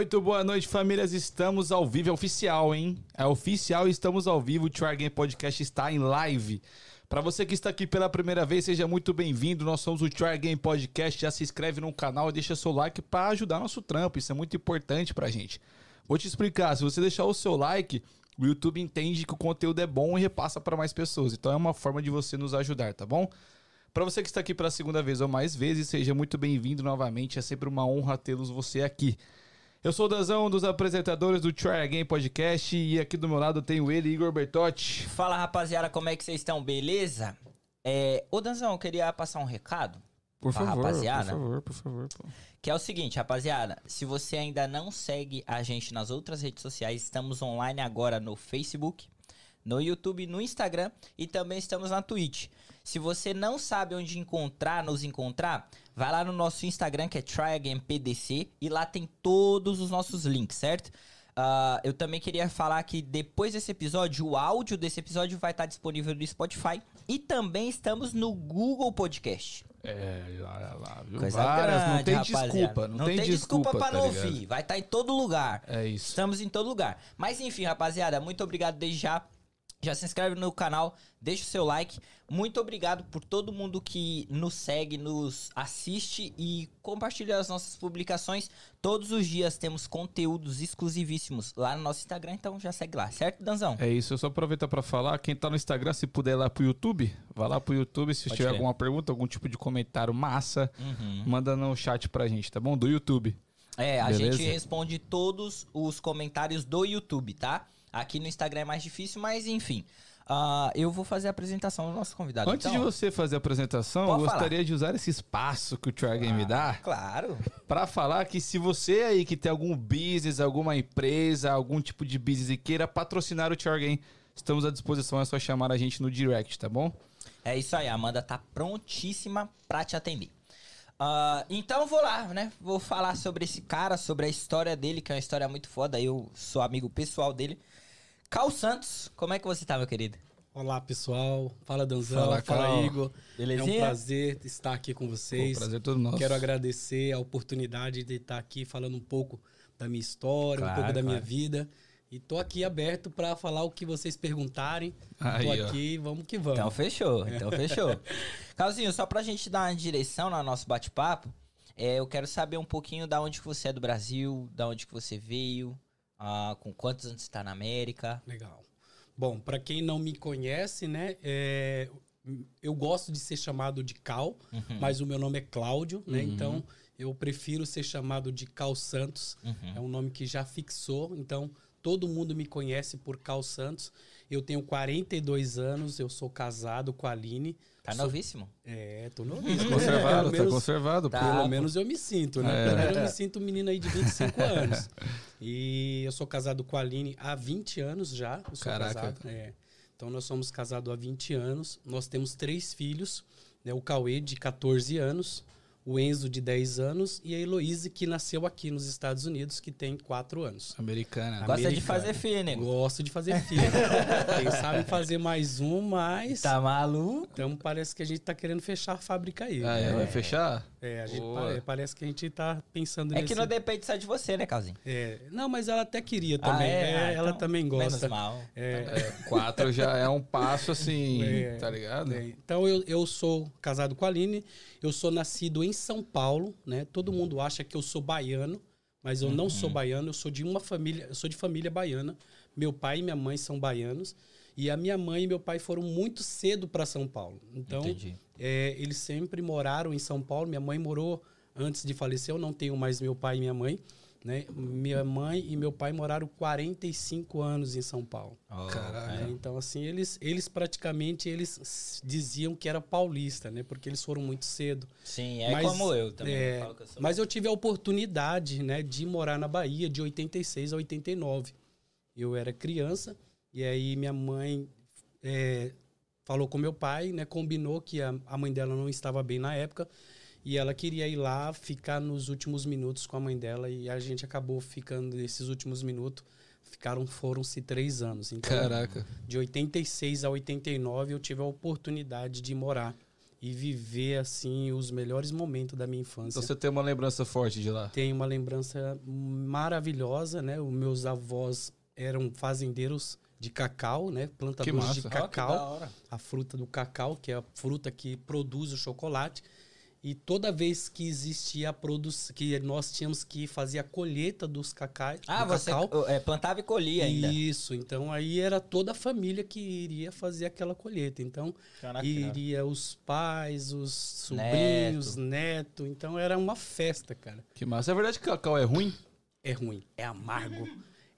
Muito boa noite, famílias. Estamos ao vivo, é oficial, hein? É oficial, estamos ao vivo. O Try Game Podcast está em live. Para você que está aqui pela primeira vez, seja muito bem-vindo. Nós somos o Try Game Podcast. Já se inscreve no canal e deixa seu like para ajudar nosso trampo. Isso é muito importante pra gente. Vou te explicar. Se você deixar o seu like, o YouTube entende que o conteúdo é bom e repassa para mais pessoas. Então é uma forma de você nos ajudar, tá bom? Para você que está aqui pela segunda vez ou mais vezes, seja muito bem-vindo novamente. É sempre uma honra tê-los você aqui. Eu sou o Danzão, um dos apresentadores do Try Again Podcast e aqui do meu lado tenho ele, Igor Bertotti. Fala rapaziada, como é que vocês estão? Beleza? É, ô Danzão, eu queria passar um recado Por pra favor, rapaziada. por favor, por favor. pô. Que é o seguinte, rapaziada, se você ainda não segue a gente nas outras redes sociais, estamos online agora no Facebook, no YouTube, no Instagram e também estamos na Twitch. Se você não sabe onde encontrar, nos encontrar, vai lá no nosso Instagram que é TryAgainPDC e lá tem todos os nossos links, certo? Ah, eu também queria falar que depois desse episódio, o áudio desse episódio vai estar disponível no Spotify e também estamos no Google Podcast. É, lá, lá, viu? Coisa Várias, não grande, tem rapaziada. desculpa, não, tem, desculpa, pra tá não ouvir. Vai estar em todo lugar. É isso. Estamos em todo lugar. Mas enfim, rapaziada, muito obrigado desde já. Já se inscreve no canal, deixa o seu like. Muito obrigado por todo mundo que nos segue, nos assiste e compartilha as nossas publicações. Todos os dias temos conteúdos exclusivíssimos lá no nosso Instagram, então já segue lá, certo, Danzão? É isso, eu só aproveitar pra falar, quem tá no Instagram, se puder ir lá pro YouTube, vai lá pro YouTube, se Pode tiver alguma pergunta, algum tipo de comentário massa, Uhum. manda no chat pra gente, tá bom? Do YouTube. É, a Beleza? gente responde todos os comentários do YouTube, tá? Aqui no Instagram é mais difícil, mas enfim. Ah, eu vou fazer a apresentação do nosso convidado. Antes então. de você fazer a apresentação, eu Pode falar. gostaria de usar esse espaço que o Try Game me dá Claro. Pra falar que se você aí que tem algum business, alguma empresa, algum tipo de business e queira patrocinar o Game, estamos à disposição, é só chamar a gente no direct, tá bom? É isso aí, a Amanda tá prontíssima pra te atender. Ah, então vou lá, né? Vou falar sobre esse cara, sobre a história dele, que é uma história muito foda. Eu sou amigo pessoal dele. Cal Santos, como é que você tá, meu querido? Olá, pessoal. Fala, Danzão. Fala, Fala. Igor. Belezinha? É um prazer estar aqui com Pô, vocês. prazer todo nosso. Quero agradecer a oportunidade de estar aqui falando um pouco da minha história, Claro, um pouco da minha vida. E tô aqui aberto para falar o que vocês perguntarem. Aí, tô ó. aqui, vamos que vamos. Então fechou, então fechou. Calzinho, só pra gente dar uma direção no nosso bate-papo, é, eu quero saber um pouquinho da onde que você é do Brasil, da onde que você veio, ah, com quantos anos você tá na América. Legal. Bom, para quem não me conhece, né, é, eu gosto de ser chamado de Cal, Uhum. mas o meu nome é Cláudio, né? Então eu prefiro ser chamado de Cal Santos. Uhum. É um nome que já fixou, então todo mundo me conhece por Cal Santos. Eu tenho 42 anos, eu sou casado com a Aline. Tá novíssimo? É, tô novinho. Conservado, Pelo tá menos- conservado. Tá. pelo menos eu me sinto, né? É. Pelo menos eu me sinto um menino aí de 25 anos. E eu sou casado com a Aline há 20 anos já. Eu sou Caraca. casado. é. Então nós somos casados há 20 anos. Nós temos três filhos, né? O Cauê, de 14 anos, o Enzo, de 10 anos, e a Heloíse, que nasceu aqui nos Estados Unidos, que tem 4 anos. Americana. Gosta de Americano. fazer filho, nego. Gosto de fazer filho. Quem sabe fazer mais um, mas. Tá maluco? Então parece que a gente tá querendo fechar a fábrica aí. Ah, é, né? vai fechar? É, a gente pare- parece que a gente tá pensando É nesse... que não depende só de você, né, Calzinho? É, não, mas ela até queria também. Ah, é? É, Ah, ela então, também Menos gosta. mal. É, É, quatro já é um passo assim, É, tá ligado? é. Então eu, eu sou casado com a Aline, eu sou nascido em São Paulo, né? Todo mundo acha que eu sou baiano, mas eu não Uhum. sou baiano, eu sou de uma família, eu sou de família baiana. Meu pai e minha mãe são baianos. E a minha mãe e meu pai foram muito cedo para São Paulo. Então, Entendi. É, eles sempre moraram em São Paulo. Minha mãe morou antes de falecer. Eu não tenho mais meu pai e minha mãe. Né? Minha mãe e meu pai moraram 45 anos em São Paulo. Oh, Caralho. né? Então, assim, eles, eles praticamente eles diziam que era paulista, né? Porque eles foram muito cedo. Sim, é Mas, como eu também. é, eu falo que eu sou- Mas eu tive a oportunidade, né, de morar na Bahia de 86 a 89. Eu era criança e aí minha mãe é, falou com meu pai, né, combinou que a, a mãe dela não estava bem na época e ela queria ir lá ficar nos últimos minutos com a mãe dela e a gente acabou ficando nesses últimos minutos. Ficaram, foram-se três anos. Então, Caraca. de 86 a 89 eu tive a oportunidade de morar e viver assim os melhores momentos da minha infância. Então você tem uma lembrança forte de lá. Tenho uma lembrança maravilhosa, né? Os meus avós eram fazendeiros de cacau, né? Plantadores de cacau a fruta do cacau, que é a fruta que produz o chocolate. E toda vez que existia a produção, que nós tínhamos que fazer a colheita dos cacais, Ah, do você cacau. é, plantava e colhia ainda. Isso, então aí era toda a família que iria fazer aquela colheita. Então, Caraca, iria os pais, os sobrinhos, neto. Então era uma festa, cara. Que massa. É verdade que cacau é ruim? É ruim, é amargo,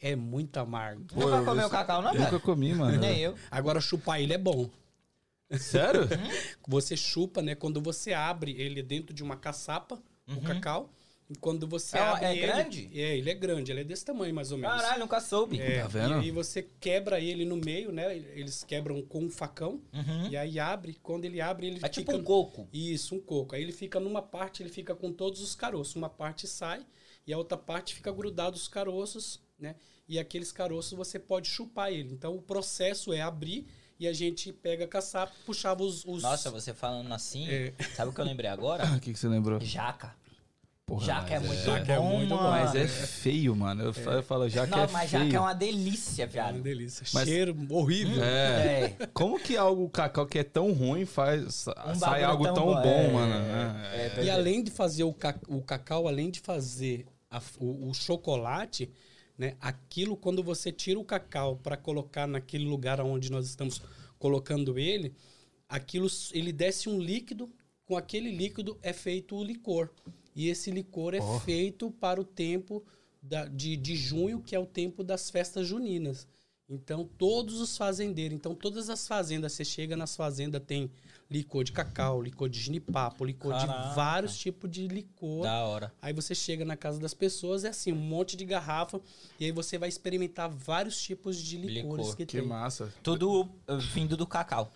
é muito amargo. Nunca eu- comeu eu- cacau, não, Nunca comi, mano. Nem eu. Agora chupar ele é bom. Sério? Você chupa, né? Quando você abre ele dentro de uma caçapa, o cacau. E quando você Uhum. É uma- abre é ele. grande? É, ele é grande, ele é desse tamanho mais ou menos. Caralho, nunca soube. É, Tá vendo? E aí você quebra ele no meio, né? Eles quebram com um facão. Uhum. E aí abre. Quando ele abre, ele É tipo fica. um coco. Isso, um coco. Aí ele fica numa parte, ele fica com todos os caroços. Uma parte sai e a outra parte fica grudado os caroços, né? E aqueles caroços você pode chupar ele. Então o processo é abrir e a gente pega a caçapa, puxava os. os- Nossa, você falando assim, É. sabe o que eu lembrei agora? O que, que você lembrou? Jaca. Porra, jaca é mas muito Jaca é bom, muito bom. mano. Mas é feio, mano. Eu, falo- eu falo, jaca Não, é mas feio. jaca é uma delícia, É uma viado. delícia. Mas- Cheiro horrível. É. É. Como que algo cacau que é tão ruim faz Um sai algo tão tão, bom, bom, é, mano? é, É. E além de fazer o, ca- o cacau, além de fazer a- o, o chocolate, né? Aquilo, quando você tira o cacau para colocar naquele lugar onde nós estamos colocando ele, aquilo ele desce um líquido, com aquele líquido é feito o licor. E esse licor é Oh. feito para o tempo da- de, de junho, que é o tempo das festas juninas. Então, todos os fazendeiros, então todas as fazendas, você chega nas fazendas, tem licor de cacau, licor de ginipapo, licor Caraca. de vários tipos de licor. Da hora. Aí você chega na casa das pessoas, é assim, um monte de garrafa, e aí você vai experimentar vários tipos de licores Licor. que, Que tem. massa. Tudo uh, vindo do cacau.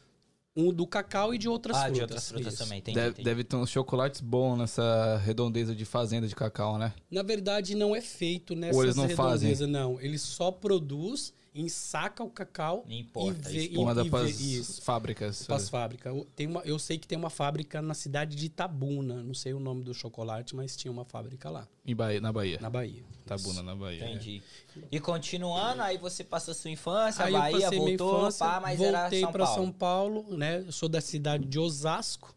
Um do cacau e de outras ah, frutas. de outras frutas Isso. também, tem. Deve, deve ter uns chocolates bons nessa redondeza de fazenda de cacau, né? Na verdade, não é feito eles não fazem? redondezas, não. Ele só produz, ensaca o cacau Não importa, e vê, exporta. e, Manda e pras vê isso. fábricas. Para as fábricas. Eu- Tem uma, eu sei que tem uma fábrica na cidade de Itabuna. Não sei o nome do chocolate, mas tinha uma fábrica lá, Em Bahia, na Bahia. na Bahia. Tabuna, na Bahia. Entendi. E continuando, aí você passou sua infância, Aí Bahia, passei minha voltou, infância, pá, mas voltei era São para Paulo. São Paulo, né? Eu sou da cidade de Osasco.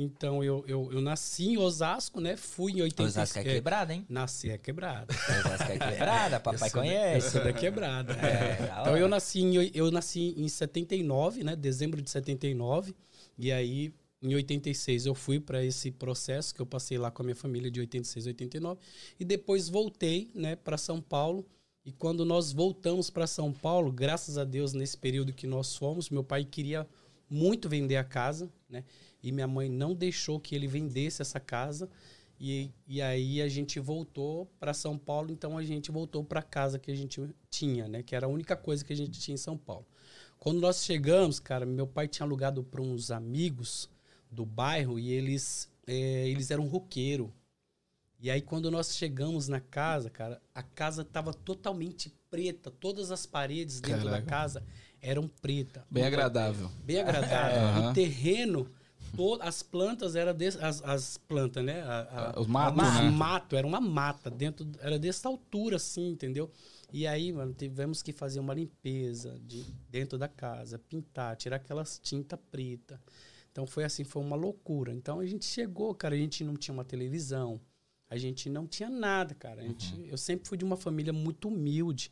Então eu, eu, eu nasci em Osasco, né? Fui em 86. Osasco é quebrada, hein? Nasci é quebrada. Osasco é quebrada, papai Eu sou da- conhece. Eu sou da quebrada. É, Então eu nasci, em, eu nasci em 79, né? Dezembro de 79. E aí, em 86, eu fui para esse processo que eu passei lá com a minha família de 86 a 89. E depois voltei, né, para São Paulo. E quando nós voltamos para São Paulo, graças a Deus, nesse período que nós fomos, meu pai queria muito vender a casa, né? E minha mãe não deixou que ele vendesse essa casa. E, e aí a gente voltou para São Paulo, então a gente voltou para casa que a gente tinha, né? Que era a única coisa que a gente tinha em São Paulo. Quando nós chegamos, cara, meu pai tinha alugado para uns amigos do bairro e eles, é, eles eram roqueiro. E aí quando nós chegamos na casa, cara, a casa tava totalmente preta, todas as paredes dentro Caraca. da casa eram preta. Bem agradável. Bem agradável. Aham. O terreno, as plantas eram desse, as, as plantas, né? A- a- Os matos, ma- né? mato, era uma mata dentro, era dessa altura assim, entendeu? E aí, mano, tivemos que fazer uma limpeza de dentro da casa, pintar, tirar aquelas tinta preta. Então foi assim, foi uma loucura. Então a gente chegou, cara, a gente não tinha uma televisão, a gente não tinha nada, cara. A gente, Uhum. Eu sempre fui de uma família muito humilde,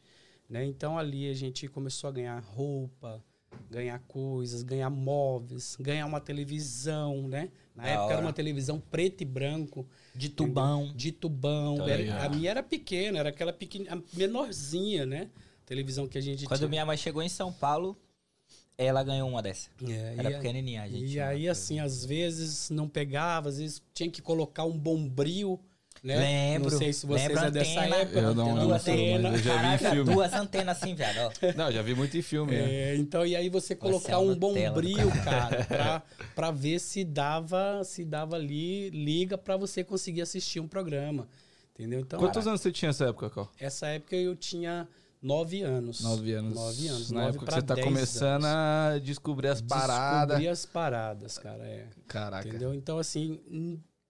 né? Então ali a gente começou a ganhar roupa, ganhar coisas, ganhar móveis, ganhar uma televisão, né? Na Da época era hora. uma televisão preto e branco, De tubão. de tubão. Tá Era- a minha era pequena, era aquela pequena, menorzinha, né? Televisão que a gente Quando tinha. minha mãe chegou em São Paulo, ela ganhou uma dessa. É, Era a- pequenininha, a gente. E aí, uma- assim, às vezes não pegava, às vezes tinha que colocar um bombril, né? Lembro. Não sei se vocês Lembro é dessa antena. época. Eu não, não duas antenas. eu já vi em filme. duas antenas assim, viado. ó. Não, já vi muito em filme. né? É, então, e aí você colocar é um bombril, cara, pra, pra ver se dava, se dava ali, liga pra você conseguir assistir um programa. Entendeu? Então, Quantos anos você tinha nessa época, Cal? essa época eu tinha nove anos. Nove anos. Nove anos. Na nove época você tá começando anos. a descobrir as paradas. Descobri as paradas, cara. É. Caraca. Entendeu? Então, assim,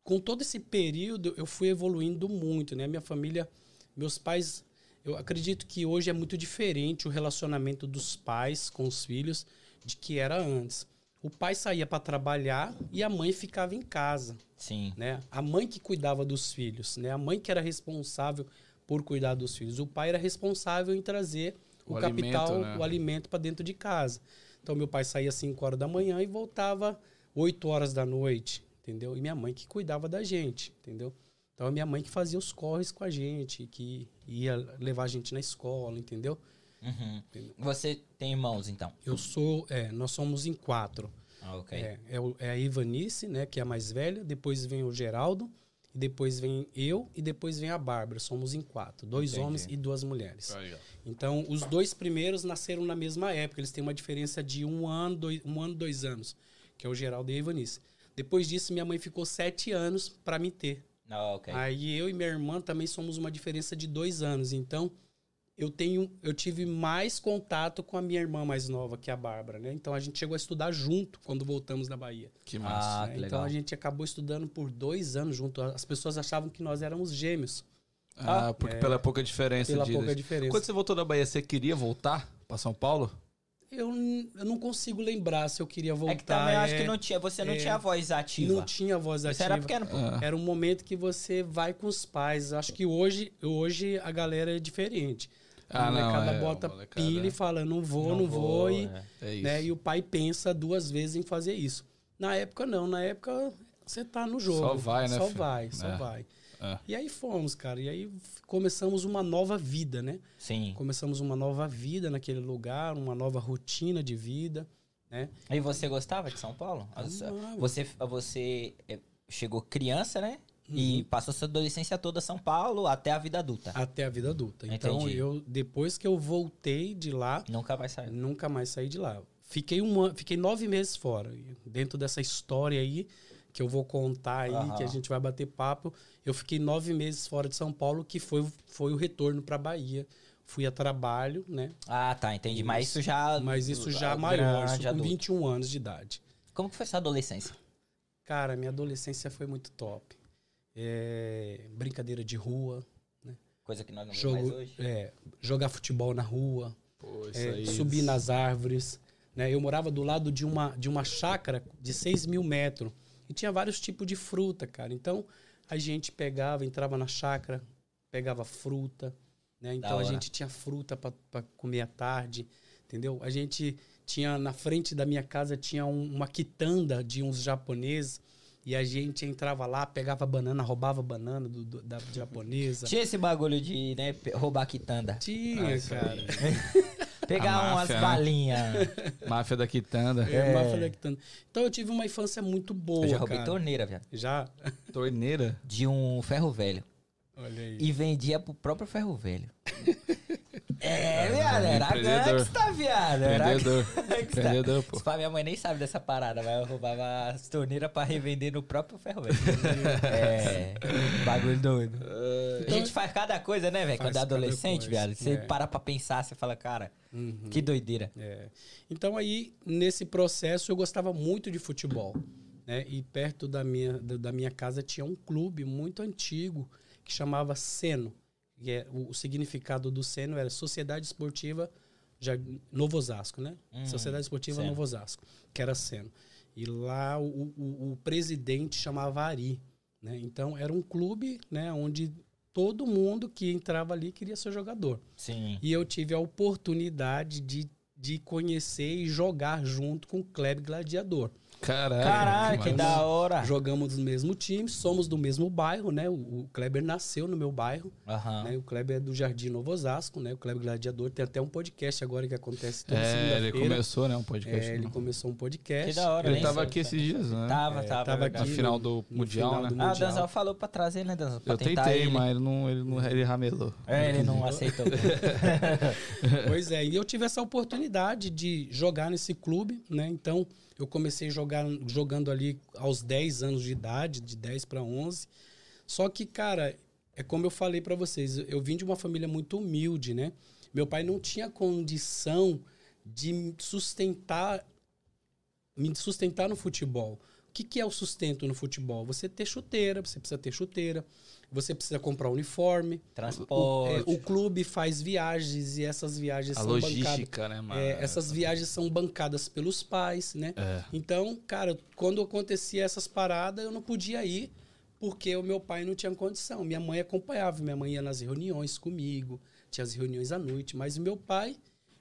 com todo esse período, eu fui evoluindo muito, né? Minha família, meus pais, eu acredito que hoje é muito diferente o relacionamento dos pais com os filhos de que era antes. O pai saía para trabalhar e a mãe ficava em casa, Sim. né? A mãe que cuidava dos filhos, né? A mãe que era responsável por cuidar dos filhos. O pai era responsável em trazer o, O capital, alimento, né? o alimento para dentro de casa. Então meu pai saía às 5 horas da manhã e voltava 8 horas da noite, entendeu? E minha mãe que cuidava da gente, entendeu? Então a minha mãe que fazia os corres com a gente, que ia levar a gente na escola, entendeu? Uhum. Você tem irmãos, então? Eu sou, é, nós somos em quatro. Ah, ok. É, é, o- é a Ivanice, né, que é a mais velha, depois vem o Geraldo, e depois vem eu e depois vem a Bárbara. Somos em quatro, dois Entendi. homens e duas mulheres. Aí. Então, os dois primeiros nasceram na mesma época. Eles têm uma diferença de um ano, dois, um ano, dois anos, que é o Geraldo e a Ivanice. Depois disso, minha mãe ficou sete anos para me ter. Ah, ok. Aí eu e minha irmã também somos uma diferença de dois anos. Então, eu tenho, eu tive mais contato com a minha irmã mais nova, que é a Bárbara, né? Então a gente chegou a estudar junto quando voltamos da Bahia. Que massa. Ah, né? que Então legal. a gente acabou estudando por dois anos junto. As pessoas achavam que nós éramos gêmeos. Ah, porque pela pouca diferença Pela de... pouca diferença. Quando você voltou da Bahia, você queria voltar pra São Paulo? Eu, eu não consigo lembrar se eu queria voltar. É que também eu acho é, que não tinha, você não é, tinha voz ativa. não tinha voz Isso ativa. era pequeno, pô. Ah. Era um momento que você vai com os pais. Acho que hoje, hoje a galera é diferente. Ah, a não, molecada é, bota molecada- pilha e fala, não vou, não, vou. e, é. É isso. né, e o pai pensa duas vezes em fazer isso. Na época, não. Na época, você tá no jogo. Só vai, né, Só filho? vai, só É. vai. É. E aí fomos, cara. E aí começamos uma nova vida, né? Sim. Começamos uma nova vida naquele lugar, uma nova rotina de vida, né? E você gostava de São Paulo? As- Amava. Você, você é, chegou criança, né? E Uhum. passou sua adolescência toda em São Paulo até a vida adulta. Até a vida adulta. Então, Entendi. eu depois que eu voltei de lá, Nunca vai sair. nunca mais saí de lá. Fiquei um ano, fiquei nove meses fora. E Dentro dessa história aí que eu vou contar aí, Aham. que a gente vai bater papo, eu fiquei nove meses fora de São Paulo, que foi, foi o retorno para Bahia. Fui a trabalho, né? Ah, tá, entendi. Mas isso já. Mas isso já ah, maior, isso com adulto. 21 anos de idade. Como que foi sua adolescência? Cara, minha adolescência foi muito top. É, brincadeira de rua, Coisa que nós não vemos mais jogo, hoje. é, jogar futebol na rua, Pô, isso é, aí... subir nas árvores. Né? Eu morava do lado de uma, de uma chácara de 6 mil metros. E tinha vários tipos de fruta, cara. Então, a gente pegava, entrava na chácara, pegava fruta. Né? Então, a gente tinha fruta para comer à tarde, entendeu? A gente tinha, na frente da minha casa, tinha um- uma quitanda de uns japoneses. E a gente entrava lá, pegava banana, roubava banana do, do- da japonesa. Tinha esse bagulho de né, roubar quitanda. Tinha, cara. Pegar umas máfia, né? balinhas. Máfia da Quitanda. É, máfia lactando. Então eu tive uma infância muito boa, Eu já roubei cara. torneira, velho. Já? Torneira. De um ferro velho. E vendia pro próprio ferro velho. É, viado, era gangsta, viado. Era gangsta. Pô. Pais, minha mãe nem sabe dessa parada, mas eu roubava as torneiras pra revender no próprio ferro velho. é, bagulho doido. a gente faz cada coisa, né, velho? Quando é adolescente, viado. Você é. para pra pensar, você fala, cara, Uhum. que doideira. É. Então aí, nesse processo, eu gostava muito de futebol. Né? E perto da minha, da, da minha casa tinha um clube muito antigo que chamava Seno. É, o, o significado do Seno era Sociedade Esportiva Novo Osasco, né? Hum, Sociedade Esportiva Seno. Novo Osasco, que era Seno. E lá o, o, o presidente chamava Ari. Né? Então era um clube né, onde todo mundo que entrava ali queria ser jogador. Sim. E eu tive a oportunidade de, de conhecer e jogar junto com o Kleber Gladiador. Caralho. Caralho, que massa. da hora. Jogamos no mesmo time, somos do mesmo bairro, né? O, o Kleber nasceu no meu bairro, Aham. né? O Kleber é do Jardim Novo Osasco, né? O Kleber Gladiador tem até um podcast agora que acontece toda É, ele começou, né? Um podcast. É, ele né? começou um podcast. Que da hora, Ele tava aqui esses dias, né? Tava, É, tava. tava. Na aqui final no- do no Mundial, final né? do Ah, o. Danzal falou pra trazer, né, Danzal? Eu tentei, ele. mas ele não, ele não ele ramelou. É, ele não aceitou. Pois é, e eu tive essa oportunidade de jogar nesse clube, né? Então, eu comecei jogar, jogando ali aos 10 anos de idade, de 10 para 11. Só que, cara, é como eu falei para vocês, eu vim de uma família muito humilde, né? Meu pai não tinha condição de sustentar me sustentar no futebol. O que, que é o sustento no futebol? Você ter chuteira, você precisa ter chuteira, você precisa comprar uniforme. Transporte. O, é, o clube faz viagens e essas viagens A são bancadas. logística, né, mano? É, essas viagens são bancadas pelos pais, né? É. Então, cara, quando acontecia essas paradas, eu não podia ir porque o meu pai não tinha condição. Minha mãe acompanhava, minha mãe ia nas reuniões comigo, tinha as reuniões à noite, mas o meu pai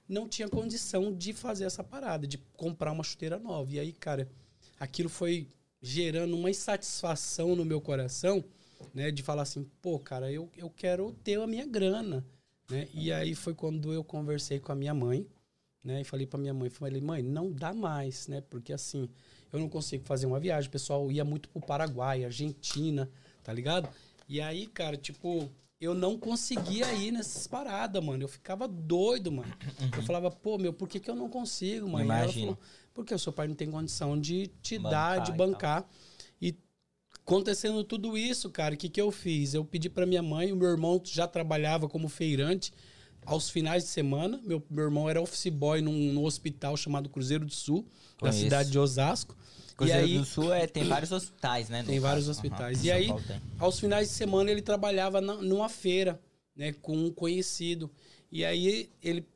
não tinha condição de fazer essa parada, de comprar uma chuteira nova. E aí, cara, aquilo foi gerando uma insatisfação no meu coração, né? De falar assim, pô, cara, eu, eu quero ter a minha grana, né? E aí foi quando eu conversei com a minha mãe, né? E falei pra minha mãe, falei, mãe, não dá mais, né? Porque assim, eu não consigo fazer uma viagem. O pessoal ia muito pro Paraguai, Argentina, tá ligado? E aí, cara, tipo, eu não conseguia ir nessas paradas, mano. Eu ficava doido, mano. Eu falava, pô, meu, por que, que eu não consigo, mãe? Aí Ela falou, porque o seu pai não tem condição de te Bancar dar, de bancar. Acontecendo tudo isso, cara, o que, que eu fiz? Eu pedi pra minha mãe, o meu irmão já trabalhava como feirante aos finais de semana. Meu, meu irmão era office boy num, num hospital chamado Cruzeiro do Sul, Conheço. cidade de Osasco. Cruzeiro e aí, do Sul é, tem vários hospitais, né? Tem vários caso. hospitais. Aham, E aí, aos finais de semana, ele trabalhava na- numa feira, né, com um conhecido. E aí, ele,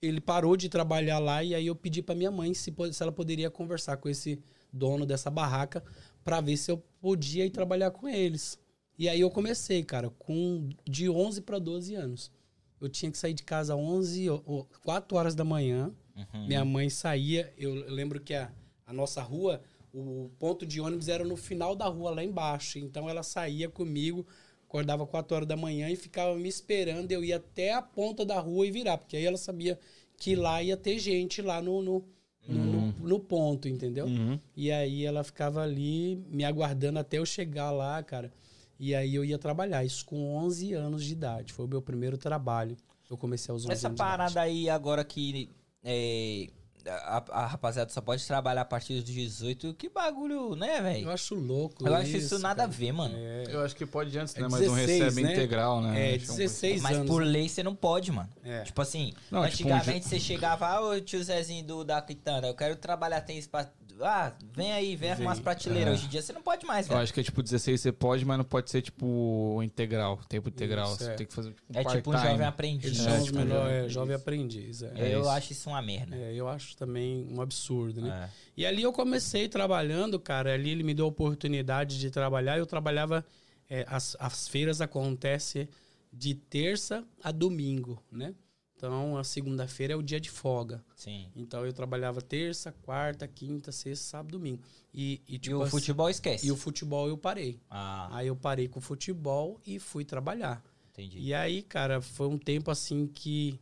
ele parou de trabalhar lá e aí eu pedi pra minha mãe se, se ela poderia conversar com esse dono dessa barraca pra ver se eu podia ir trabalhar com eles. E aí eu comecei, cara, com de 11 para 12 anos. Eu tinha que sair de casa 11, ou- ou 4 horas da manhã. Uhum. Minha mãe saía, eu lembro que a, a nossa rua, o ponto de ônibus era no final da rua, lá embaixo. Então ela saía comigo, acordava 4 horas da manhã e ficava me esperando. Eu ia até a ponta da rua e virar, porque aí ela sabia que lá ia ter gente lá no, no, no, no- no ponto, entendeu? Uhum. E aí ela ficava ali me aguardando até eu chegar lá, cara. E aí eu ia trabalhar, isso com 11 anos de idade. Foi o meu primeiro trabalho. Eu comecei aos 11 Essa anos de idade. parada aí agora que é, a, a rapaziada só pode trabalhar a partir dos 18, que bagulho, né, Eu velho? acho louco Eu acho isso nada a cara. ver, mano. É, Eu acho que pode antes, É né? Mas não 16, recebe né? integral, né? É, Acho que um 16 Mas anos. por lei você não pode, mano. É. Tipo assim, Não, tipo, um antigamente você chegava, ah, ô tio Zezinho do, da Quitanda, eu quero trabalhar tênis pra... Ah, vem aí, vem arrumar as prateleiras. É. Hoje em dia você não pode mais, Eu velho. acho que é tipo 16 você pode, mas não pode ser tipo integral, tempo integral. Isso, você é. tem que fazer tipo, um É tipo um jovem aprendiz. Eles É, tipo, jovem é, jovem aprendiz. É. É eu isso. acho isso uma merda. É, eu acho também um absurdo, né? É. E ali eu comecei trabalhando, cara. Ali ele me deu a oportunidade de trabalhar. Eu trabalhava. é, as, as feiras acontecem de terça a domingo, né? Então a segunda-feira é o dia de folga. Sim. Então eu trabalhava terça, quarta, quinta, sexta, sábado, domingo. E, e, E tipo, o assim- futebol esquece. e o futebol eu parei. Ah, Aí eu parei com o futebol e fui trabalhar. entendi. E aí, cara, foi um tempo assim que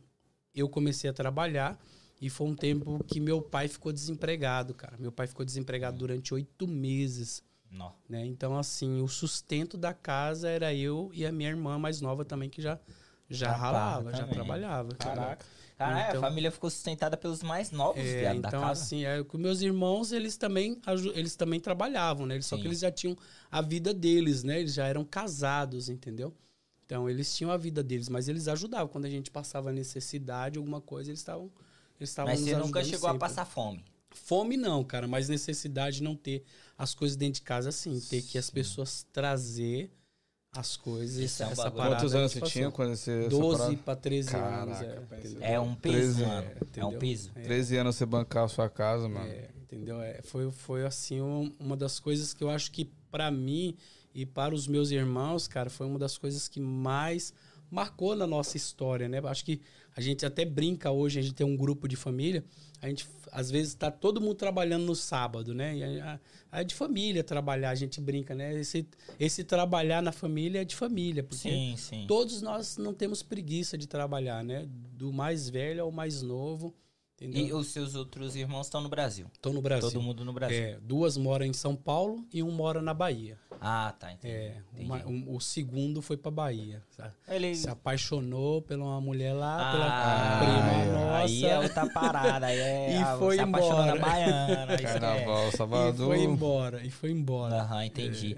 eu comecei a trabalhar e foi um tempo que meu pai ficou desempregado, cara. Meu pai ficou desempregado durante oito meses, Não. né? Então, assim, o sustento da casa era eu e a minha irmã mais nova também, que já, já Trabalha ralava, já trabalhava. Caraca. Caralho, Então- a família ficou sustentada pelos mais novos É, viado, da então, casa. assim, é, com meus irmãos, eles também, eles também trabalhavam, né? Eles- Só Sim. que eles já tinham a vida deles, né? Eles já eram casados, entendeu? Então, eles tinham a vida deles, mas eles ajudavam. Quando a gente passava necessidade, alguma coisa, eles estavam eles estavam Mas você nunca chegou a sempre. passar fome. Fome não, cara, mas necessidade de não ter as coisas dentro de casa, sim. Ter que as pessoas trazer as coisas. Isso é um essa bagulho. parada Quantos anos você passou. tinha quando você. essa 12 parada? para 13 anos. Caraca, É, pensa. entendeu? É um peso, 13, mano. É, um entendeu? peso. 13 anos você bancar a sua casa, mano. É, entendeu? É, foi, foi assim um- uma das coisas que eu acho que pra mim e para os meus irmãos, cara, foi uma das coisas que mais marcou na nossa história, né? Acho que a gente até brinca hoje, a gente tem um grupo de família, a gente às vezes tá todo mundo trabalhando no sábado, né? E a, a- é de família trabalhar, a gente brinca, né? Esse, esse trabalhar na família é de família, porque Sim, sim. todos nós não temos preguiça de trabalhar, né? Do mais velho ao mais novo, entendeu? E os seus outros irmãos estão no Brasil. Estão no Brasil. Todo mundo no Brasil. É, duas moram em São Paulo e um mora na Bahia. Ah, tá, entendi. É, entendi. uma- um- o segundo foi pra Bahia. sabe? Ele... Se apaixonou pela uma mulher lá, Ah, pela prima nossa. aí é outra parada. Aí é, E foi se embora. baiana. é- Carnaval, E sábado. foi embora, e foi embora. Aham, entendi.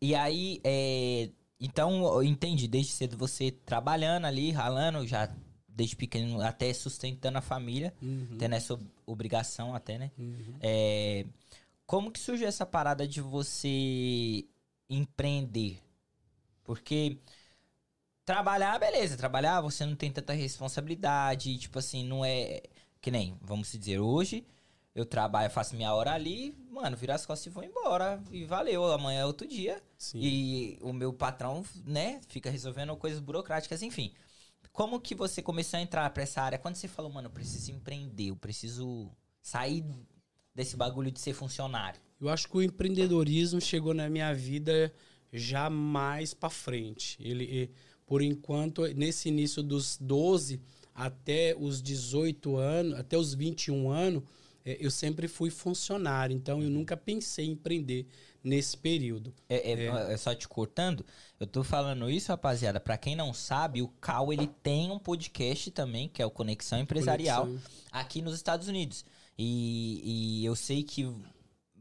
E aí, é, então, eu entendi, desde cedo você trabalhando ali, ralando, já desde pequeno, até sustentando a família, Uhum, tendo essa ob- obrigação até, né? uhum. É, como que surgiu essa parada de você empreender? Porque trabalhar, beleza, trabalhar você não tem tanta responsabilidade, tipo assim, não é que nem, vamos dizer, hoje eu trabalho, faço minha hora ali, mano, viro as costas e vou embora e valeu, amanhã é outro dia. Sim. E o meu patrão, né, fica resolvendo coisas burocráticas, enfim. Como que você começou a entrar pra essa área? Quando você falou, mano, eu preciso empreender, eu preciso sair desse bagulho de ser funcionário. Eu acho que o empreendedorismo chegou na minha vida já mais para frente. Ele, por enquanto, nesse início dos 12 até os 18 anos, até os 21 anos, eu sempre fui funcionário. Então, eu nunca pensei em empreender nesse período. É, é- é só te cortando, eu tô falando isso, rapaziada, pra quem não sabe, o Cal, ele tem um podcast também, que é o Conexão Empresarial, Conexão. aqui nos Estados Unidos. E, e eu sei que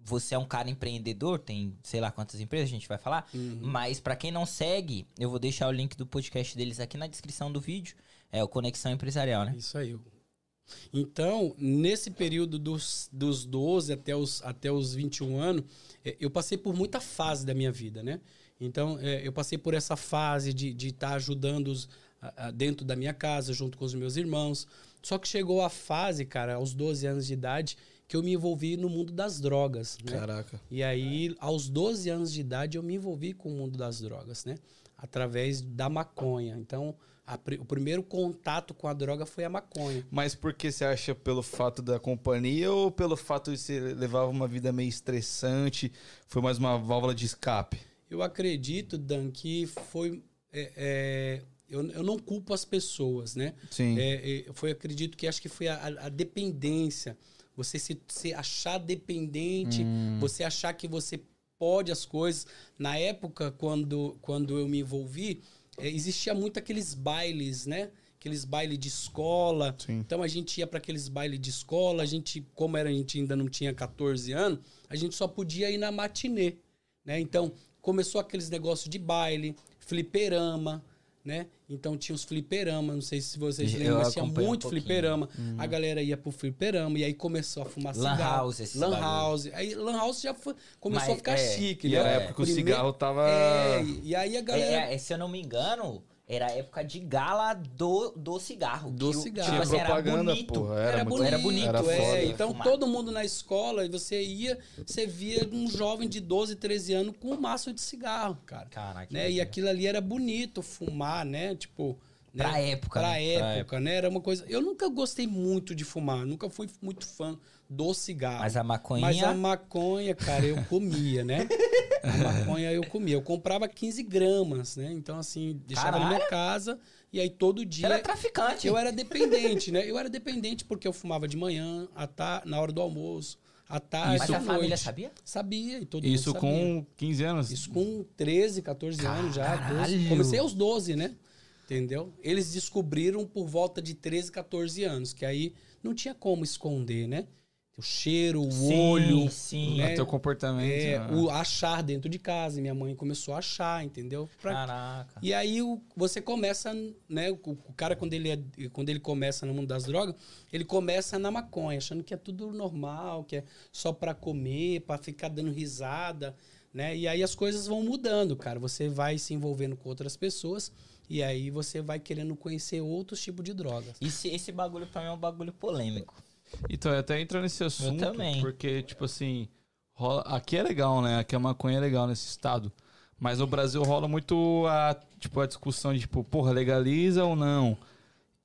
você é um cara empreendedor, tem sei lá quantas empresas a gente vai falar, Uhum. mas pra quem não segue, eu vou deixar o link do podcast deles aqui na descrição do vídeo. É o Conexão Empresarial, né? Isso aí. Então, nesse período dos, dos 12 até os, até os 21 anos, eh, eu passei por muita fase da minha vida, né? Então, eh, eu passei por essa fase de estar de tá ajudando os, dentro da minha casa, junto com os meus irmãos. Só que chegou a fase, cara, aos 12 anos de idade, que eu me envolvi no mundo das drogas, né? Caraca. E aí, aos 12 anos de idade, eu me envolvi com o mundo das drogas, né? Através da maconha. Então, a o primeiro contato com a droga foi a maconha. Mas por que você acha pelo fato da companhia ou pelo fato de você levar uma vida meio estressante? Foi mais uma válvula de escape? Eu acredito, Dan, que foi. é, é, eu, eu não culpo as pessoas, né? Sim. É, é, foi, acredito que acho que foi a, a- dependência. Você se, se achar dependente, você achar que você pode as coisas. Na época, quando, quando eu me envolvi, é, existia muito aqueles bailes, né? Aqueles bailes de escola. Sim. Então a gente ia para aqueles bailes de escola, a gente, como era, a gente ainda não tinha 14 anos, a gente só podia ir na matinê, né? Então começou aqueles negócios de baile, fliperama, né? Então tinha os fliperama, não sei se vocês Eu lembram, mas tinha um muito pouquinho. fliperama. A galera ia pro fliperama e aí começou a fumar Lan cigarro. house, esses Lan bagulho. house. Aí lan house já foi- começou Mas, a ficar é, chique, E né? era a época o cigarro tava. É, e aí a galera É, é, se eu não me engano, era a época de gala do, do cigarro. Do que cigarro. Tinha assim, era propaganda, bonito. porra. Era, Era, bonito, era bonito, Era é. foda. Então Fumar. todo mundo na escola, e você ia, você via um jovem de 12, 13 anos com um maço de cigarro, cara. Caraca. Né? E aquilo ali era bonito, fumar, né? Tipo. né? Pra época, Pra né? época, né? Era uma coisa. Eu nunca gostei muito de fumar, nunca fui muito fã do cigarro. Mas a maconha... Mas a maconha, cara, eu comia, né? A maconha eu comia. Eu comprava 15 gramas, né? Então, assim, deixava na minha Caralho! casa e aí todo dia. era traficante. Eu era dependente, né? Eu era dependente porque eu fumava de manhã, à ta... na hora do almoço, à tarde, Mas à a família sabia? Sabia, e todo Isso mundo sabia. com 15 anos? Isso com 13, 14 anos já. 12. Caralho! Comecei aos 12, né? Entendeu? Eles descobriram por volta de 13, 14 anos, que aí não tinha como esconder, né? O cheiro, o Sim, olho, sim. né? O teu comportamento. é, né? o achar dentro de casa. Minha mãe começou a achar, entendeu? Pra- Caraca. E aí o- você começa, né? O, o cara, quando ele, é- quando ele começa no mundo das drogas, ele começa na maconha, achando que é tudo normal, que é só pra comer, pra ficar dando risada, né? E aí as coisas vão mudando, cara. Você vai se envolvendo com outras pessoas e aí você vai querendo conhecer outros tipos de drogas. Esse, esse bagulho pra mim é um bagulho polêmico. Então, eu até entro nesse assunto, também. porque, tipo assim, rola... aqui é legal, né? Aqui a maconha é legal nesse estado. Mas no Brasil rola muito a, tipo, a discussão de, tipo, porra, legaliza ou não?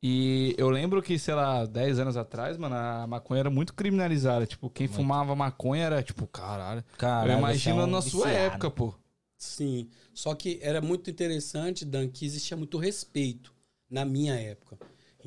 E eu lembro que, sei lá, 10 anos atrás, mano, a maconha era muito criminalizada. Tipo, quem fumava maconha era, tipo, caralho. Caralho, eu imagino é um na sua viciado. época, pô. Sim. Só que era muito interessante, Dan, que existia muito respeito na minha época.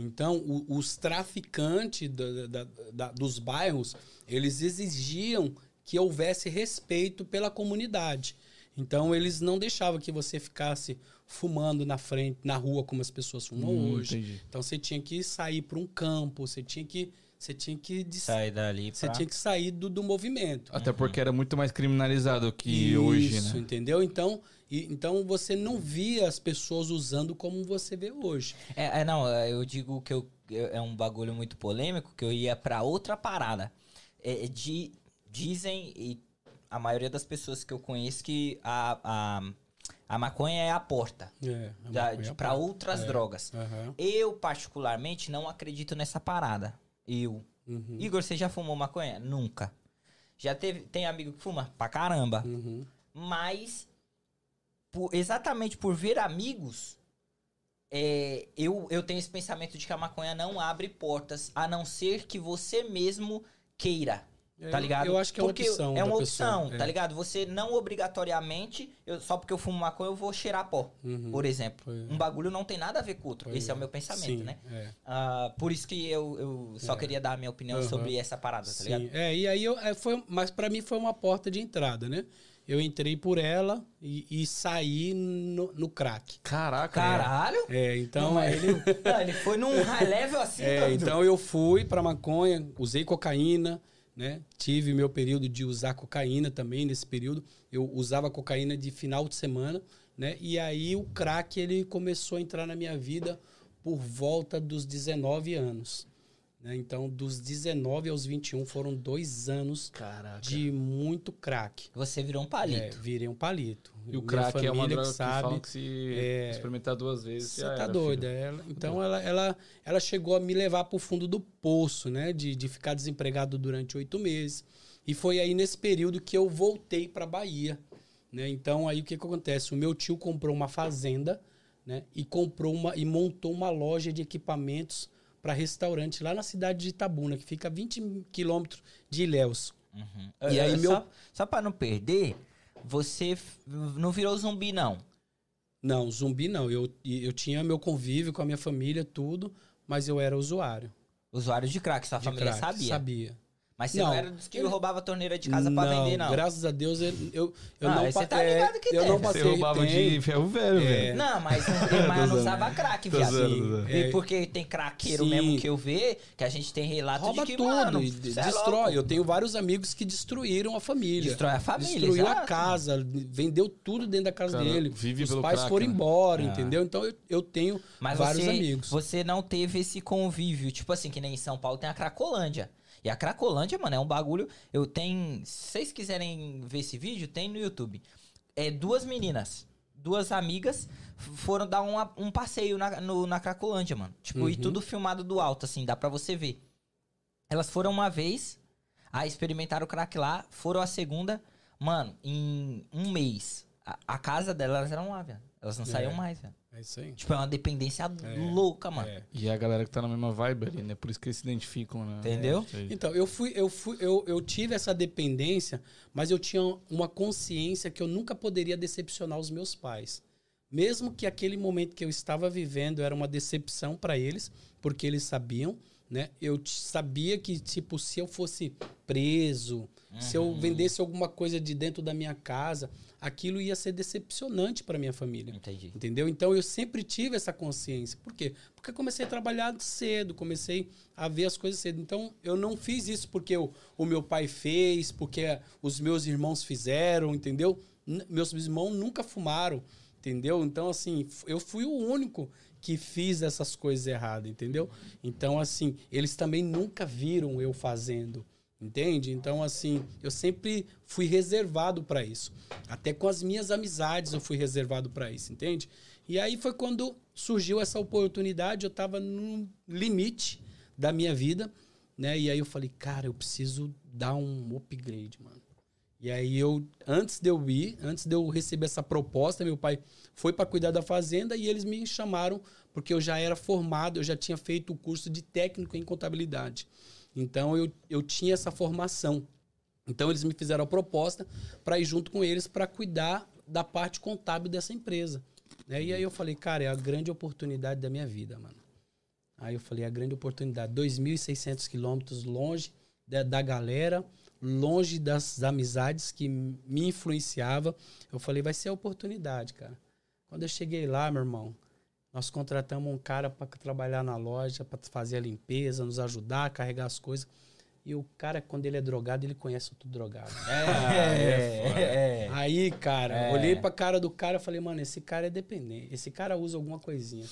Então, o- os traficantes da- da- da- dos bairros, eles exigiam que houvesse respeito pela comunidade. Então, eles não deixavam que você ficasse fumando na frente, na rua, como as pessoas fumam Hum, hoje. entendi. Então, você tinha que sair para um campo, você tinha que você tinha que dis- Sai dali você pra... tinha que sair do, do movimento. Até porque era muito mais criminalizado que hoje, Isso, né? entendeu? Então, e- então você não via as pessoas usando como você vê hoje. É, é, não, é, eu digo que eu, é um bagulho muito polêmico, que eu ia pra outra parada. É, é de, dizem, e a maioria das pessoas que eu conheço, que a, a, a maconha é a porta É, é pra pá. outras É. drogas. Aham. Eu, particularmente, não acredito nessa parada. Eu. Uhum. Igor, você já fumou maconha? Nunca. Já teve, tem amigo que fuma? Pra caramba. Uhum. Mas, por- exatamente por ver amigos, é, eu, eu tenho esse pensamento de que a maconha não abre portas, a não ser que você mesmo queira. Tá Eu- ligado? Eu acho que é uma Porque opção. É uma opção, pessoa. tá É. ligado? Você não obrigatoriamente, eu- só porque eu fumo maconha, eu vou cheirar pó, Uhum. por exemplo. É. Um bagulho não tem nada a ver com outro. Pois Esse é o meu pensamento, Sim, né? é. Ah, por isso que eu, eu só É. queria dar a minha opinião Aham. sobre essa parada, tá Sim, ligado? é, e aí eu, é, foi, mas pra mim foi uma porta de entrada, né? Eu entrei por ela e, e saí no, no crack. Caraca, Caralho! É, então Não, ele, ele foi num high level assim, É, então eu fui pra maconha, usei cocaína, né? Tive meu período de usar cocaína também nesse período. Eu usava cocaína de final de semana, né? E aí o crack ele começou a entrar na minha vida por volta dos 19 anos. Né? Então, dos 19 aos 21 foram dois anos Caraca. de muito crack. Você virou um É, palito. virei um palito. E o crack é uma droga que que, sabe. falam que se é, experimentar duas vezes Você tá era, doida. Ela, então ela, ela, ela chegou a me levar pro fundo do poço, né? De, de ficar desempregado durante oito meses. E foi aí nesse período que eu voltei pra Bahia. Né? Então aí o que, que acontece? O meu tio comprou uma fazenda, né? E comprou uma e montou uma loja de equipamentos para restaurante lá na cidade de Itabuna, que fica a 20 quilômetros de Ilhéus. Uhum. E aí, meu- Só, só pra não perder, você não virou zumbi, não. Não, zumbi não. Eu, eu tinha meu convívio com a minha família, tudo, mas eu era usuário. Usuário de crack, sua de família crack, sabia. Sabia. Mas você não, Não. era dos que roubava a torneira de casa pra vender, não. Graças a Deus eu, eu, eu Ah, não você tá é, ligado que eu tem. não Você Você passei roubava tem. de ferro velho, É. velho. Não, mas, mas Tô não usava crack, viado. E É. Porque tem craqueiro Sim. mesmo que eu vê, que a gente tem relato Rouba de que, tudo, mano, e é destrói. louco. eu tenho vários amigos que destruíram a família. Destrói a família, Destruiu a exato. casa, vendeu tudo dentro da casa Cara, dele. vive Os pelo pais crack, foram né? embora, Ah. entendeu? Então eu, eu tenho Mas vários você, amigos. você não teve esse convívio. Tipo assim, que nem em São Paulo tem a Cracolândia. E a Cracolândia, mano, é um bagulho. Eu tenho. Se vocês quiserem ver esse vídeo, tem no YouTube. É duas meninas, duas amigas, foram dar uma- um passeio na, no- na Cracolândia, mano. Tipo, e Uhum. tudo filmado do alto, assim, dá pra você ver. Elas foram uma vez, aí experimentaram o crack lá, foram a segunda. Mano, em um mês, a, a casa delas eram lá, velho. Elas não É. saíam mais, velho. É isso aí. Tipo, é uma dependência É, louca, mano. É. E a galera que tá na mesma vibe ali, né? Por isso que eles se identificam, né? Entendeu? Aí. Então, eu fui, eu fui, eu, eu tive essa dependência, mas eu tinha uma consciência que eu nunca poderia decepcionar os meus pais. Mesmo que aquele momento que eu estava vivendo era uma decepção para eles, porque eles sabiam, né? Eu sabia que tipo se eu fosse preso, se eu Uhum. vendesse alguma coisa de dentro da minha casa, aquilo ia ser decepcionante para minha família. Entendi. Entendeu? Então eu sempre tive essa consciência. Por quê? Porque comecei a trabalhar cedo, comecei a ver as coisas cedo. Então eu não fiz isso porque o, o meu pai fez, porque os meus irmãos fizeram, entendeu? N- meus irmãos nunca fumaram, entendeu? Então assim, eu fui o único que fiz essas coisas erradas, entendeu? Então assim, eles também nunca viram eu fazendo. Entende? Então, assim, eu sempre fui reservado para isso. Até com as minhas amizades eu fui reservado para isso, entende? E aí foi quando surgiu essa oportunidade, eu estava no limite da minha vida, né? E aí eu falei, cara, eu preciso dar um upgrade, mano. E aí eu, antes de eu ir, antes de eu receber essa proposta, meu pai foi para cuidar da fazenda e eles me chamaram porque eu já era formado, eu já tinha feito o curso de técnico em contabilidade. Então eu, eu tinha essa formação. Então eles me fizeram a proposta para ir junto com eles para cuidar da parte contábil dessa empresa. Né? E aí eu falei, cara, é a grande oportunidade da minha vida, mano. Aí eu falei, é a grande oportunidade. 2.600 quilômetros longe da, da galera, longe das amizades que me influenciava. Eu falei, vai ser a oportunidade, cara. Quando eu cheguei lá, meu irmão, Nós contratamos um cara para trabalhar na loja, para fazer a limpeza, nos ajudar a carregar as coisas. E o cara, quando ele é drogado, ele conhece tudo drogado. É, é, Aí, cara, É. olhei pra cara do cara e falei, mano, esse cara é dependente. Esse cara usa alguma coisinha.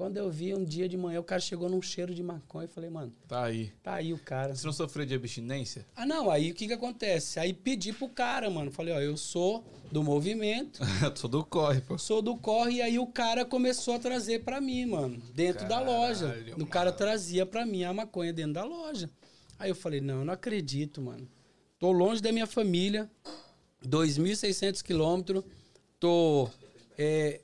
Quando eu vi um dia de manhã, o cara chegou num cheiro de maconha e falei, mano, Tá aí. tá aí o cara. Você não sofreu de abstinência? Ah, não, aí o que que acontece? Aí pedi pro cara, mano. Falei, ó, eu sou do movimento, Sou do corre, pô. sou do corre, e aí o cara começou a trazer pra mim, mano, dentro da loja. Caralho, O cara trazia pra mim a maconha dentro da loja. Aí eu falei, não, eu não acredito, mano. Tô longe da minha família, 2.600 quilômetros, tô, é,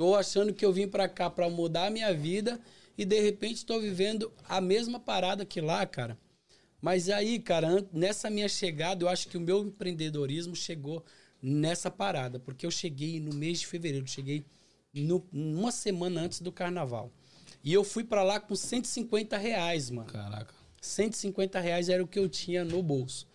tô achando que eu vim pra cá pra mudar a minha vida e de repente tô vivendo a mesma parada que lá, cara. Mas aí, cara, nessa minha chegada, eu acho que o meu empreendedorismo chegou nessa parada, porque eu cheguei no mês de fevereiro, cheguei no, uma semana antes do carnaval. E eu fui pra lá com 150 reais, mano. Caraca. 150 reais era o que eu tinha no bolso.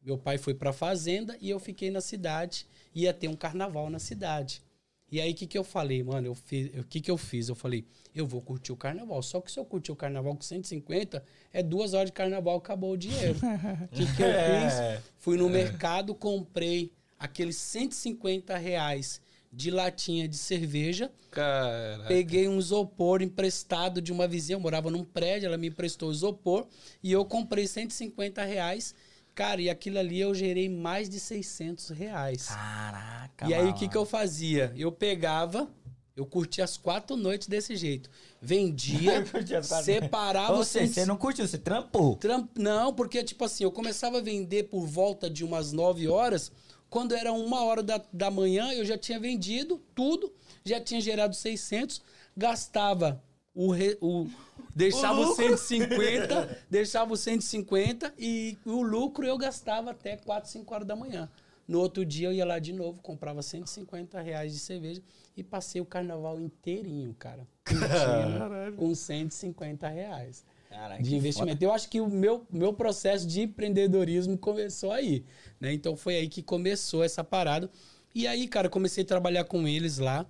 Meu pai foi pra fazenda e eu fiquei na cidade. Ia ter um carnaval na cidade. E aí, o que, que eu falei, mano? Eu fiz, o que, que eu fiz? Eu falei, eu vou curtir o carnaval. Só que se eu curtir o carnaval com 150, é duas horas de carnaval, acabou o dinheiro. O que, que eu É. fiz? Fui no mercado, comprei aqueles 150 reais de latinha de cerveja. Caraca. Peguei um isopor emprestado de uma vizinha, eu morava num prédio, ela me emprestou isopor e eu comprei 150 reais. Cara, e aquilo ali eu gerei mais de 600 reais. Caraca, e aí o que, que eu fazia? Eu pegava, eu curtia as quatro noites desse jeito. Vendia, separava Ou seja, 100 você não curtiu, você trampou. Tram- Não, porque, tipo assim, eu começava a vender por volta de umas 9 horas. Quando era uma hora da, da manhã, eu já tinha vendido tudo, já tinha gerado 600, gastava o. re- o deixava O o lucro. 150, deixava o 150 e o lucro eu gastava até 4, 5 horas da manhã. No outro dia eu ia lá de novo, comprava 150 reais de cerveja e passei o carnaval inteirinho, cara. curtindo Com 150 reais Caraca, de investimento. Eu acho que o meu, meu processo de empreendedorismo começou aí, né? Então foi aí que começou essa parada. E aí, cara, comecei a trabalhar com eles lá,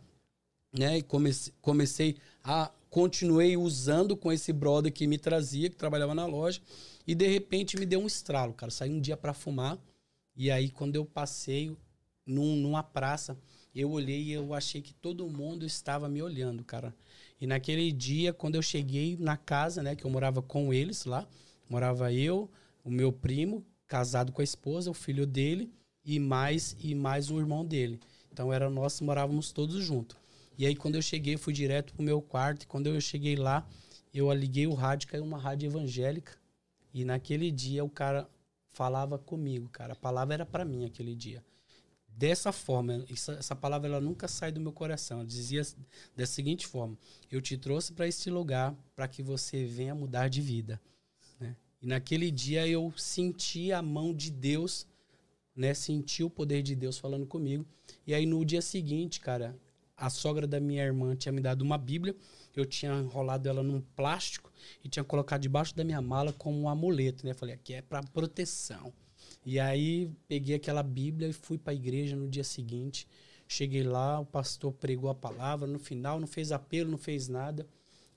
né? E comecei, comecei a continuei usando com esse brother que me trazia, que trabalhava na loja, e de repente me deu um estralo, cara. Saí um dia pra fumar, e aí quando eu passei num, numa praça, eu olhei e eu achei que todo mundo estava me olhando, cara. E naquele dia, quando eu cheguei na casa, né, que eu morava com eles lá, morava eu, o meu primo, casado com a esposa, o filho dele e mais e mais o irmão dele. Então era nós morávamos todos juntos. E aí quando eu cheguei, fui direto pro meu quarto, e quando eu cheguei lá, eu liguei o rádio, caiu uma rádio evangélica. E naquele dia o cara falava comigo, cara. A palavra era para mim aquele dia. Dessa forma, essa, essa palavra ela nunca sai do meu coração. Ela dizia da seguinte forma: Eu te trouxe para este lugar para que você venha mudar de vida. né? E naquele dia eu senti a mão de Deus, né? Senti o poder de Deus falando comigo. E aí no dia seguinte, cara, a sogra da minha irmã tinha me dado uma Bíblia. Eu tinha enrolado ela num plástico e tinha colocado debaixo da minha mala como um amuleto, né? Falei, aqui é para proteção. E aí peguei aquela Bíblia e fui para a igreja no dia seguinte. Cheguei lá, o pastor pregou a palavra, no final não fez apelo, não fez nada.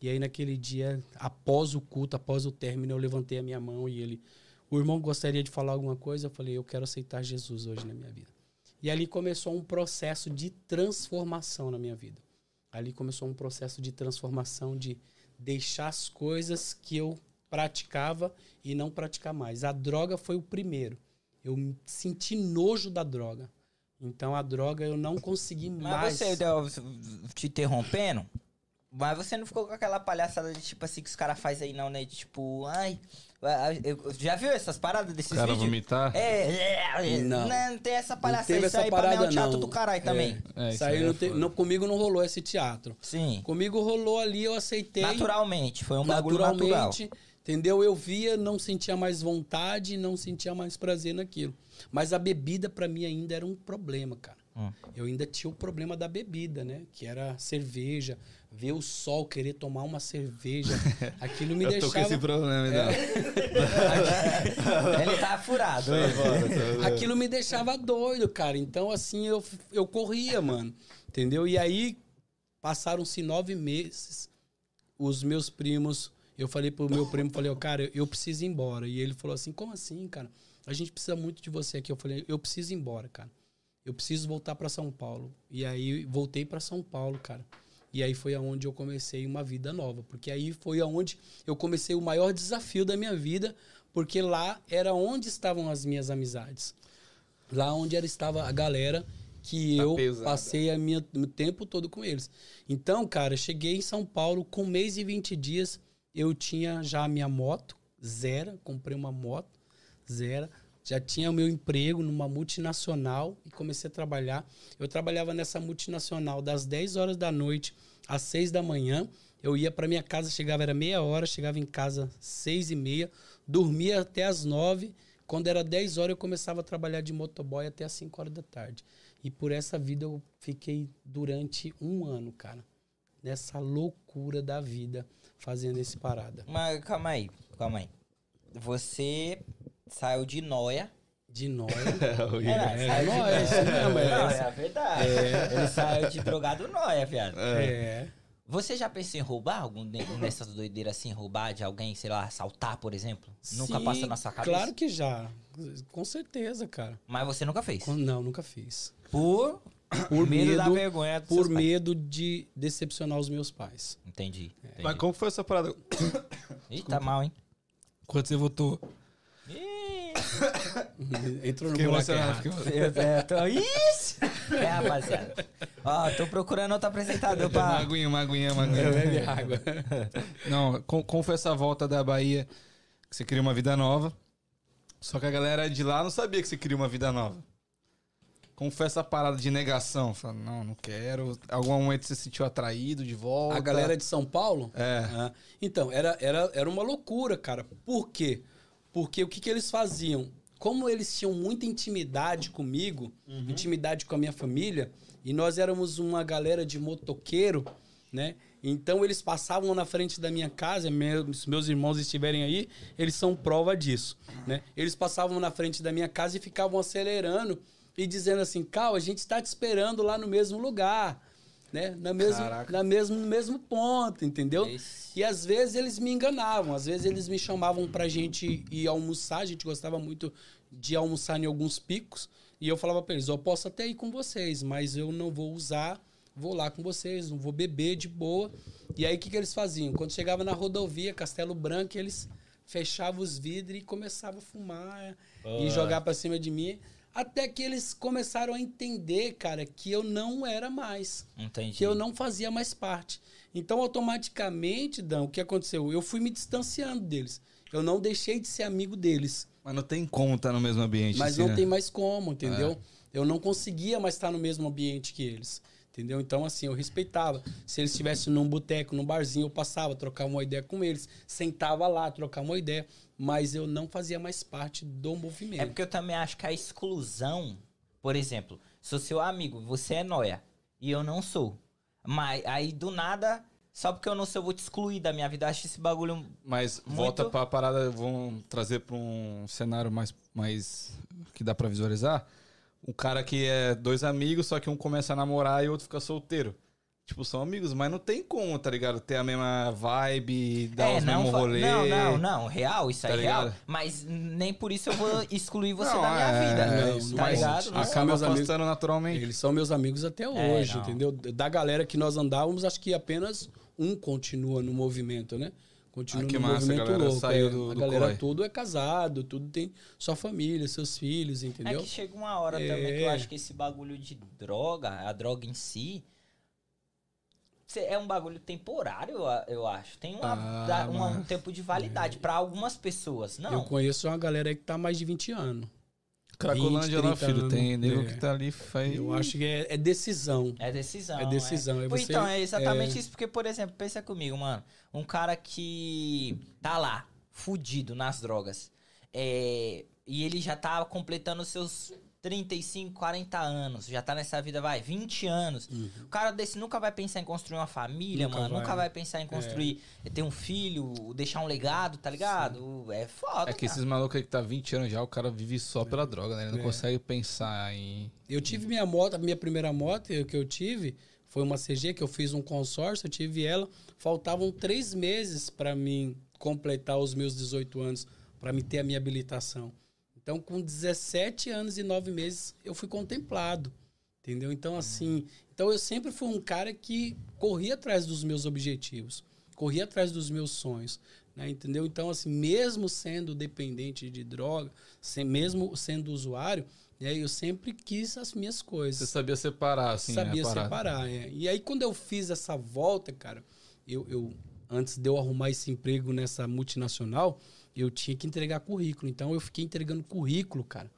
E aí naquele dia, após o culto, após o término, eu levantei a minha mão e ele, o irmão gostaria de falar alguma coisa, eu falei, eu quero aceitar Jesus hoje na minha vida. E ali começou um processo de transformação na minha vida. Ali começou um processo de transformação de deixar as coisas que eu praticava e não praticar mais. A droga foi o primeiro. Eu me senti nojo da droga. Então a droga eu não consegui Mas mais. você, Del, te interrompendo, mas você não ficou com aquela palhaçada de tipo assim que os caras fazem aí não, né? Tipo, ai. Eu- Já viu essas paradas desses O cara vídeos? vomitar? É, é, Não. não. não tem essa Não palhaçada. teve Isso essa aí pra mim é parada um teatro não. do caralho também. É, Isso isso aí aí é não te- não- comigo não rolou esse teatro. Sim. Comigo rolou ali, eu aceitei. Naturalmente, foi um bagulho natural. naturalmente, entendeu? Eu via, não sentia mais vontade, não sentia mais prazer naquilo. Mas a bebida pra mim ainda era um problema, cara. Hum. Eu ainda tinha o problema da bebida, né? Que era cerveja, ver o sol, querer tomar uma cerveja. Aquilo me Eu tô com deixava. esse problema, então. Ele tá furado. Aquilo me deixava doido, cara. Então, assim, eu, eu corria, mano. Entendeu? E aí, Passaram-se nove meses. Os meus primos, eu falei pro meu primo, falei, ó, cara, eu preciso ir embora. E ele falou assim, como assim, cara? A gente precisa muito de você aqui. Eu falei, eu preciso ir embora, cara. Eu preciso voltar para São Paulo. E aí voltei para São Paulo, cara. E aí foi aonde eu comecei uma vida nova, porque aí foi aonde eu comecei o maior desafio da minha vida, porque lá era onde estavam as minhas amizades. Lá onde era, estava a galera que Tá eu pesada. passei a minha, o tempo todo com eles. Então, cara, cheguei em São Paulo, com um mês e 20 dias, eu tinha já a minha moto, zero, comprei uma moto, zero. Já tinha o meu emprego numa multinacional e comecei a trabalhar. Eu trabalhava nessa multinacional das 10 horas da noite às 6 da manhã. Eu ia para minha casa, chegava, era meia hora, chegava em casa seis e meia, dormia até às 9. Quando era 10 horas, eu começava a trabalhar de motoboy até às 5 horas da tarde. E por essa vida eu fiquei durante um ano, cara. Nessa loucura da vida, fazendo esse parada. Mas calma aí, calma aí. Você saiu de noia. De nóia. Eu ia- É, É, saiu de nóia, isso mesmo, é. É a verdade. Ele saiu de drogado nóia, viado. É. Você já pensou em roubar algum de- nessas doideiras assim, roubar de alguém, sei lá, assaltar, por exemplo? nunca Sim, passou na sua cabeça? Claro que já. Com certeza, cara. Mas você nunca fez. Não, nunca fiz. Por, Por medo, da medo- vergonha dos Por seus pais. medo de decepcionar os meus pais. Entendi. entendi. Mas como foi essa parada? Ih, tá mal, hein? Quando você votou? Entrou no buraco errado. eu tô... Isso! É, rapaziada. Ó, tô procurando outro apresentador Uma pra... aguinha, uma aguinha, uma Eu aguinha. bebe água. Não, com- como foi essa volta da Bahia que você queria uma vida nova? Só que a galera de lá não sabia que você queria uma vida nova. Como foi essa parada de negação? Fala, não, não quero. Algum momento você se sentiu atraído de volta? A galera de São Paulo? É. Ah, então, era, era, era uma loucura, cara. Por quê? Porque o que, que eles faziam? Como eles tinham muita intimidade comigo, intimidade com a minha família, e nós éramos uma galera de motoqueiro, né? Então eles passavam na frente da minha casa, meus, meus irmãos estiverem aí, eles são prova disso, né? Eles passavam na frente da minha casa e ficavam acelerando e dizendo assim, Cal, a gente está te esperando lá no mesmo lugar, né? Na mesmo, Caraca. na mesmo, no mesmo ponto, entendeu? Esse- E às vezes eles me enganavam, às vezes eles me chamavam pra gente ir almoçar, a gente gostava muito de almoçar em alguns picos, e eu falava pra eles, eu posso até ir com vocês, mas eu não vou usar, vou lá com vocês, não vou beber de boa. E aí o que, que eles faziam? Quando chegava na rodovia, Castelo Branco, eles fechavam os vidros e começavam a fumar e jogar pra cima de mim. Até que eles começaram a entender, cara, que eu não era mais Entendi. que eu não fazia mais parte. Então, automaticamente, Dan, o que aconteceu? Eu fui me distanciando deles. Eu não deixei de ser amigo deles. Mas não tem como estar no mesmo ambiente. Mas assim, não né? tem mais como, entendeu? Eu não conseguia mais estar no mesmo ambiente que eles. Entendeu? Então, assim, eu respeitava. Se eles estivessem num boteco, num barzinho, eu passava, trocava uma ideia com eles, sentava lá, trocava uma ideia. Mas eu não fazia mais parte do movimento. É porque eu também acho que a exclusão, por exemplo, sou seu amigo, você é noia e eu não sou. Mas aí do nada, só porque eu não sou, eu vou te excluir da minha vida. Eu acho esse bagulho. Mas Muito- volta pra parada, vamos trazer pra um cenário mais, mais que dá pra visualizar. Um cara que é dois amigos, só que um começa a namorar e o outro fica solteiro. Tipo, são amigos, mas não tem como, tá ligado? Ter a mesma vibe, dar os É, não, mesmos fa- rolê. não, não, não, real, isso Tá aí é real. Mas nem por isso eu vou excluir você Não, da minha é, vida. não, tá mas ligado? Não. Acaba meus amigos- afastando naturalmente. Eles são meus amigos até hoje, não. entendeu? Da galera que nós andávamos, acho que apenas um continua no movimento, né? Continua Ah, que no massa, a movimento galera louco. saiu é. do- a do galera corre. tudo é casado, tudo tem sua família, seus filhos, É entendeu? que chega uma hora É. também que eu acho que esse bagulho de droga, a droga em si, é um bagulho temporário, eu acho. Tem uma, Ah, uma- um tempo de validade pra algumas pessoas. Não. Eu conheço uma galera aí que tá há mais de 20 anos. Cracolândia lá, 20, filho. 30 Tem nego anos, que é. tá ali faz. Eu acho que é, é decisão. É decisão. É decisão, é você- então, é exatamente é- isso. Porque, por exemplo, pensa comigo, mano. Um cara que tá lá, fudido nas drogas. é, e ele já tá completando os seus 35, 40 anos. Já tá nessa vida, vai, 20 anos. O cara desse nunca vai pensar em construir uma família, Nunca mano. vai. Nunca vai pensar em construir, ter um filho, deixar um legado, tá ligado? É foda, É que cara. esses malucos aí que tá 20 anos já, o cara vive só pela droga, né? Ele não É. consegue pensar em. Eu tive minha moto, a minha primeira moto que eu tive foi uma CG que eu fiz um consórcio, eu tive ela. Faltavam três meses para mim completar os meus 18 anos, para me ter a minha habilitação. Então, com 17 anos e 9 meses, eu fui contemplado. Entendeu? Então, assim, então eu sempre fui um cara que corria atrás dos meus objetivos, corria atrás dos meus sonhos. Né? Entendeu? Então, assim, mesmo sendo dependente de droga, sem, mesmo sendo usuário, né, eu sempre quis as minhas coisas. Você sabia separar, assim, Sabia né, a parada. separar, é. E aí, quando eu fiz essa volta, cara, eu, eu antes de eu arrumar esse emprego nessa multinacional, eu tinha que entregar currículo. Então, eu fiquei entregando currículo, cara,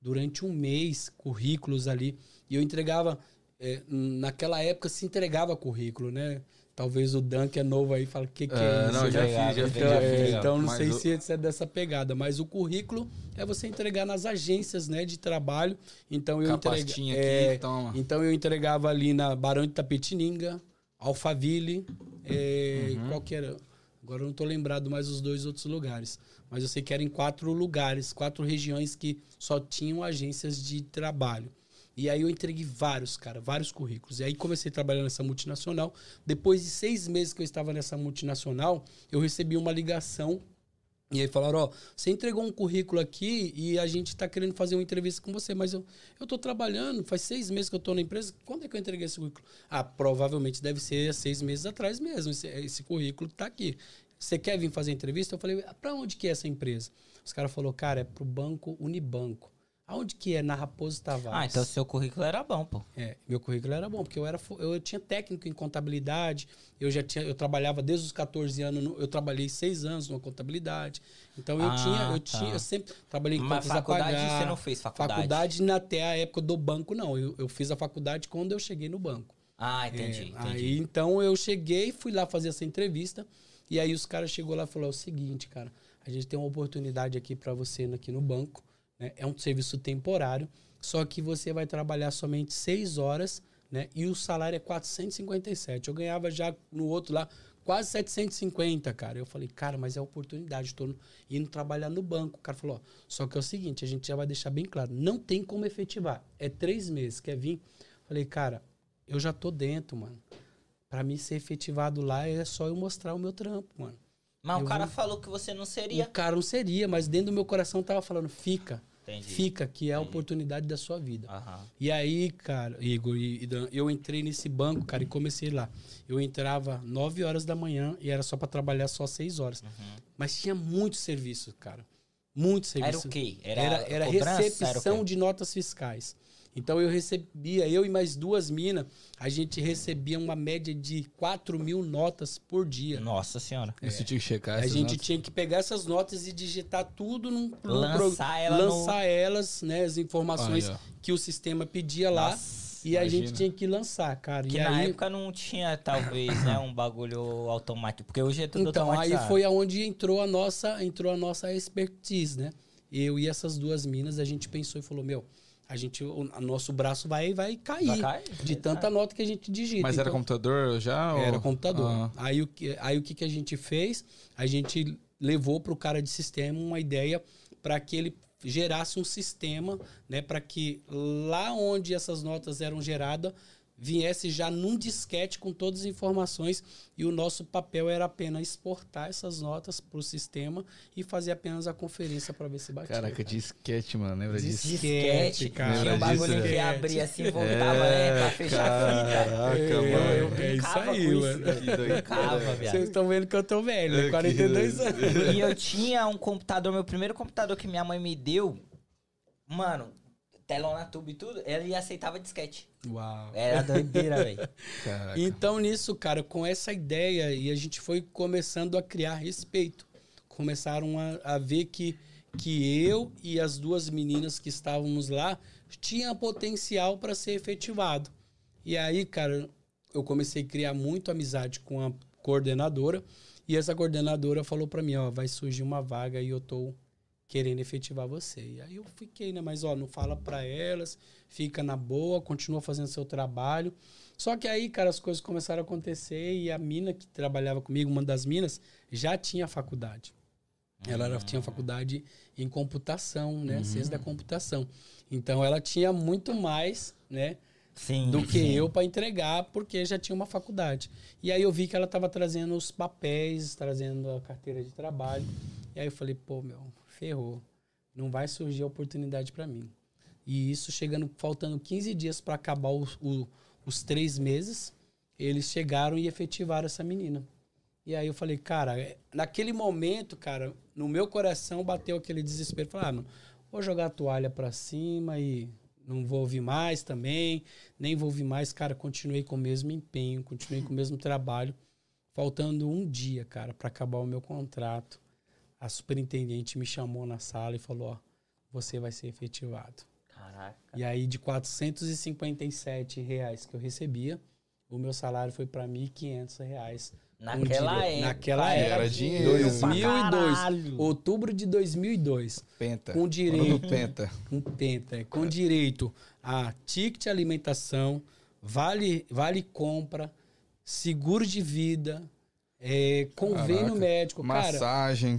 durante um mês, currículos ali. E eu entregava, é, naquela época se entregava currículo, né? Talvez o Dan, que é novo aí, fala, o que, que é, É, isso? não, já fiz, já fiz, Então, já é, fiz. então não sei se é dessa pegada, mas o currículo é você entregar nas agências, né, de trabalho. Então eu Com a entrega, pastinha é, aqui, então eu entregava ali na Barão de Tapetininga, Alphaville, é, Uhum. qual que era? Agora eu não tô lembrado mais os dois outros lugares, mas eu sei que era em quatro lugares, quatro regiões que só tinham agências de trabalho. E aí eu entreguei vários, cara, vários currículos. E aí comecei a trabalhar nessa multinacional. Depois de seis meses que eu estava nessa multinacional, eu recebi uma ligação. E aí falaram, ó, você entregou um currículo aqui e a gente tá querendo fazer uma entrevista com você, mas eu, eu tô trabalhando, faz seis meses que eu tô na empresa, quando é que eu entreguei esse currículo? Ah, provavelmente deve ser seis meses atrás mesmo, esse, esse currículo tá aqui. Você quer vir fazer entrevista? Eu falei, pra onde que é essa empresa? Os caras falaram, cara, é pro banco Unibanco. Aonde que é? Na Raposo Tavares. Ah, então seu currículo era bom, pô. É, meu currículo era bom, porque eu era fo- eu tinha técnico em contabilidade, eu já tinha, eu trabalhava desde os 14 anos, no- eu trabalhei seis anos numa contabilidade. Então eu Ah, tinha, eu tá. tinha, eu sempre trabalhei em Mas a faculdade pagar. você não fez faculdade? Faculdade na- até a época do banco não, eu, eu fiz a faculdade quando eu cheguei no banco. Ah, É, entendi, entendi. Aí então eu cheguei, fui lá fazer essa entrevista e aí os caras chegou lá e falou é o seguinte, cara, a gente tem uma oportunidade aqui para você aqui no banco, né? É um serviço temporário, só que você vai trabalhar somente seis horas, né? E o salário é 457. Eu ganhava já no outro lá quase 750, cara. Eu falei, cara, mas é oportunidade, estou indo trabalhar no banco. O cara falou, ó, só que é o seguinte, a gente já vai deixar bem claro, não tem como efetivar. É três meses, quer vir? Falei, cara, eu já tô dentro, mano. Pra mim ser efetivado lá é só eu mostrar o meu trampo, mano. Mas eu o cara vou- falou que você não O seria. cara não seria, mas dentro do meu coração tava falando, fica, Entendi. fica, que é a oportunidade da sua vida. E aí, cara, Igor e e Dan, eu entrei nesse banco, cara, e comecei lá. Eu entrava 9 horas da manhã e era só pra trabalhar só 6 horas. Mas tinha muito serviço, cara. Muito serviço. Era o quê? Era, Era, era, cobrança? recepção Era de notas fiscais. Então eu recebia, eu e mais duas minas, a gente recebia uma média de 4 mil notas por dia. Nossa senhora. Isso tinha que checar A gente notas. tinha que pegar essas notas e digitar tudo num, Lançar pro- ela no- lançar elas, né, as informações Aí, que o sistema pedia lá Nossa, e a imagina. gente tinha que lançar, cara. Que e na aí, época não tinha, talvez, né, um bagulho automático. Porque hoje é tudo então aí automatizado. foi aonde entrou a nossa, entrou a nossa expertise, né? Eu e essas duas minas, a gente pensou e falou, meu, a gente, o nosso braço vai, vai cair Vai cair, de vai tanta nota que a gente digita. Mas era Então, computador já? Era ou- computador. Ah. Aí, o que, aí o que, que a gente fez? A gente levou para o cara de sistema uma ideia para que ele gerasse um sistema, né, para que lá onde essas notas eram geradas viesse já num disquete com todas as informações e o nosso papel era apenas exportar essas notas para o sistema e fazer apenas a conferência para ver se batia. Caraca, cara. disquete, mano. Lembra disso? Disquete, cara. tinha um bagulho disso, que é? abria assim e voltava, né? Pra fechar a fita. Caraca, É, mano. Eu é isso brincava aí, com mano. isso. Que doideira. Brincava, viado. Vocês estão vendo que eu tô velho, né? É, 42 que- anos. E eu tinha um computador, meu primeiro computador que minha mãe me deu, mano, telona tubo e tudo, ele aceitava disquete. Uau. Era doideira, velho. Então, nisso, cara, com essa ideia, e a gente foi começando a criar respeito. Começaram a, a ver que, que eu e as duas meninas que estávamos lá tinha potencial para ser efetivado. E aí, cara, eu comecei a criar muito amizade com a coordenadora. E essa coordenadora falou para mim, ó, vai surgir uma vaga e eu tô querendo efetivar você. E aí eu fiquei, né? Mas, ó, não fala para elas, fica na boa, continua fazendo seu trabalho. Só que aí, cara, as coisas começaram a acontecer e a mina que trabalhava comigo, uma das minas, já tinha faculdade. Ela era- tinha faculdade em computação, né? Ciência da computação. Então ela tinha muito mais, né? Sim. do que sim. eu para entregar, porque já tinha uma faculdade. E aí eu vi que ela estava trazendo os papéis, trazendo a carteira de trabalho. E aí eu falei, pô, meu, ferrou. Não vai surgir oportunidade para mim. E isso chegando, faltando 15 dias para acabar o- o- os três meses, eles chegaram e efetivaram essa menina. E aí eu falei, cara, é- naquele momento, cara, no meu coração bateu aquele desespero. Falei, ah, vou jogar a toalha pra cima e não vou ouvir mais também, nem vou ouvir mais. Cara, continuei com o mesmo empenho, continuei com o mesmo trabalho. Faltando um dia, cara, para acabar o meu contrato, a superintendente me chamou na sala e falou, ó, você vai ser efetivado. Caraca. E aí, de 457 reais que eu recebia, o meu salário foi para 1.500 reais. Naquela época. naquela época. Era dinheiro. 2002. Caralho. Outubro de 2002. Penta. Com direito. Penta. Com penta. é, Com direito a ticket alimentação, vale, vale compra, seguro de vida, é, convênio Caraca. médico. Cara, Massagem.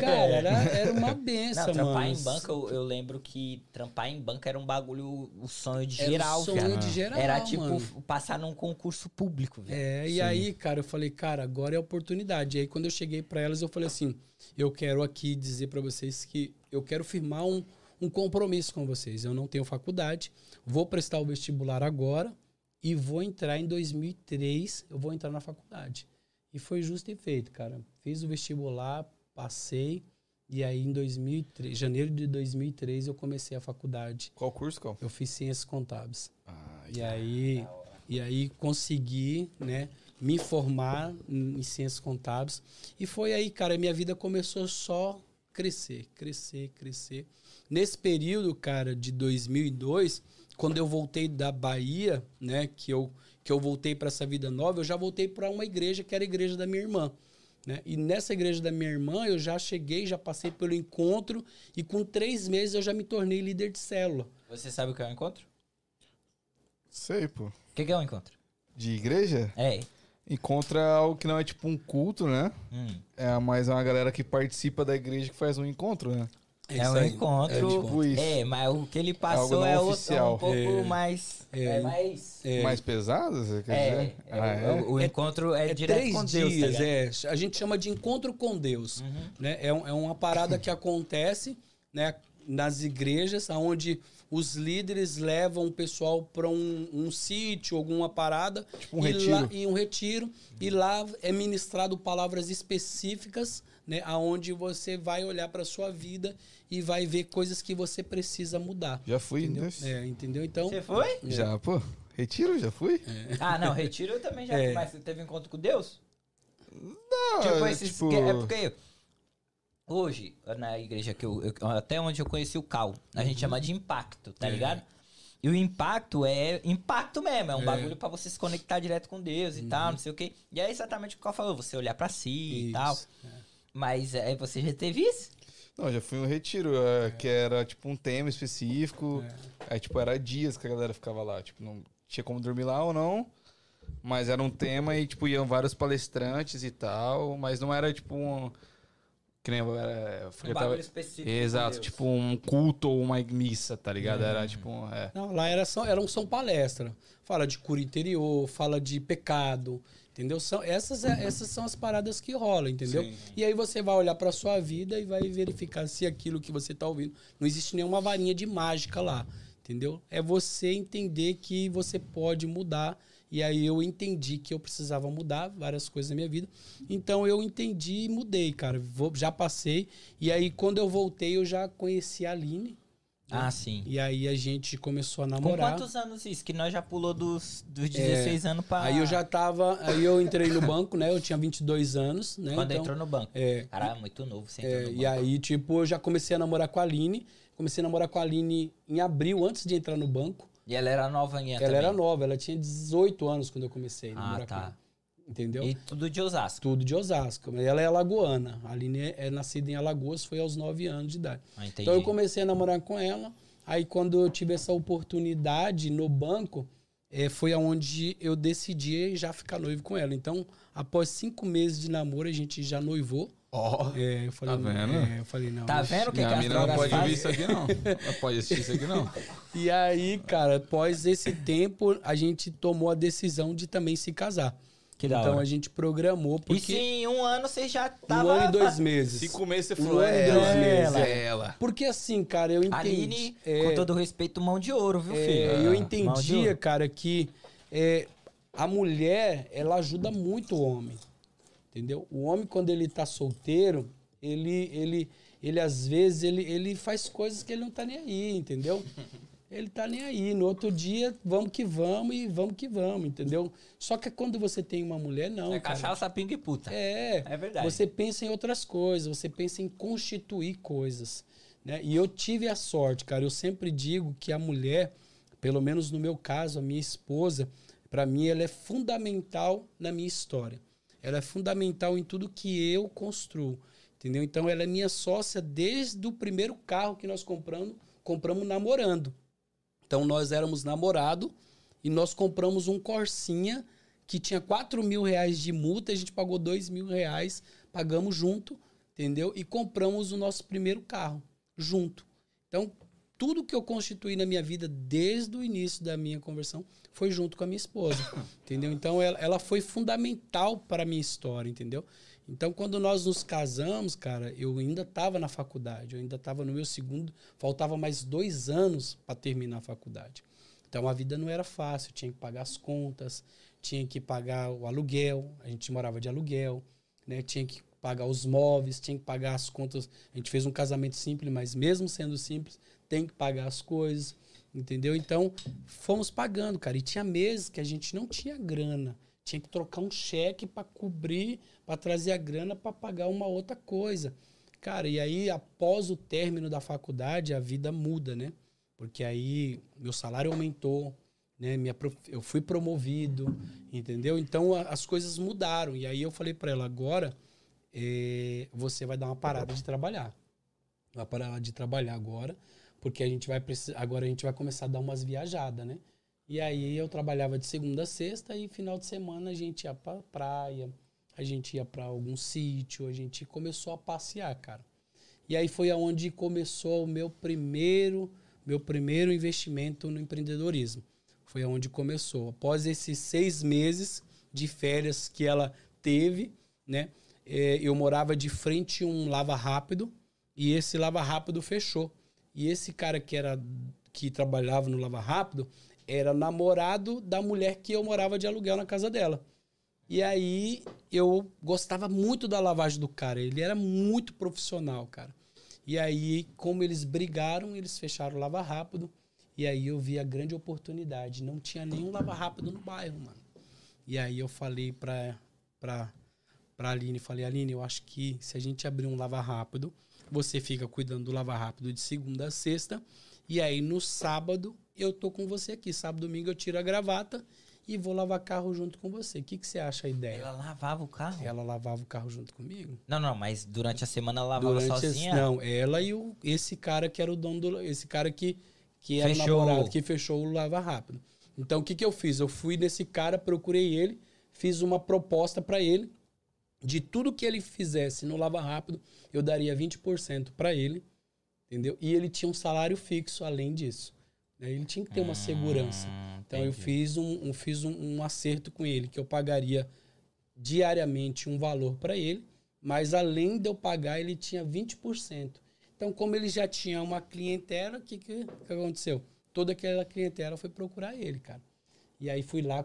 cara era, era uma Não, benção, trampar mano. em banca, eu, eu lembro que trampar em banca era um bagulho, o sonho de Era o geral, sonho viado. de geral, Era tipo mano. passar num concurso público, velho. É, e aí, cara, eu falei, cara, agora é a oportunidade. E aí, quando eu cheguei pra elas, eu falei assim: eu quero aqui dizer pra vocês que eu quero firmar um, um compromisso com vocês. Eu não tenho faculdade, vou prestar o vestibular agora e vou entrar em 2003, eu vou entrar na faculdade. E foi justo e feito, cara. Fiz o vestibular, passei, e aí em 2003, janeiro de 2003, eu comecei a faculdade. Qual curso, qual? Eu fiz ciências contábeis. Ah, E aí, e aí consegui, né, me formar em ciências contábeis. E foi aí, cara, minha vida começou só crescer, crescer, crescer. Nesse período, cara, de 2002, quando eu voltei da Bahia, né, que eu que eu voltei para essa vida nova, eu já voltei para uma igreja que era a igreja da minha irmã. Né? E nessa igreja da minha irmã, eu já cheguei, já passei pelo encontro, e com três meses eu já me tornei líder de célula. Você sabe o que é um encontro? sei, pô. O que que é um encontro? De igreja? É. Encontra algo que não é tipo um culto, né? Hum. É mais uma galera que participa da igreja que faz um encontro, né? É, isso um aí. encontro. É tipo isso. É, mas o que ele passou é, outro, é oficial. um pouco É. mais. É, É. mais. É. Mais pesado, você quer É, dizer? é, Ah, é? O, o É- encontro é, É direto três com Deus, tá dias, ligado? é. A gente chama de encontro com Deus. Uhum. Né? É, um- é uma parada que acontece né, nas igrejas, onde os líderes levam o pessoal para um, um sítio, alguma parada. Tipo um e retiro. Lá, e um retiro. E lá é ministrado palavras específicas, né, aonde você vai olhar para sua vida e vai ver coisas que você precisa mudar. Já fui Entendeu? nesse. É, entendeu? Então, Você foi? Já, pô. Retiro, já fui? Ah, não, retiro eu também já É. fui, mas você teve encontro com Deus? Não, tipo, é, esses, tipo... que- é porque hoje, na igreja que eu, eu- até onde eu conheci o Cal, a Uhum. gente chama de impacto, tá É. ligado? E o impacto é impacto mesmo, é um É. bagulho pra você se conectar direto com Deus e tal, não sei o quê. E é exatamente o que o Cal falou, você olhar pra si e Isso, tal. Mas é, você já teve isso? Não, já fui um retiro, é, que era tipo um tema específico. É. Aí, tipo, era dias que a galera ficava lá. Tipo, não tinha como dormir lá ou não. Mas era um tema e, tipo, iam vários palestrantes e tal. Mas não era, tipo, um... Que nem... Era, Um bagulho específico. Exato, tipo um culto ou uma missa, tá ligado? Era, tipo... É. Não, lá era só, eram, são palestra. Fala de cura interior, fala de pecado, entendeu? São, essas, é- essas são as paradas que rolam, entendeu? Sim. E aí você vai olhar pra sua vida e vai verificar se aquilo que você tá ouvindo. Não existe nenhuma varinha de mágica lá, entendeu? É você entender que você pode mudar. E aí eu entendi que eu precisava mudar várias coisas na minha vida. Então eu entendi e mudei, cara. Vou, já passei. E aí quando eu voltei, eu já conheci a Aline. Ah, sim. E aí a gente começou a Com namorar. quantos anos isso? Que nós já pulou dos, dos 16 anos pra... É. Aí eu já tava. Aí eu entrei no banco, né? Eu tinha 22 anos, né? Quando então, entrou no banco. É. Caralho, muito novo você é, no e aí, tipo, eu já comecei a namorar com a Aline. Comecei a namorar com a Aline em abril, antes de entrar no banco. E ela era novinha ela também. era nova, ela tinha 18 anos quando eu comecei a Ah, namorar com tá. ela. Entendeu? E tudo de Osasco. Tudo de Osasco. Mas Ela é alagoana. A Aline é, é nascida em Alagoas, foi aos 9 anos de idade. Ah, entendi. Então eu comecei a namorar com ela. Aí quando eu tive essa oportunidade no banco, eh, foi aonde eu decidi já ficar noivo com ela. Então, após cinco meses de namoro, a gente já noivou, Ó, É, eu falei, Tá vendo? é, eu falei, não. Tá vendo o que, que as não pode fazem? ouvir isso aqui, não. Não pode assistir isso aqui, não. E aí, cara, após esse tempo, a gente tomou a decisão de também se casar. Que da então hora. a gente programou, E porque se em um ano você já um tava... ano e dois meses. Cinco meses você Um falou, ano e é dois ela, meses. é ela. Porque assim, cara, eu entendi. Aline, é, com todo respeito, mão de ouro, viu, filho? é, eu Mão de entendia, cara, que é, a mulher, ela ajuda muito o homem. Entendeu? O homem, quando ele tá solteiro, ele, ele, ele às vezes, ele, ele faz coisas que ele não tá nem aí, entendeu? Ele tá nem aí. No outro dia, vamos que vamos e vamos que vamos, entendeu? Só que quando você tem uma mulher, não. É cara. cachaça, pinga e puta. É, É verdade. Você pensa em outras coisas, você pensa em constituir coisas. Né? E eu tive a sorte, cara. Eu sempre digo que a mulher, pelo menos no meu caso, a minha esposa, para mim, ela é fundamental na minha história. Ela é fundamental em tudo que eu construo. Entendeu? Então, ela é minha sócia desde o primeiro carro que nós compramos, compramos namorando. Então, nós éramos namorado e nós compramos um Corsinha que tinha 4 mil reais de multa, a gente pagou 2 mil reais, pagamos junto, entendeu? E compramos o nosso primeiro carro junto. Então, tudo que eu constituí na minha vida desde o início da minha conversão foi junto com a minha esposa, entendeu? Então, ela, ela foi fundamental para a minha história, entendeu? Então, quando nós nos casamos, cara, eu ainda estava na faculdade, eu ainda estava no meu segundo, faltava mais dois anos para terminar a faculdade. Então, a vida não era fácil, tinha que pagar as contas, tinha que pagar o aluguel, a gente morava de aluguel, né? Tinha que pagar os móveis, tinha que pagar as contas. A gente fez um casamento simples, mas mesmo sendo simples, tem que pagar as coisas, entendeu? Então, fomos pagando, cara. E tinha meses que a gente não tinha grana. Tinha que trocar um cheque para cobrir, para trazer a grana para pagar uma outra coisa. Cara, e aí, após o término da faculdade, a vida muda, né? Porque aí meu salário aumentou, né? Minha. Eu fui promovido, entendeu? Então a- as coisas mudaram. E aí eu falei para ela: agora eh, você vai dar uma parada de trabalhar. Vai parar de trabalhar agora, porque a gente vai. Agora a gente vai começar a dar umas viajadas, né? E aí eu trabalhava de segunda a sexta e final de semana a gente ia pra praia, a gente ia para algum sítio, a gente começou a passear, cara. E aí foi aonde começou o meu primeiro, meu primeiro investimento no empreendedorismo. Foi aonde começou. Após esses seis meses de férias que ela teve, né? eh, eu morava de frente a um lava rápido e esse lava rápido fechou. E esse cara que era que trabalhava no lava rápido era namorado da mulher que eu morava de aluguel na casa dela. E aí eu gostava muito da lavagem do cara. Ele era muito profissional, cara. E aí, como eles brigaram, eles fecharam o lava rápido. E aí eu vi a grande oportunidade. Não tinha nenhum lava rápido no bairro, mano. E aí eu falei pra, pra, pra Aline, falei, Aline, eu acho que se a gente abrir um lava rápido, você fica cuidando do lava rápido de segunda a sexta. E aí no sábado eu tô com você aqui. Sábado, domingo eu tiro a gravata e vou lavar carro junto com você. O que, que você acha a ideia? Ela lavava o carro? Ela lavava o carro junto comigo? Não, não, mas durante a semana ela lavava Durante esse- sozinha? não, ela e o, esse cara que era o dono do. Esse cara que, que era Fechou. o namorado, que fechou o Lava Rápido. Então, o que, que eu fiz? Eu fui nesse cara, procurei ele, fiz uma proposta para ele. De tudo que ele fizesse no Lava Rápido, eu daria 20% para ele, entendeu? E ele tinha um salário fixo além disso. Né? Ele tinha que ter uma segurança. Hum, Então eu fiz um, um- fiz um, um acerto com ele, que eu pagaria diariamente um valor para ele, mas além de eu pagar, ele tinha 20%. Então, como ele já tinha uma clientela, o que, que, que aconteceu? Toda aquela clientela foi procurar ele, cara. E aí fui lá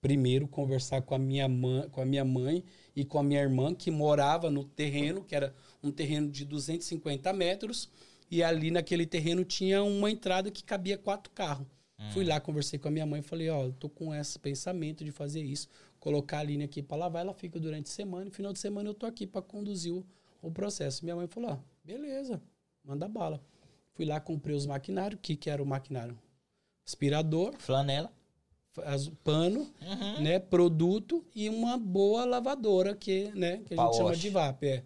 primeiro conversar com a minha mãe, com a minha mãe e com a minha irmã que morava no terreno, que era um terreno de 250 metros, e ali naquele terreno tinha uma entrada que cabia quatro carros. Fui lá, conversei com a minha mãe e falei, ó, eu tô com esse pensamento de fazer isso, colocar a linha aqui para lavar, ela fica durante a semana, e final de semana eu tô aqui para conduzir o, o processo. Minha mãe falou, ó, beleza, manda bala. Fui lá, comprei os maquinários, o que que era o maquinário? Aspirador, Flanela. pano, Uhum. né, produto e uma boa lavadora que, né, que a gente chama de VAP, é.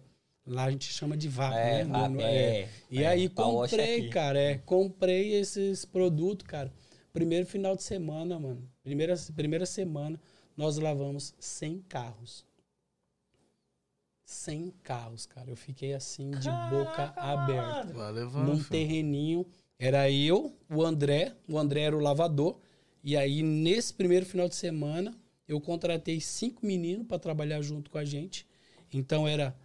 Lá a gente chama de VAP, É, né? VAP, no- é. E É, aí wash comprei, cara, é, comprei esses produtos, cara. Primeiro final de semana, mano. Primeira, primeira semana, nós lavamos 100 carros. 100 carros, cara. Eu fiquei assim, de boca aberta. Vai levando. Num filho. terreninho. Era eu, o André. O André era o lavador. E aí, nesse primeiro final de semana, eu contratei cinco meninos para trabalhar junto com a gente. Então, era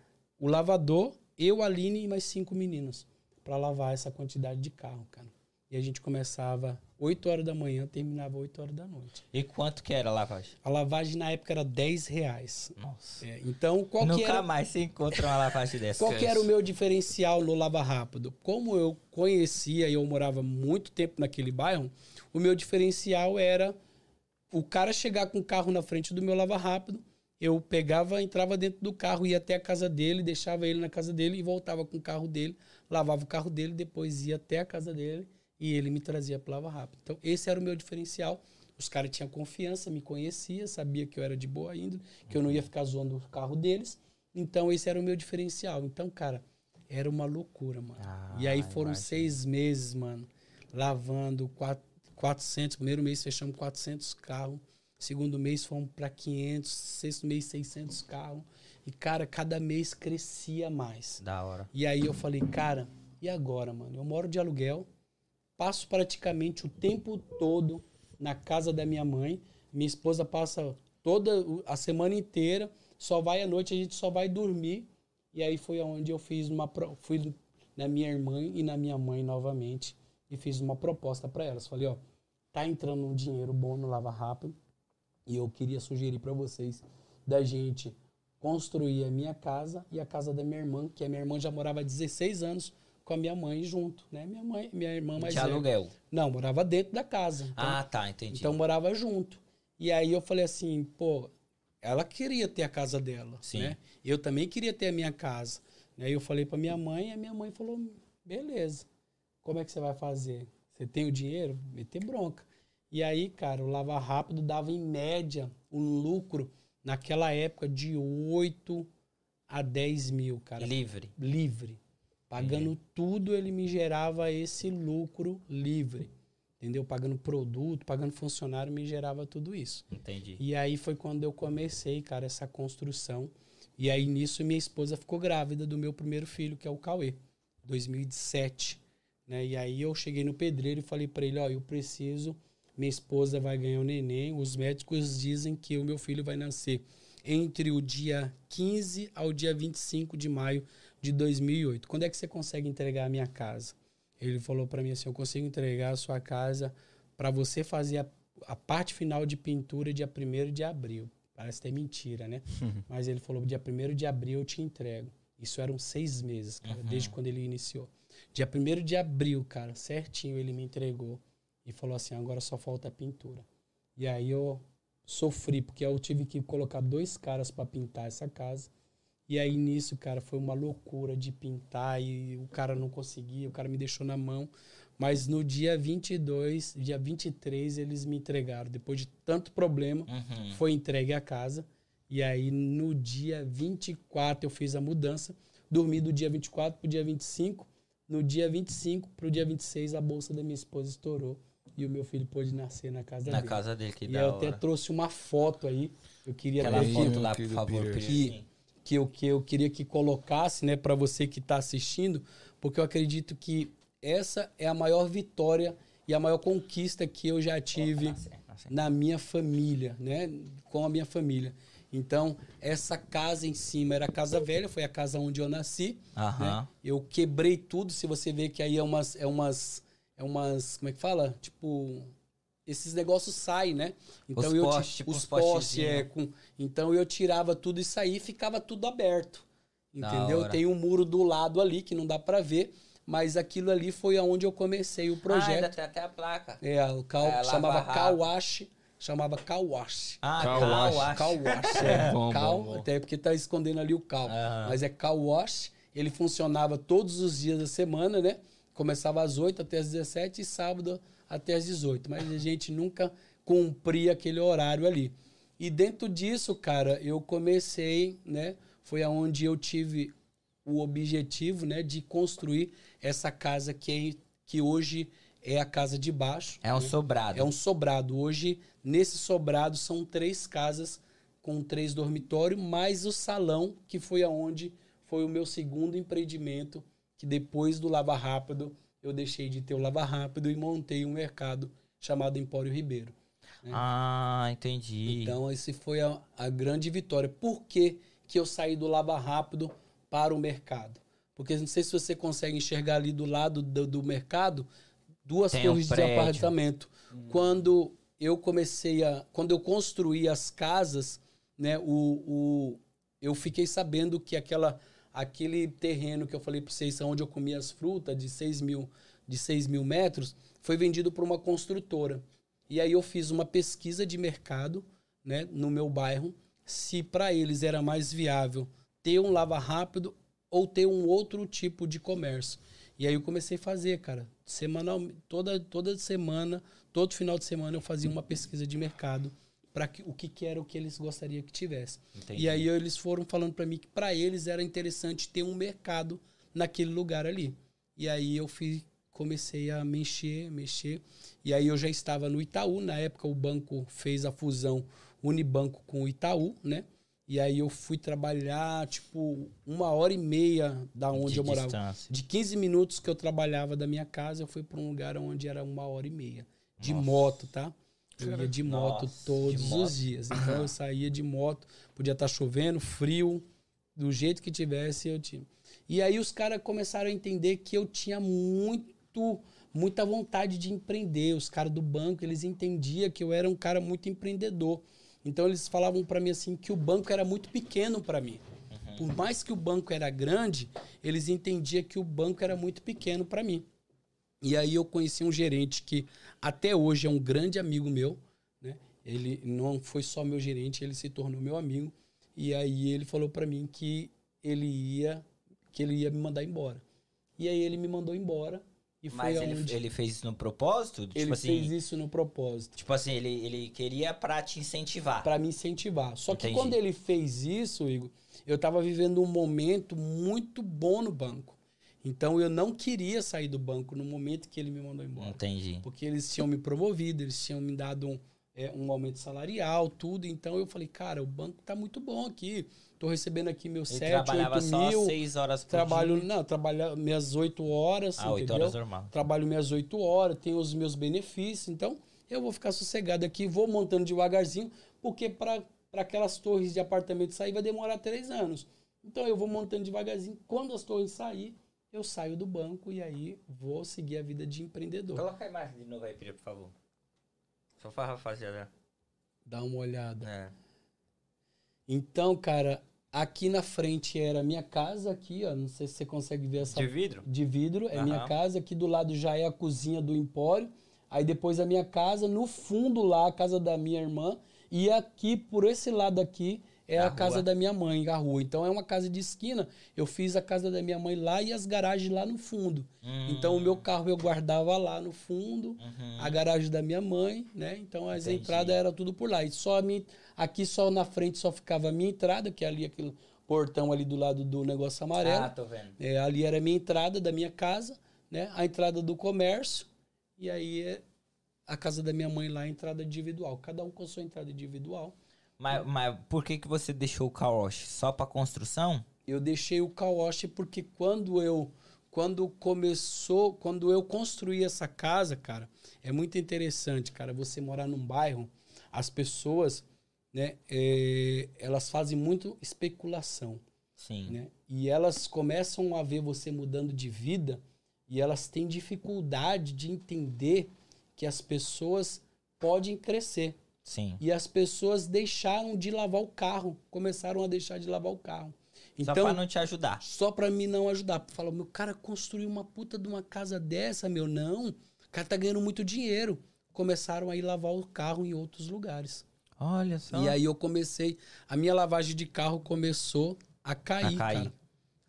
o lavador, eu, a Aline e mais cinco meninos para lavar essa quantidade de carro, cara. E a gente começava 8 horas da manhã, terminava 8 horas da noite. E quanto que era a lavagem? A lavagem na época era 10 reais. Nossa. É, então, qual que Nunca era, mais você encontra uma lavagem dessa. qual que era o meu diferencial no Lava Rápido? Como eu conhecia e eu morava muito tempo naquele bairro, o meu diferencial era o cara chegar com o carro na frente do meu Lava Rápido, eu pegava, entrava dentro do carro, ia até a casa dele, deixava ele na casa dele e voltava com o carro dele, lavava o carro dele, depois ia até a casa dele e ele me trazia para Lava Rápido. Então, esse era o meu diferencial. Os caras tinham confiança, me conhecia, sabia que eu era de boa índole, que eu não ia ficar zoando o carro deles. Então, esse era o meu diferencial. Então, cara, era uma loucura, mano. Ah, e aí foram seis meses, mano, lavando quatro- 400. Primeiro mês fechamos 400 carros. Segundo mês fomos para 500. Sexto mês, 600 carros. E, cara, cada mês crescia mais. Da hora. E aí eu falei, cara, e agora, mano? Eu moro de aluguel, passo praticamente o tempo todo na casa da minha mãe. Minha esposa passa toda a semana inteira, só vai à noite, a gente só vai dormir. E aí foi onde eu fiz uma fui na minha irmã e na minha mãe novamente e fiz uma proposta para elas. Falei, ó, tá entrando um dinheiro bom no Lava Rápido e eu queria sugerir para vocês da gente construir a minha casa e a casa da minha irmã, que a minha irmã já morava há 16 anos com a minha mãe junto, né? Minha mãe, minha irmã mais De velha. aluguel. Não, morava dentro da casa. Então, Ah, tá, entendi. então morava junto. E aí eu falei assim, pô, ela queria ter a casa dela, Sim. né? Eu também queria ter a minha casa. Aí eu falei pra minha mãe, e a minha mãe falou, beleza. Como é que você vai fazer? Você tem o dinheiro? Meter bronca. E aí, cara, o Lava Rápido dava em média um lucro naquela época de 8 a 10 mil, cara Livre. livre. Pagando tudo, ele me gerava esse lucro livre. Entendeu? Pagando produto, pagando funcionário, me gerava tudo isso. Entendi. E aí foi quando eu comecei, cara, essa construção. E aí nisso minha esposa ficou grávida do meu primeiro filho, que é o Cauê, 2007. Né? E aí eu cheguei no pedreiro e falei para ele, ó, eu preciso, minha esposa vai ganhar o neném, os médicos dizem que o meu filho vai nascer entre o dia 15 ao dia 25 de maio de 2008. Quando é que você consegue entregar a minha casa? Ele falou para mim assim, eu consigo entregar a sua casa para você fazer a, a parte final de pintura dia 1 de abril. Parece até mentira, né? Mas ele falou, dia 1 de abril eu te entrego. Isso eram seis meses, cara, desde quando ele iniciou. Dia 1 de abril, cara, certinho ele me entregou e falou assim, agora só falta a pintura. E aí eu sofri, porque eu tive que colocar dois caras para pintar essa casa. E aí nisso, cara, foi uma loucura de pintar e o cara não conseguia, o cara me deixou na mão. Mas no dia 22, dia 23, eles me entregaram. Depois de tanto problema, Uhum. foi entregue a casa. E aí no dia 24 eu fiz a mudança. Dormi do dia 24 pro dia 25. No dia 25 pro dia 26 a bolsa da minha esposa estourou. E o meu filho pôde nascer na casa Na dele. casa dele, que e da eu até hora. trouxe uma foto aí. Eu queria Aquela ver foto que, lá, por favor. Peter. que eu, que eu queria que colocasse, né, para você que está assistindo, porque eu acredito que essa é a maior vitória e a maior conquista que eu já tive Nasce, nasce. na minha família, né, com a minha família. Então, essa casa em cima era a casa velha, foi a casa onde eu nasci. Aham. né? Eu quebrei tudo, se você ver que aí é umas, é umas, é umas, como é que fala? Tipo, esses negócios saem, né? Então Os eu postes, tipo os postes, é, com, então eu tirava tudo isso aí e ficava tudo aberto. Entendeu? Tem um muro do lado ali que não dá pra ver, mas aquilo ali foi aonde eu comecei o Ah, ainda projeto. tem até a placa. é, o cal, É, chamava rápido. Kawash, chamava Kawash. Ah, Car car wash. wash. Car wash, é. Bom, cal, bom, bom. até porque tá escondendo ali o cal. Aham. Mas é car wash. Ele funcionava todos os dias da semana, né? Começava às 8 até às 17 e sábado até às 18. Mas a gente nunca cumpria aquele horário ali. E dentro disso, cara, eu comecei, né? Foi aonde eu tive o objetivo, né, de construir essa casa que, que hoje é a casa de baixo. É um né? sobrado. É um sobrado. Hoje, nesse sobrado, são três casas com três dormitórios, mais o salão, que foi aonde foi o meu segundo empreendimento, que depois do Lava Rápido, eu deixei de ter o Lava Rápido e montei um mercado chamado Empório Ribeiro. Ah, entendi. Então, esse foi a, a grande vitória. Por que, que eu saí do Lava Rápido para o mercado? Porque não sei se você consegue enxergar ali do lado do, do mercado duas Tem um torres de prédio. apartamento. Quando eu comecei a. Quando eu construí as casas, né, o, o, eu fiquei sabendo que aquela, aquele terreno que eu falei para vocês, onde eu comia as frutas, de 6 mil, de 6 mil metros, foi vendido por uma construtora. E aí eu fiz uma pesquisa de mercado né, no meu bairro, se para eles era mais viável ter um lava rápido ou ter um outro tipo de comércio. E aí eu comecei a fazer, cara, semanal, toda, toda semana, todo final de semana eu fazia uma pesquisa de mercado para o que, que era o que eles gostariam que tivesse. Entendi. E aí eles foram falando para mim que para eles era interessante ter um mercado naquele lugar ali. E aí eu fui, comecei a mexer, mexer. E aí eu já estava no Itaú, na época o banco fez a fusão Unibanco com o Itaú, né? E aí eu fui trabalhar, tipo, uma hora e meia da onde De eu morava. distância. De 15 minutos que eu trabalhava da minha casa, eu fui para um lugar onde era uma hora e meia. De Nossa. moto, tá? Eu ia de moto Nossa, todos moto. os dias. Então eu saía de moto, podia estar chovendo, frio, do jeito que tivesse, eu tinha. E aí os caras começaram a entender que eu tinha muito, muita vontade de empreender. Os caras do banco, eles entendiam que eu era um cara muito empreendedor. Então eles falavam para mim assim que o banco era muito pequeno para mim. Por mais que o banco era grande, eles entendiam que o banco era muito pequeno para mim. E aí eu conheci um gerente que até hoje é um grande amigo meu, né? Ele não foi só meu gerente, ele se tornou meu amigo. E aí ele falou para mim que ele ia que ele ia me mandar embora. E aí ele me mandou embora e foi Mas aonde ele, ele fez isso no propósito? ele tipo assim, fez isso no propósito. tipo assim, ele, ele queria pra te incentivar. Para me incentivar. Só que Entendi. quando ele fez isso, Igor, eu estava vivendo um momento muito bom no banco. Então eu não queria sair do banco no momento que ele me mandou embora. Entendi. Porque eles tinham me promovido, eles tinham me dado um, é, um aumento salarial, tudo. Então eu falei, cara, o banco tá muito bom aqui. Tô recebendo aqui meus Ele 7, trabalhava 8 só mil. seis horas por Trabalho, dia. não, trabalho minhas 8 horas, Ah, oito entendeu? horas normal. Trabalho minhas 8 horas, tenho os meus benefícios. Então, eu vou ficar sossegado aqui, vou montando devagarzinho, porque para aquelas torres de apartamento sair vai demorar três anos. Então, eu vou montando devagarzinho. Quando as torres sair, eu saio do banco e aí vou seguir a vida de empreendedor. Coloca a imagem de novo aí, Pedro, por favor. Só pra rapaziada. Dá uma olhada. É. Então, cara, aqui na frente era a minha casa, aqui, ó. Não sei se você consegue ver essa De vidro? de vidro, é minha Aham. casa. Aqui do lado já é a cozinha do Empório. Aí depois a minha casa, no fundo lá, a casa da minha irmã. E aqui, por esse lado aqui, é A a, casa da minha mãe, a rua. Então é uma casa de esquina. Eu fiz a casa da minha mãe lá e as garagens lá no fundo. Então o meu carro eu guardava lá no fundo, Uhum. a garagem da minha mãe, né? Então as Entendi. entradas eram tudo por lá. E só a minha, aqui só na frente só ficava a minha entrada, que é ali aquele portão ali do lado do negócio amarelo. Ah, tô vendo. É, ali era a minha entrada da minha casa, né? A entrada do comércio. E aí é a casa da minha mãe lá, a entrada individual. Cada um com a sua entrada individual. Mas, mas por que, que você deixou o car wash? Só pra construção? Eu deixei o car wash porque quando eu quando começou, quando eu construí essa casa, cara, é muito interessante, cara, você morar num bairro, as pessoas, né, é, elas fazem muito especulação. Sim. né? E elas começam a ver você mudando de vida e elas têm dificuldade de entender que as pessoas podem crescer. Sim. E as pessoas deixaram de lavar o carro, começaram a deixar de lavar o carro. Só Então, pra não te ajudar. só pra mim não ajudar. Fala, meu cara construiu uma puta de uma casa dessa, meu, não. O cara tá ganhando muito dinheiro. Começaram a ir lavar o carro em outros lugares. Olha só. E aí eu comecei, a minha lavagem de carro começou a cair, A cair. cara.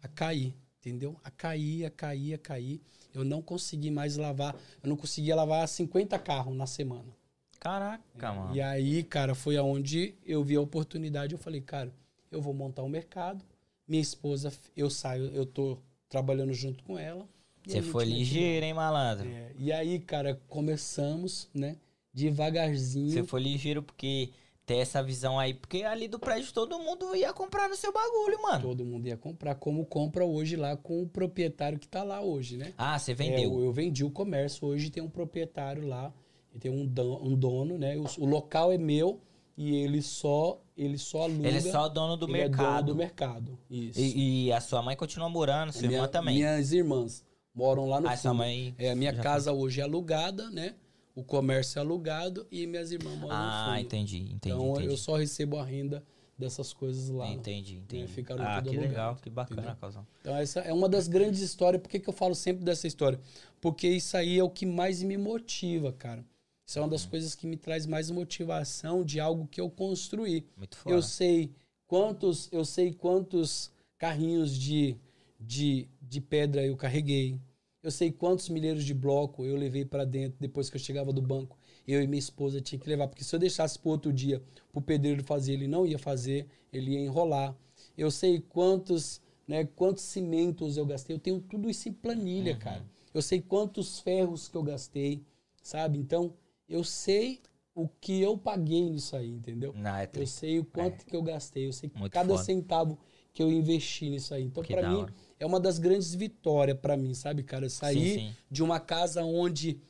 A cair, entendeu? A cair, a cair, a cair. Eu não consegui mais lavar, eu não conseguia lavar 50 carros na semana. Caraca, mano. E aí, cara, foi aonde eu vi a oportunidade, eu falei, cara, eu vou montar um mercado. Minha esposa, eu saio, eu tô trabalhando junto com ela. Você foi ligeiro, hein, malandro? é, e aí, cara, começamos, né? Devagarzinho. Você foi ligeiro porque ter essa visão aí, porque ali do prédio todo mundo ia comprar no seu bagulho, mano. Todo mundo ia comprar, como compra hoje lá com o proprietário que tá lá hoje, né? Ah, você É, vendeu. eu, eu vendi o comércio, hoje tem um proprietário lá, e tem um, don- um dono, né? O, o local é meu e ele só, ele só aluga. Ele é só dono do ele é dono mercado. do mercado. Isso. E, e a sua mãe continua morando, sua Minha- irmã também. Minhas irmãs moram lá no Ah, sua fundo. mãe. É, a minha casa hoje é alugada, né? O comércio é alugado e minhas irmãs moram Ah, no fundo. entendi, entendi. então entendi. eu só recebo a renda dessas coisas lá. Entendi, entendi. ficaram ah, que legal, alugado, que bacana? Causão. Então essa é uma das grandes histórias. Por que, que eu falo sempre dessa história? Porque isso aí é o que mais me motiva, cara. Isso é uma Uhum. das coisas que me traz mais motivação de algo que eu construí. Muito foda. Eu sei quantos, eu sei quantos carrinhos de, de, de pedra eu carreguei. Eu sei quantos milheiros de bloco eu levei para dentro depois que eu chegava do banco. Eu e minha esposa tinha que levar, porque se eu deixasse para outro dia pro pedreiro fazer, ele não ia fazer, ele ia enrolar. Eu sei quantos, né, quantos cimentos eu gastei. Eu tenho tudo isso em planilha, cara. Eu sei quantos ferros que eu gastei, sabe? Então, eu sei o que eu paguei nisso aí, entendeu? Não, é Eu sei o quanto que eu gastei, eu sei Muito cada foda. centavo que eu investi nisso aí. Então, da mim, hora. é uma das grandes vitórias pra mim, sabe, cara? Eu sair sim. de uma casa onde,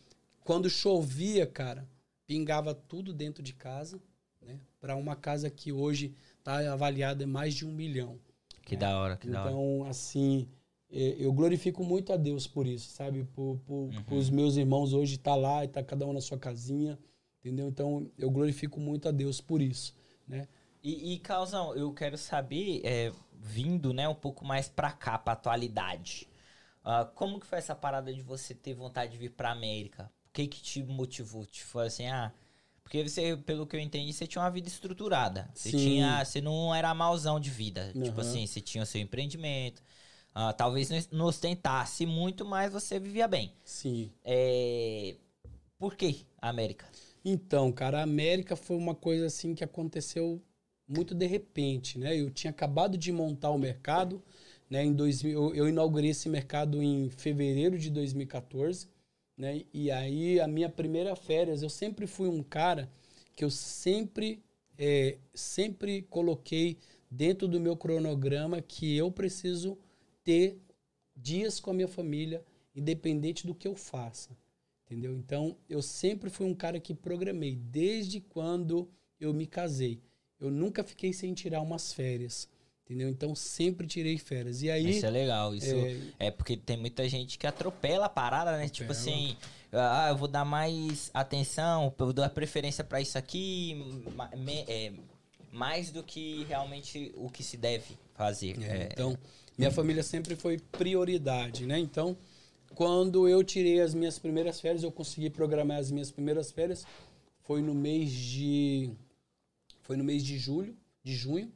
quando chovia, cara, pingava tudo dentro de casa, né? Pra uma casa que hoje tá avaliada em mais de um milhão. Que da hora, que da hora. Então, assim, é, eu glorifico muito a Deus por isso, sabe? Por, por, Uhum. por os meus irmãos hoje estar lá e tá cada um na sua casinha, entendeu? Então, eu glorifico muito a Deus por isso, né? E, e Causão, eu quero saber, é, vindo né, um pouco mais pra cá, pra atualidade. ah, como que foi essa parada de você ter vontade de vir pra América? O que que te motivou? Te foi assim, ah... Porque você, pelo que eu entendi, você tinha uma vida estruturada. Você Sim. tinha... Você não era mauzão de vida. Tipo Aham. assim, você tinha o seu empreendimento. Ah, talvez não- não ostentasse muito, mas você vivia bem. Sim. É... Por que a América? Então, cara, a América foi uma coisa assim que aconteceu muito de repente, né? Eu tinha acabado de montar o mercado, né? Em 2000, eu, eu inaugurei esse mercado em fevereiro de 2014, né? E aí a minha primeira férias, eu sempre fui um cara que eu sempre, é, sempre coloquei dentro do meu cronograma que eu preciso ter dias com a minha família, independente do que eu faça. Entendeu? Então, eu sempre fui um cara que programei, desde quando eu me casei. Eu nunca fiquei sem tirar umas férias. Entendeu? Então, sempre tirei férias. E aí. Isso é legal. Isso é, É porque tem muita gente que atropela a parada, né? Tipo Atropela. assim, ah, eu vou dar mais atenção, eu dar preferência pra isso aqui, me- é, mais do que realmente o que se deve fazer. É, É, Então, minha família sempre foi prioridade, né? Então, quando eu tirei as minhas primeiras férias, eu consegui programar as minhas primeiras férias, foi no mês de foi no mês de julho, de junho,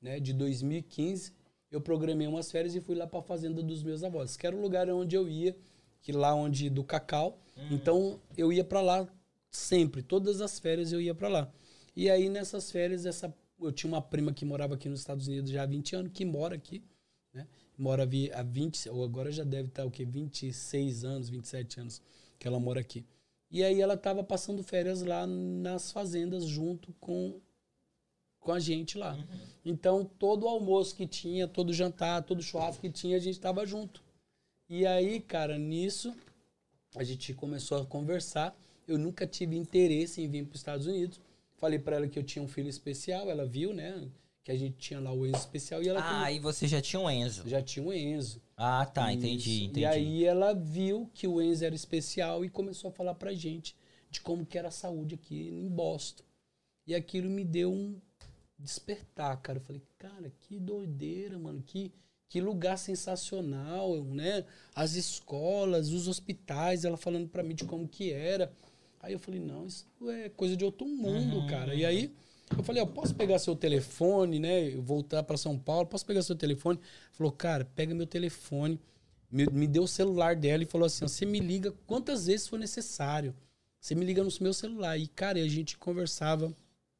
né, de 2015. Eu programei umas férias e fui lá para a fazenda dos meus avós, que era o lugar onde eu ia, que lá onde do cacau. Então, eu ia para lá sempre, todas as férias eu ia para lá. E aí nessas férias essa eu tinha uma prima que morava aqui nos Estados Unidos já há 20 anos, que mora aqui? Mora há 20, ou agora já deve estar o quê? 26 anos, 27 anos que ela mora aqui. E aí ela estava passando férias lá nas fazendas junto com com a gente lá. Então, todo o almoço que tinha, todo jantar, todo churrasco que tinha, a gente estava junto. E aí, cara, nisso, a gente começou a conversar. Eu nunca tive interesse em vir para os Estados Unidos. Falei para ela que eu tinha um filho especial, ela viu, né? Que a gente tinha lá o Enzo especial e ela Ah, também aí você já tinha um Enzo. já tinha um Enzo. Ah, tá, Isso. entendi, entendi. E aí ela viu que o Enzo era especial e começou a falar pra gente de como que era a saúde aqui em Boston. E aquilo me deu um despertar, cara. Eu falei, cara, que doideira, mano. Que, que lugar sensacional, né? As escolas, os hospitais, ela falando pra mim de como que era. Aí eu falei, não, isso é coisa de outro mundo, Uhum. cara. E aí eu falei, eu posso pegar seu telefone, né? Eu voltar para São Paulo, posso pegar seu telefone? Falou, cara, pega meu telefone. Me, me deu o celular dela e falou assim: você me liga quantas vezes for necessário. Você me liga no meu celular. E, cara, e a gente conversava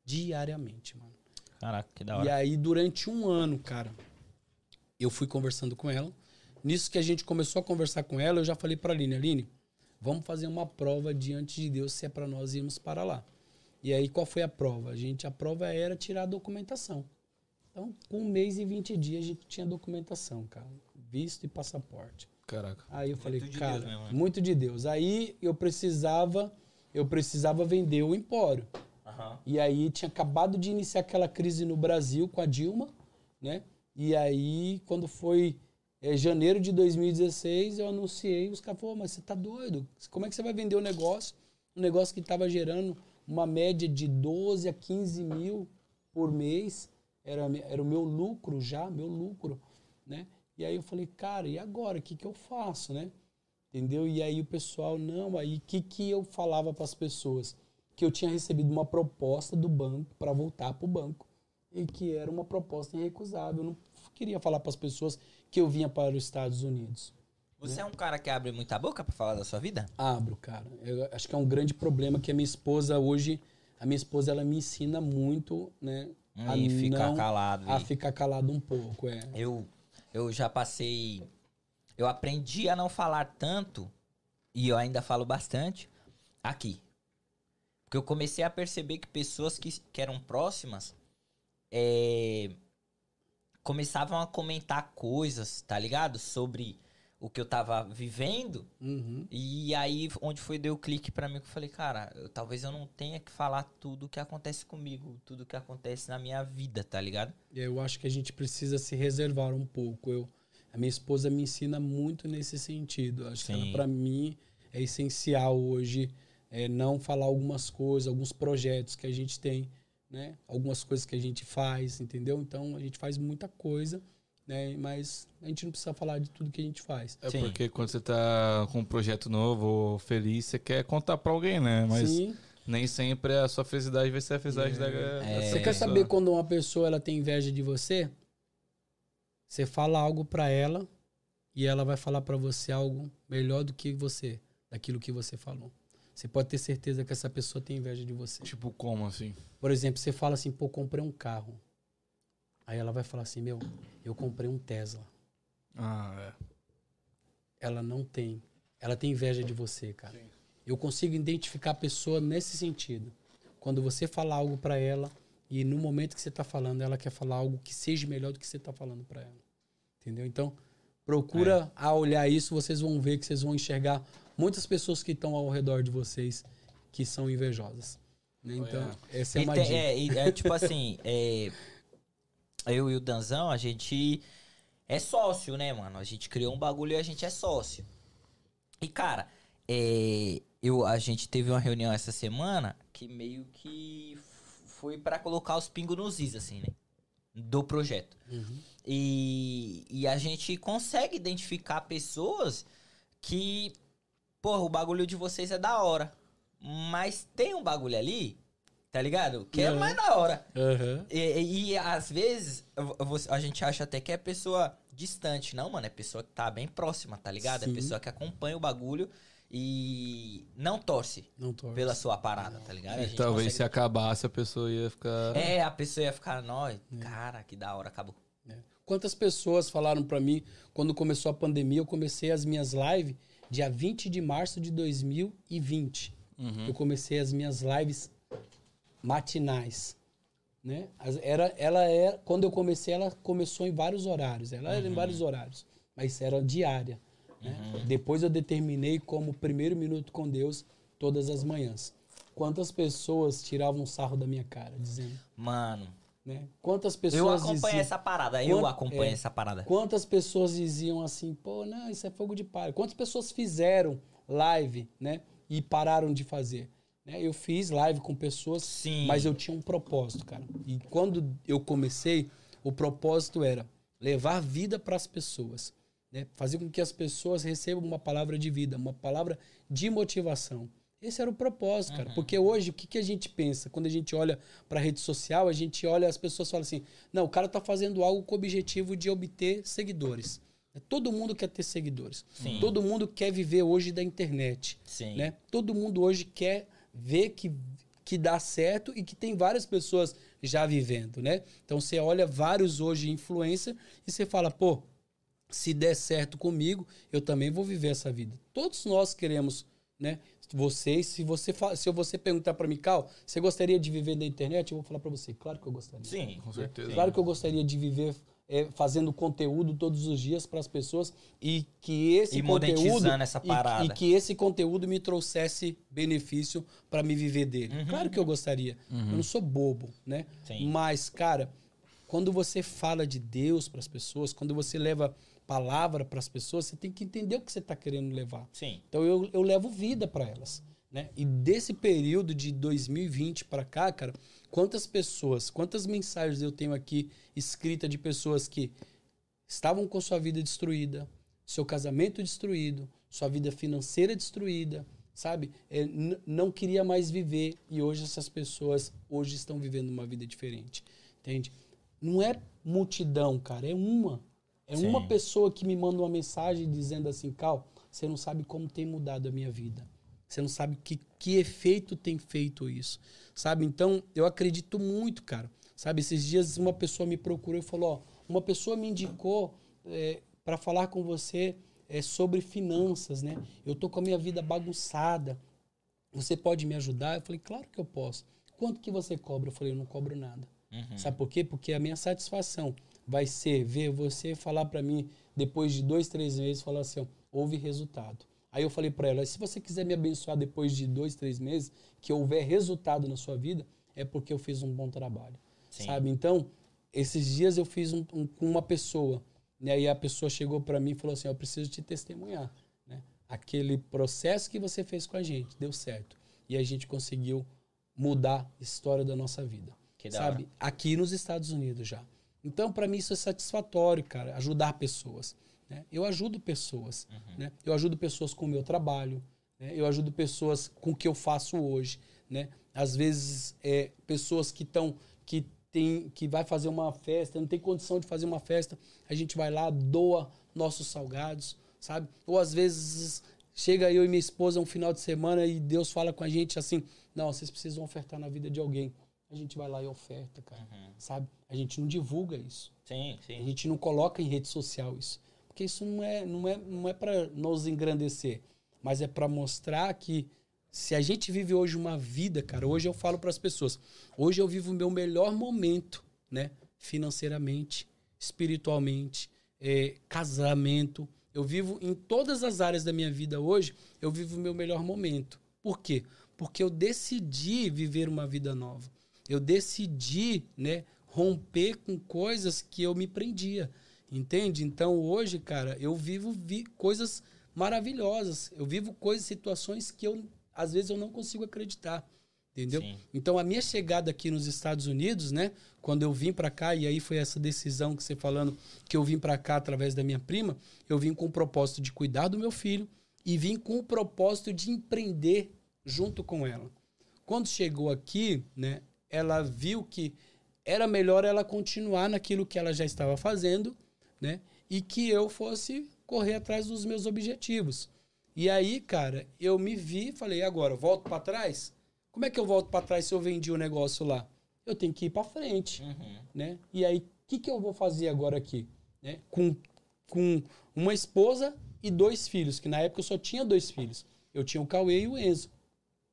diariamente, mano. Caraca, que da E hora. aí, durante um ano, cara, eu fui conversando com ela. Nisso que a gente começou a conversar com ela, eu já falei pra Aline, Aline, vamos fazer uma prova diante de Deus se é pra nós irmos para lá. E aí, qual foi a prova? A gente, a prova era tirar a documentação. Então, com um mês e 20 dias, a gente tinha documentação, cara. Visto e passaporte. Caraca. Aí eu falei, de cara, Deus mesmo, né? muito de Deus. Aí eu precisava, eu precisava vender o empório. Aham. E aí tinha acabado de iniciar aquela crise no Brasil com a Dilma, né? E aí, quando foi é, janeiro de 2016, eu anunciei, os caras falaram, mas você tá doido? Como é que você vai vender o negócio? Um negócio que estava gerando uma média de 12 a 15 mil por mês. Era, era o meu lucro já, meu lucro, né? E aí eu falei, cara, e agora? O que, que eu faço, né? Entendeu? E aí o pessoal, não, aí o que, que eu falava para as pessoas? Que eu tinha recebido uma proposta do banco para voltar para o banco e que era uma proposta irrecusável. Eu não queria falar para as pessoas que eu vinha para os Estados Unidos. Você é um cara que abre muita boca pra falar da sua vida? Abro, cara. Eu acho que é um grande problema que a minha esposa hoje, a minha esposa ela me ensina muito, né? a E ficar não- calado. A e- ficar calado um pouco, é. Eu, eu já passei. Eu aprendi a não falar tanto, e eu ainda falo bastante, aqui. Porque eu comecei a perceber que pessoas que, que eram próximas é, começavam a comentar coisas, tá ligado? Sobre o que eu tava vivendo. Uhum. E aí, onde foi, deu clique pra mim, que eu falei, cara, eu- talvez eu não tenha que falar tudo que acontece comigo, tudo que acontece na minha vida, tá ligado? Eu acho que a gente precisa se reservar um pouco. Eu, a minha esposa me ensina muito nesse sentido. Acho que Sim. ela, para mim, é essencial hoje é, não falar algumas coisas, alguns projetos que a gente tem, né? Algumas coisas que a gente faz, entendeu? Então, a gente faz muita coisa, né? Mas a gente não precisa falar de tudo que a gente faz. É Sim. porque quando você tá com um projeto novo ou feliz, você quer contar pra alguém, né? Mas Sim. nem sempre a sua felicidade vai ser a felicidade da, da É. Você pessoa. quer saber quando uma pessoa ela tem inveja de você? Você fala algo pra ela e ela vai falar pra você algo melhor do que você, daquilo que você falou. Você pode ter certeza que essa pessoa tem inveja de você. Tipo, como assim? Por exemplo, você fala assim, pô, comprei um carro. Aí ela vai falar assim, meu, eu comprei um Tesla. Ah, é. Ela não tem. Ela tem inveja de você, cara. Eu consigo identificar a pessoa nesse sentido. Quando você fala algo pra ela e no momento que você tá falando, ela quer falar algo que seja melhor do que você tá falando pra ela. Entendeu? Então, procura a olhar isso, vocês vão ver que vocês vão enxergar muitas pessoas que estão ao redor de vocês que são invejosas. né? Então, essa é uma dica. é, é tipo assim, é, eu e o Danzão, a gente é sócio, né, mano? A gente criou um bagulho e a gente é sócio. E, cara, é, eu, a gente teve uma reunião essa semana que meio que foi pra colocar os pingos nos is, assim, né? Do projeto. Uhum. E, e a gente consegue identificar pessoas que, porra, o bagulho de vocês é da hora. Mas tem um bagulho ali, tá ligado? Que é Uhum. mais da hora. Aham. E, e- e, às vezes a gente acha até que é pessoa distante. Não, mano, é pessoa que tá bem próxima, tá ligado? Sim. É pessoa que acompanha o bagulho e não torce Não torce. pela sua parada, tá ligado? A E gente talvez se consegue- acabasse a pessoa ia ficar. É, a pessoa ia ficar, nós, cara, que da hora, acabou. É. Quantas pessoas falaram pra mim quando começou a pandemia? Eu comecei as minhas lives dia 20 de março de 2020. Uhum. Eu comecei as minhas lives matinais, né? Era, ela é quando eu comecei, ela começou em vários horários. Ela era em vários horários, mas era diária. né? Depois eu determinei como primeiro minuto com Deus todas as manhãs. Quantas pessoas tiravam sarro da minha cara, dizendo, Mano, né? Quantas eu pessoas acompanho diziam- essa parada, eu Quant- acompanho é. essa parada. Quantas pessoas diziam assim, pô, não, isso é fogo de palha. Quantas pessoas fizeram live, né? E pararam de fazer. Né? Eu fiz live com pessoas, Sim. mas eu tinha um propósito, cara. E quando eu comecei, o propósito era levar vida para as pessoas. Né? Fazer com que as pessoas recebam uma palavra de vida, uma palavra de motivação. Esse era o propósito, cara. Porque hoje, o que, que a gente pensa? Quando a gente olha para a rede social, a gente olha, as pessoas falam assim: não, o cara tá fazendo algo com o objetivo de obter seguidores. Todo mundo quer ter seguidores. Sim. Todo mundo quer viver hoje da internet. Sim. Né? Todo mundo hoje quer ver que, que dá certo e que tem várias pessoas já vivendo, né? Então você olha vários hoje influencer e você fala, pô, se der certo comigo, eu também vou viver essa vida. Todos nós queremos né? Vocês, se você se você perguntar para mim, Cal, você gostaria de viver da internet? Eu vou falar para você, claro que eu gostaria. Sim. Com certeza. Claro que eu gostaria de viver é, fazendo conteúdo todos os dias para as pessoas e que esse E conteúdo essa e- parada. E, que esse conteúdo me trouxesse benefício para me viver dele. Uhum. Claro que eu gostaria. Eu não sou bobo, né? Sim. Mas, cara, quando você fala de Deus para as pessoas, quando você leva palavra para as pessoas, você tem que entender o que você está querendo levar. Sim. Então eu, eu levo vida para elas. Né? E desse período de 2020 para cá, cara, quantas pessoas, quantas mensagens eu tenho aqui escrita de pessoas que estavam com sua vida destruída, seu casamento destruído, sua vida financeira destruída, sabe? É, não queria mais viver e hoje essas pessoas hoje estão vivendo uma vida diferente, entende? Não é multidão, cara, é uma. É Sim. uma pessoa que me manda uma mensagem dizendo assim, Cal, você não sabe como tem mudado a minha vida. Você não sabe que, que efeito tem feito isso. Sabe? Então, eu acredito muito, cara. Sabe? Esses dias uma pessoa me procurou e falou: ó, uma pessoa me indicou para falar com você é, sobre finanças, né? Eu tô com a minha vida bagunçada. Você pode me ajudar? Eu falei: claro que eu posso. Quanto que você cobra? Eu falei: eu não cobro nada. Uhum. Sabe por quê? Porque a minha satisfação vai ser ver você falar para mim depois de dois, três meses, falar assim, ó, houve resultado. Aí eu falei para ela, se você quiser me abençoar depois de dois, três meses, que houver resultado na sua vida, é porque eu fiz um bom trabalho, Sim. sabe? Então, esses dias eu fiz um, um- com uma pessoa, né? E a pessoa chegou para mim e falou assim, eu preciso te testemunhar, né? Aquele processo que você fez com a gente deu certo e a gente conseguiu mudar a história da nossa vida Que sabe? Aqui nos Estados Unidos já. Então, para mim, isso é satisfatório, cara, ajudar pessoas. Né? Eu ajudo pessoas. Né? Eu ajudo pessoas com o meu trabalho. né? Eu ajudo pessoas com o que eu faço hoje. Né? Às vezes, é, pessoas que estão. Que, tem, que vai fazer uma festa, não tem condição de fazer uma festa, a gente vai lá, doa nossos salgados, sabe? Ou às vezes chega eu e minha esposa um final de semana e Deus fala com a gente assim: não, vocês precisam ofertar na vida de alguém a gente vai lá e oferta, cara. Sabe? A gente não divulga isso. Sim, A sim. gente não coloca em rede social isso. Porque isso não é, não é, não é para nos engrandecer, mas é para mostrar que se a gente vive hoje uma vida, cara, hoje eu falo para as pessoas, hoje eu vivo o meu melhor momento, né? Financeiramente, espiritualmente, é, casamento. Eu vivo em todas as áreas da minha vida hoje, eu vivo o meu melhor momento. Por quê? Porque eu decidi viver uma vida nova. Eu decidi, né, romper com coisas que eu me prendia. Entende? Então hoje, cara, eu vivo vi coisas maravilhosas. Eu vivo coisas, situações que eu às vezes eu não consigo acreditar. Entendeu? Sim. Então a minha chegada aqui nos Estados Unidos, né, quando eu vim para cá e aí foi essa decisão que você falando que eu vim para cá através da minha prima, eu vim com o propósito de cuidar do meu filho e vim com o propósito de empreender junto com ela. Quando chegou aqui, né, ela viu que era melhor ela continuar naquilo que ela já estava fazendo, né, e que eu fosse correr atrás dos meus objetivos. E aí, cara, eu me vi e falei, agora, volto para trás? Como é que eu volto para trás se eu vendi o negócio lá? Eu tenho que ir para frente, Uhum. né? E aí, o que, que eu vou fazer agora aqui? Né? Com, com uma esposa e dois filhos, que na época eu só tinha dois filhos. Eu tinha o Cauê e o Enzo.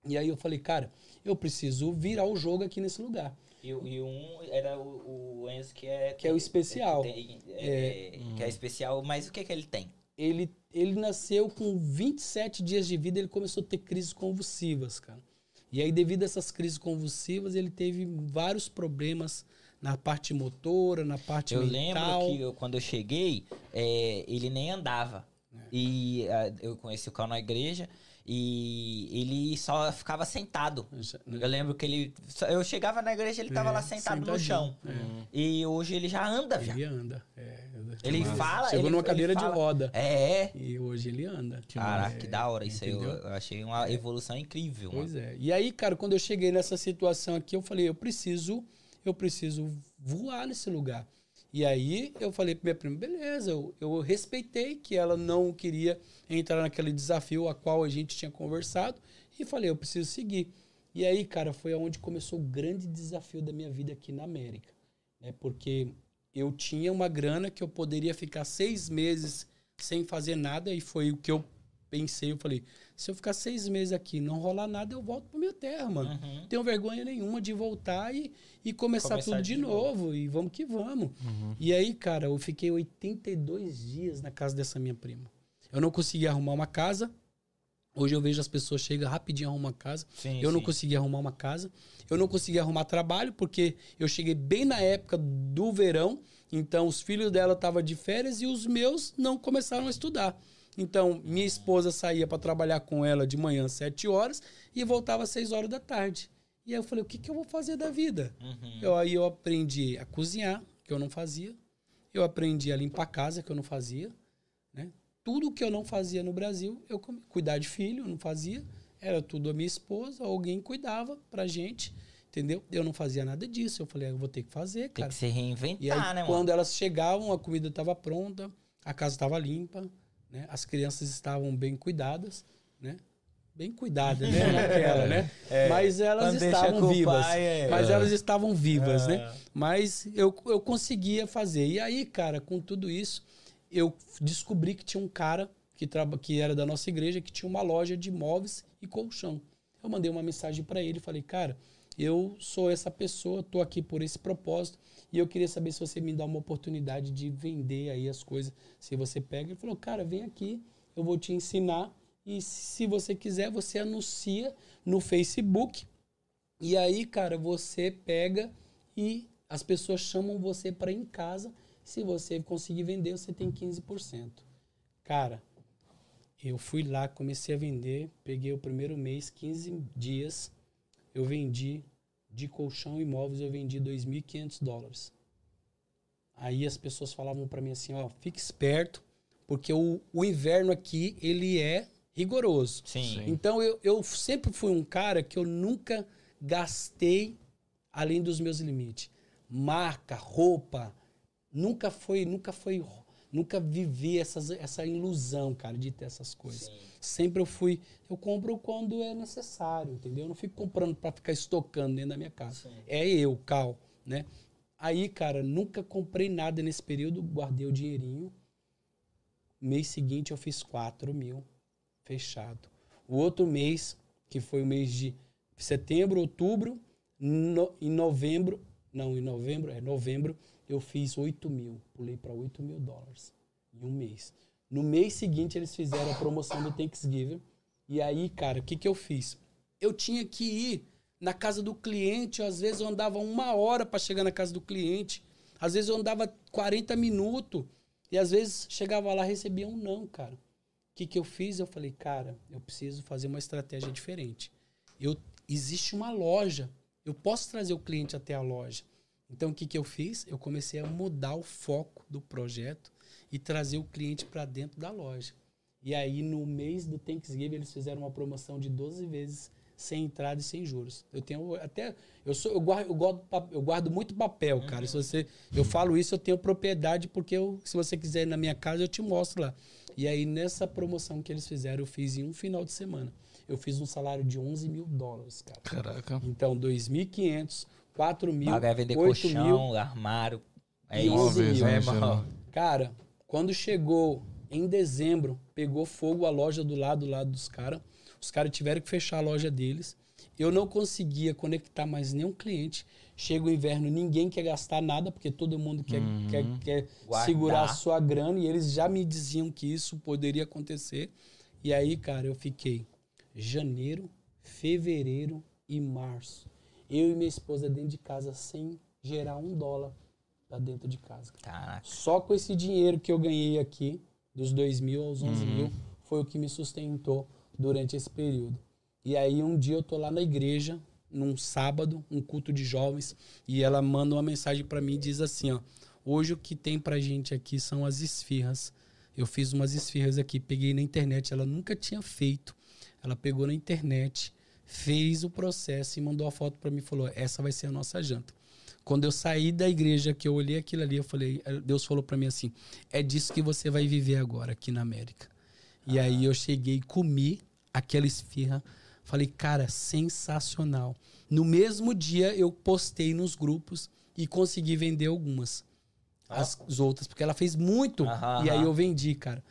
E aí eu falei, cara, eu preciso virar o jogo aqui nesse lugar. E, e um era o, o Enzo que é... Que é o especial. que tem- é, Que é especial, mas o que que ele tem? Ele, ele nasceu com 27 dias de vida, ele começou a ter crises convulsivas, cara. E aí, devido a essas crises convulsivas, ele teve vários problemas na parte motora, na parte Eu mental. lembro que eu- quando eu cheguei, é, ele nem andava. É. E ah, eu conheci o Cal na igreja e ele só ficava sentado. Eu lembro que ele. Eu chegava na igreja ele tava É, lá sentado no chão. É. E hoje ele já anda, já. Ele anda. é. Ele Mas fala. Chegou ele- numa cadeira de roda. É. E hoje ele anda. Caraca, É, que da hora isso aí. Eu, entendeu? eu achei uma evolução incrível. Pois mano. é. E aí, cara, quando eu cheguei nessa situação aqui, eu falei, eu preciso, eu preciso voar nesse lugar. E aí eu falei pra minha prima, beleza, eu, eu respeitei que ela não queria entrar naquele desafio a qual a gente tinha conversado e falei, eu preciso seguir. E aí, cara, foi aonde começou o grande desafio da minha vida aqui na América. Né? Porque eu tinha uma grana que eu poderia ficar seis meses sem fazer nada e foi o que eu pensei, eu falei, se eu ficar seis meses aqui e não rolar nada, eu volto pra minha terra, mano. Uhum. Não tenho vergonha nenhuma de voltar e, e começar, Começar tudo de, de novo. E vamos que vamos. E aí, cara, eu fiquei 82 dias na casa dessa minha prima. Eu não conseguia arrumar uma casa. Hoje eu vejo as pessoas chegam rapidinho arrumar uma casa. Sim, eu não sim. conseguia arrumar uma casa. Eu não conseguia arrumar trabalho porque eu cheguei bem na época do verão. Então os filhos dela estavam de férias e os meus não começaram a estudar. Então minha esposa saía para trabalhar com ela de manhã às 7 horas e voltava às 6 horas da tarde. E aí eu falei, o que, que eu vou fazer da vida? Uhum. Eu, aí eu aprendi a cozinhar, que eu não fazia. Eu aprendi a limpar a casa, que eu não fazia. Né? Tudo que eu não fazia no Brasil, eu cuidar de filho, eu não fazia. Era tudo a minha esposa, alguém cuidava pra gente, entendeu? Eu não fazia nada disso. Eu falei, ah, eu vou ter que fazer, Tem cara. que se reinventar, E aí, né, mano? quando elas chegavam, a comida estava pronta, a casa estava limpa, né? As crianças estavam bem cuidadas, né? Bem cuidadas, né? Naquela, né? Mas elas É. Quando deixa estavam vivas. pai, é. Mas É. elas estavam vivas, É. né? Mas eu, eu conseguia fazer. E aí, cara, com tudo isso, eu descobri que tinha um cara que, traba, que era da nossa igreja que tinha uma loja de móveis e colchão. Eu mandei uma mensagem para ele e falei, cara, eu sou essa pessoa, tô aqui por esse propósito e eu queria saber se você me dá uma oportunidade de vender aí as coisas. Se você pega, ele falou, cara, vem aqui, eu vou te ensinar e se você quiser, você anuncia no Facebook e aí, cara, você pega e as pessoas chamam você para em casa. Se você conseguir vender, você tem 15%. Cara, eu fui lá, comecei a vender, peguei o primeiro mês, 15 dias, eu vendi de colchão e móveis, eu vendi 2.500 dólares. Aí as pessoas falavam para mim assim, ó, fique esperto, porque o, o inverno aqui, ele é rigoroso. Sim. Então eu, eu sempre fui um cara que eu nunca gastei além dos meus limites. Marca, roupa, nunca foi, nunca foi, nunca vivi essas, essa ilusão, cara, de ter essas coisas. Sim. Sempre eu fui, eu compro quando é necessário, entendeu? Eu não fico comprando para ficar estocando dentro da minha casa. Sim. É eu, Cal, né? Aí, cara, nunca comprei nada nesse período, guardei o dinheirinho. Mês seguinte eu fiz 4 mil fechado. O outro mês, que foi o mês de setembro, outubro, no- em novembro, não, em novembro, é novembro, eu fiz 8 mil. Pulei para 8 mil dólares em um mês. No mês seguinte, eles fizeram a promoção do Thanksgiving. E aí, cara, o que, que eu fiz? Eu tinha que ir na casa do cliente, às vezes eu andava uma hora para chegar na casa do cliente, às vezes eu andava 40 minutos, e às vezes chegava lá recebia um não, cara. O que, que eu fiz? Eu falei, cara, eu preciso fazer uma estratégia diferente. Eu, existe uma loja, eu posso trazer o cliente até a loja. Então, o que, que eu fiz? Eu comecei a mudar o foco do projeto e trazer o cliente para dentro da loja. E aí, no mês do Thanksgiving, eles fizeram uma promoção de 12 vezes sem entrada e sem juros. Eu tenho até. Eu, sou, eu, guardo, eu, guardo, eu guardo muito papel, cara. Se você, eu falo isso, eu tenho propriedade, porque eu, se você quiser ir na minha casa, eu te mostro lá. E aí, nessa promoção que eles fizeram, eu fiz em um final de semana. Eu fiz um salário de 11 mil dólares, cara. Caraca. Então, 2.500, 4 mil, Pagar vender 8 mil. colchão, armário. É E isso. 11 mil. É, Móveis, irmão. Cara, quando chegou em dezembro, pegou fogo a loja do lado, do lado dos caras. Os caras tiveram que fechar a loja deles. Eu não conseguia conectar mais nenhum cliente. Chega o inverno, ninguém quer gastar nada, porque todo mundo quer, quer, quer Guardar. segurar a sua grana. E eles já me diziam que isso poderia acontecer. E aí, cara, eu fiquei janeiro, fevereiro e março. Eu e minha esposa dentro de casa sem gerar um dólar pra dentro de casa. Caraca. Só com esse dinheiro que eu ganhei aqui, dos 2 mil aos 11 Uhum. mil, foi o que me sustentou durante esse período. E aí um dia eu tô lá na igreja, num sábado, um culto de jovens, e ela manda uma mensagem para mim e diz assim, ó, hoje o que tem pra gente aqui são as esfirras. Eu fiz umas esfirras aqui, peguei na internet, ela nunca tinha feito. Ela pegou na internet, fez o processo e mandou a foto para mim e falou: "Essa vai ser a nossa janta". Quando eu saí da igreja, que eu olhei aquilo ali, eu falei, Deus falou para mim assim: "É disso que você vai viver agora aqui na América". E aí eu cheguei, comi aquela esfirra, falei: "Cara, sensacional". No mesmo dia eu postei nos grupos e consegui vender algumas. As outras, porque ela fez muito. Aham, e aí eu vendi, cara.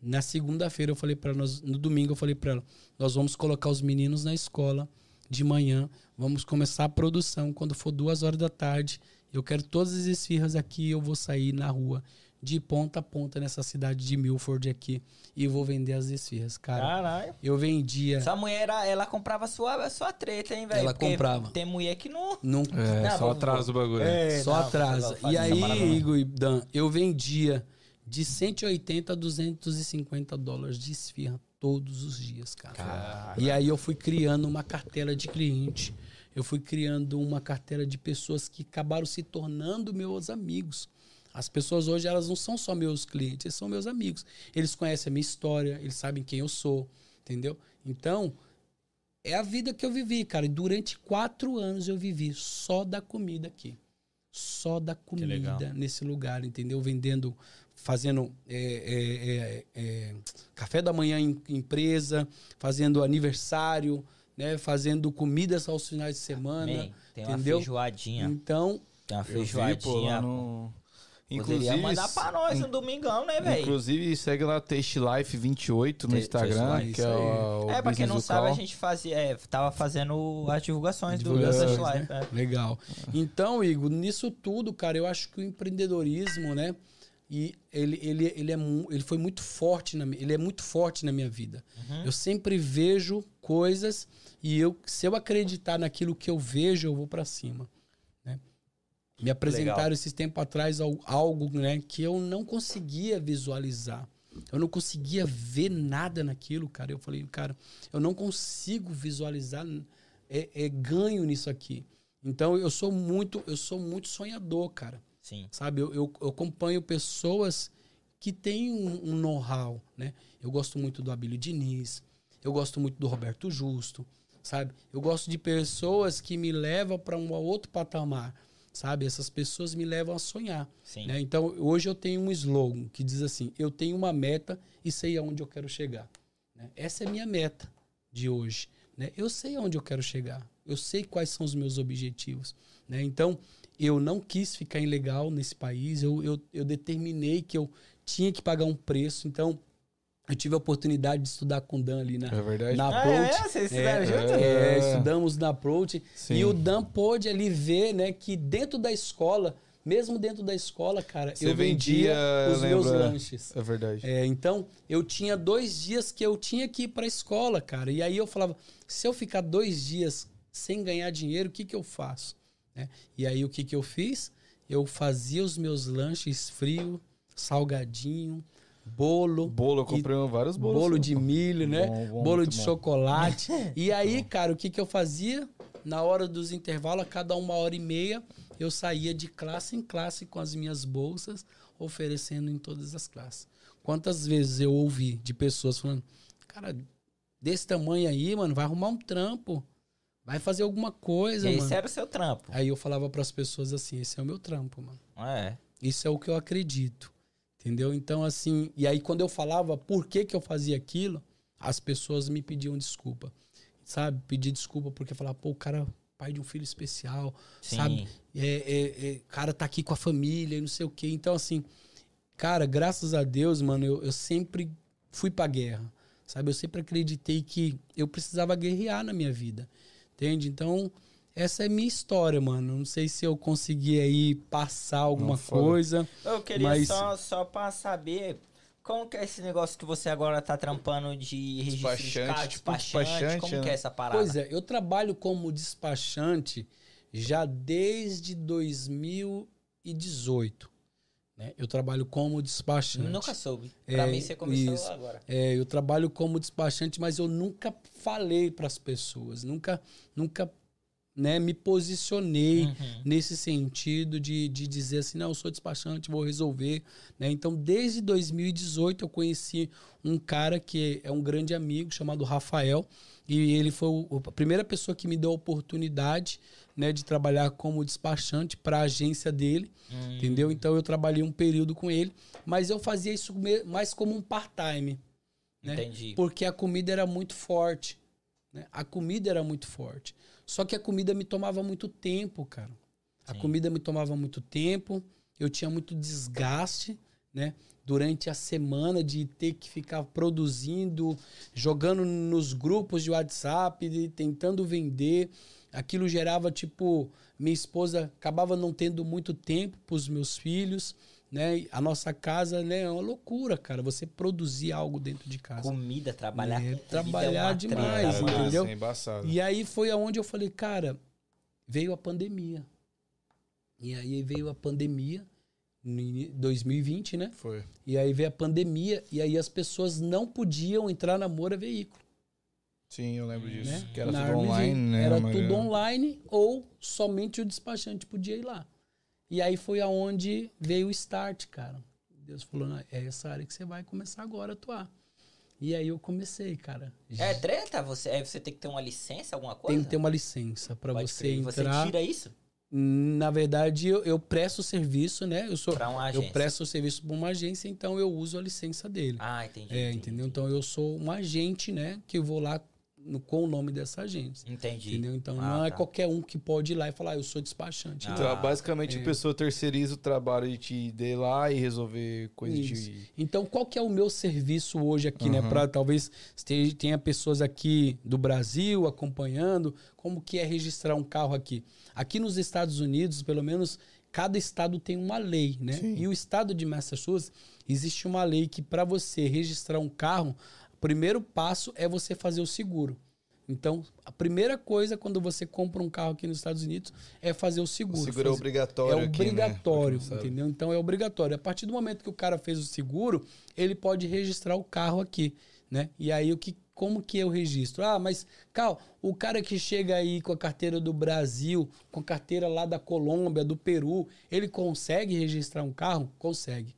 Na segunda-feira eu falei para nós, no domingo eu falei para ela, nós vamos colocar os meninos na escola de manhã, vamos começar a produção quando for duas horas da tarde. Eu quero todas as esfirras aqui, eu vou sair na rua de ponta a ponta nessa cidade de Milford aqui e vou vender as esfirras, cara. Caralho. Eu vendia. Essa mulher, era- ela comprava sua, sua treta, hein, velho? Ela Porque comprava. Tem mulher que não... Não, É, Não, só atrasa o bagulho. É, só não, atrasa. E aí. Igor e Dan, eu vendia de 180 a 250 dólares de esfirra todos os dias, cara. E aí eu fui criando uma cartela de cliente. Eu fui criando uma cartela de pessoas que acabaram se tornando meus amigos. As pessoas hoje, elas não são só meus clientes, eles são meus amigos. Eles conhecem a minha história, eles sabem quem eu sou, entendeu? Então, é a vida que eu vivi, cara. E durante quatro anos eu vivi só da comida aqui. Só da comida nesse lugar, entendeu? Vendendo, fazendo é, é, é, é, café da manhã em em empresa, fazendo aniversário, né? Fazendo comidas aos finais de semana. Man, tem uma entendeu? feijoadinha. Então, Tem uma feijoadinha. no... Poderia mandar pra nós no domingão, né, velho? Inclusive, segue lá Taste Life 28 no Instagram, Taste Life, que é o, o É, pra quem não business sabe, a local. gente fazia, é, tava fazendo as divulgações, do Touch Life. né? é. Legal. Então, Igor, nisso tudo, cara, eu acho que o empreendedorismo, né? E ele, ele, ele, é, ele foi muito forte na ele é muito forte na minha vida. Uhum. Eu sempre vejo coisas e eu, se eu acreditar naquilo que eu vejo, eu vou pra cima. né? Me apresentaram Legal. esses tempos atrás al- algo né, que eu não conseguia visualizar. Eu não conseguia ver nada naquilo, cara. Eu falei, cara, eu não consigo visualizar é, é ganho nisso aqui. Então eu sou muito, eu sou muito sonhador, cara. Sim. Sabe? Eu, eu, eu acompanho pessoas que têm um, um know-how, né? Eu gosto muito do Abílio Diniz, eu gosto muito do Roberto Justo, sabe? Eu gosto de pessoas que me levam para um outro patamar, sabe? Essas pessoas me levam a sonhar. Sim. Né? Então, hoje eu tenho um slogan que diz assim: eu tenho uma meta e sei aonde eu quero chegar. né? Essa é a minha meta de hoje. Né? Eu sei aonde eu quero chegar. Eu sei quais são os meus objetivos. Né? Então, eu não quis ficar ilegal nesse país. Eu, eu, eu determinei que eu tinha que pagar um preço. Então, eu tive a oportunidade de estudar com o Dan ali na, É verdade? na Ah, Approach. é? Vocês estudaram junto? É, É. estudamos na Approach. Sim. E o Dan pôde ali ver, né, que dentro da escola, mesmo dentro da escola, cara, Você eu vendia, vendia, os meus lembra? lanches. É verdade. É, então, eu tinha dois dias que eu tinha que ir pra escola, cara. E aí eu falava, se eu ficar dois dias sem ganhar dinheiro, o que que eu faço? Né? E aí o que que eu fiz? Eu fazia os meus lanches frio, salgadinho, bolo, Bolo, eu comprei vários bolos. bolo de milho, né? Bom, bom, bolo de bom. chocolate. e aí, cara, o que, que eu fazia? Na hora dos intervalos, a cada uma hora e meia, eu saía de classe em classe com as minhas bolsas, oferecendo em todas as classes. Quantas vezes eu ouvi de pessoas falando, cara, desse tamanho aí, mano, vai arrumar um trampo. Vai fazer alguma coisa, Esse mano. era o seu trampo. Aí eu falava para as pessoas assim, esse é o meu trampo, mano. É. Isso é o que eu acredito. Entendeu? Então, assim, e aí quando eu falava por que, que eu fazia aquilo, as pessoas me pediam desculpa. Sabe? Pedir desculpa porque falava, pô, o cara é pai de um filho especial, Sim. sabe? É, é, é, cara tá aqui com a família e não sei o quê. Então, assim, cara, graças a Deus, mano, eu, eu sempre fui pra guerra. Sabe? Eu sempre acreditei que eu precisava guerrear na minha vida. Entende? Então, essa é minha história, mano. Não sei se eu consegui aí passar alguma coisa. Eu queria Mas- só, só pra saber como que é esse negócio que você agora tá trampando de registro de Despachante, carro, tipo despachante, despachante, como né? que é essa parada? Pois é, eu trabalho como despachante já desde 2018. Né? Eu trabalho como despachante. Nunca soube. Pra É, mim você começou isso. agora. É, eu trabalho como despachante, mas eu nunca falei para as pessoas, nunca, nunca né, me posicionei Uhum. nesse sentido de, de dizer assim, não, eu sou despachante, vou resolver. né? Então, desde 2018, eu conheci um cara que é um grande amigo chamado Rafael, e ele foi o- a primeira pessoa que me deu a oportunidade né, de trabalhar como despachante para a agência dele, Hum. entendeu? Então, eu trabalhei um período com ele, mas eu fazia isso mais como um part-time né? Entendi. porque a comida era muito forte. Né? A comida era muito forte. Só que a comida me tomava muito tempo, cara. A Sim. comida me tomava muito tempo, eu tinha muito desgaste, né? durante a semana de ter que ficar produzindo, jogando nos grupos de WhatsApp, de, tentando vender. Aquilo gerava, tipo, minha esposa acabava não tendo muito tempo para os meus filhos, né? A nossa casa, né, é uma loucura, cara. Você produzir algo dentro de casa. Comida, trabalhar É, com comida trabalhar é demais, treta, entendeu? Isso é embaçado. E aí foi aonde eu falei, cara, veio a pandemia. E aí veio a pandemia, em 2020, né? Foi. E aí veio a pandemia, e aí as pessoas não podiam entrar na Moura Veículo. Sim, eu lembro disso. né? Que era Na tudo Armv. online, né? Era a maioria. tudo online ou somente o despachante podia ir lá. E aí foi aonde veio o start, cara. Deus falou, "Não, é essa área que você vai começar agora a atuar. E aí eu comecei, cara. É treta? Você, é, você tem que ter uma licença, alguma coisa? Tem que ter uma licença para Pode você crer. entrar. Você tira isso? Na verdade, eu, eu presto serviço, né? Eu sou Pra uma eu agência. presto serviço para uma agência, então eu uso a licença dele. Ah, entendi. é, entendi, entendeu? Então eu sou um agente, né? Que eu vou lá no- com o nome dessa agência. Entendi. Entendeu? Então Ah, não é tá. qualquer um que pode ir lá e falar, ah, eu sou despachante. Ah. Então, basicamente, é. a pessoa terceiriza o trabalho de te ir lá e resolver coisas de. Então, qual que é o meu serviço hoje aqui, né? Uhum. Para talvez tenha pessoas aqui do Brasil acompanhando, como que é registrar um carro aqui. Aqui nos Estados Unidos, pelo menos, cada estado tem uma lei, né? Sim. E o estado de Massachusetts, existe uma lei que para você registrar um carro, primeiro passo é você fazer o seguro. Então, a primeira coisa quando você compra um carro aqui nos Estados Unidos é fazer o O seguro. seguro é Fazer- obrigatório. é aqui, né? obrigatório, Pra quem não sabe. entendeu? Então é obrigatório. A partir do momento que o cara fez o seguro, ele pode registrar o carro aqui, né? E aí o que como que eu registro? Ah, mas Cal, o cara que chega aí com a carteira do Brasil, com a carteira lá da Colômbia, do Peru, ele consegue registrar um carro? Consegue,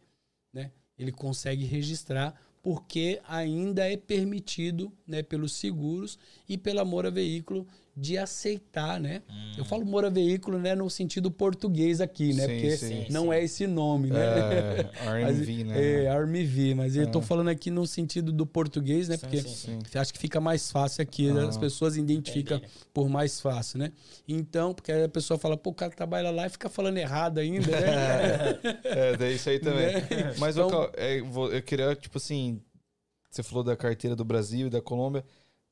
né? Ele consegue registrar porque ainda é permitido, né, pelos seguros e pela Moura Veículo de aceitar, né? Eu falo Moura Veículo, né, no sentido português aqui, né? Sim, porque sim. não Sim, é esse nome, né? É, Mas, RMV, né? É, RMV, mas eu tô falando aqui no sentido do português, né? Porque eu acho que fica mais fácil aqui, né? as pessoas identificam Entendi. por mais fácil, né? Então, porque aí a pessoa fala, pô, o cara trabalha lá e fica falando errado ainda, né? É, daí isso aí também. Né? Mas Então- é, vou- eu queria, tipo assim, você falou da carteira do Brasil e da Colômbia,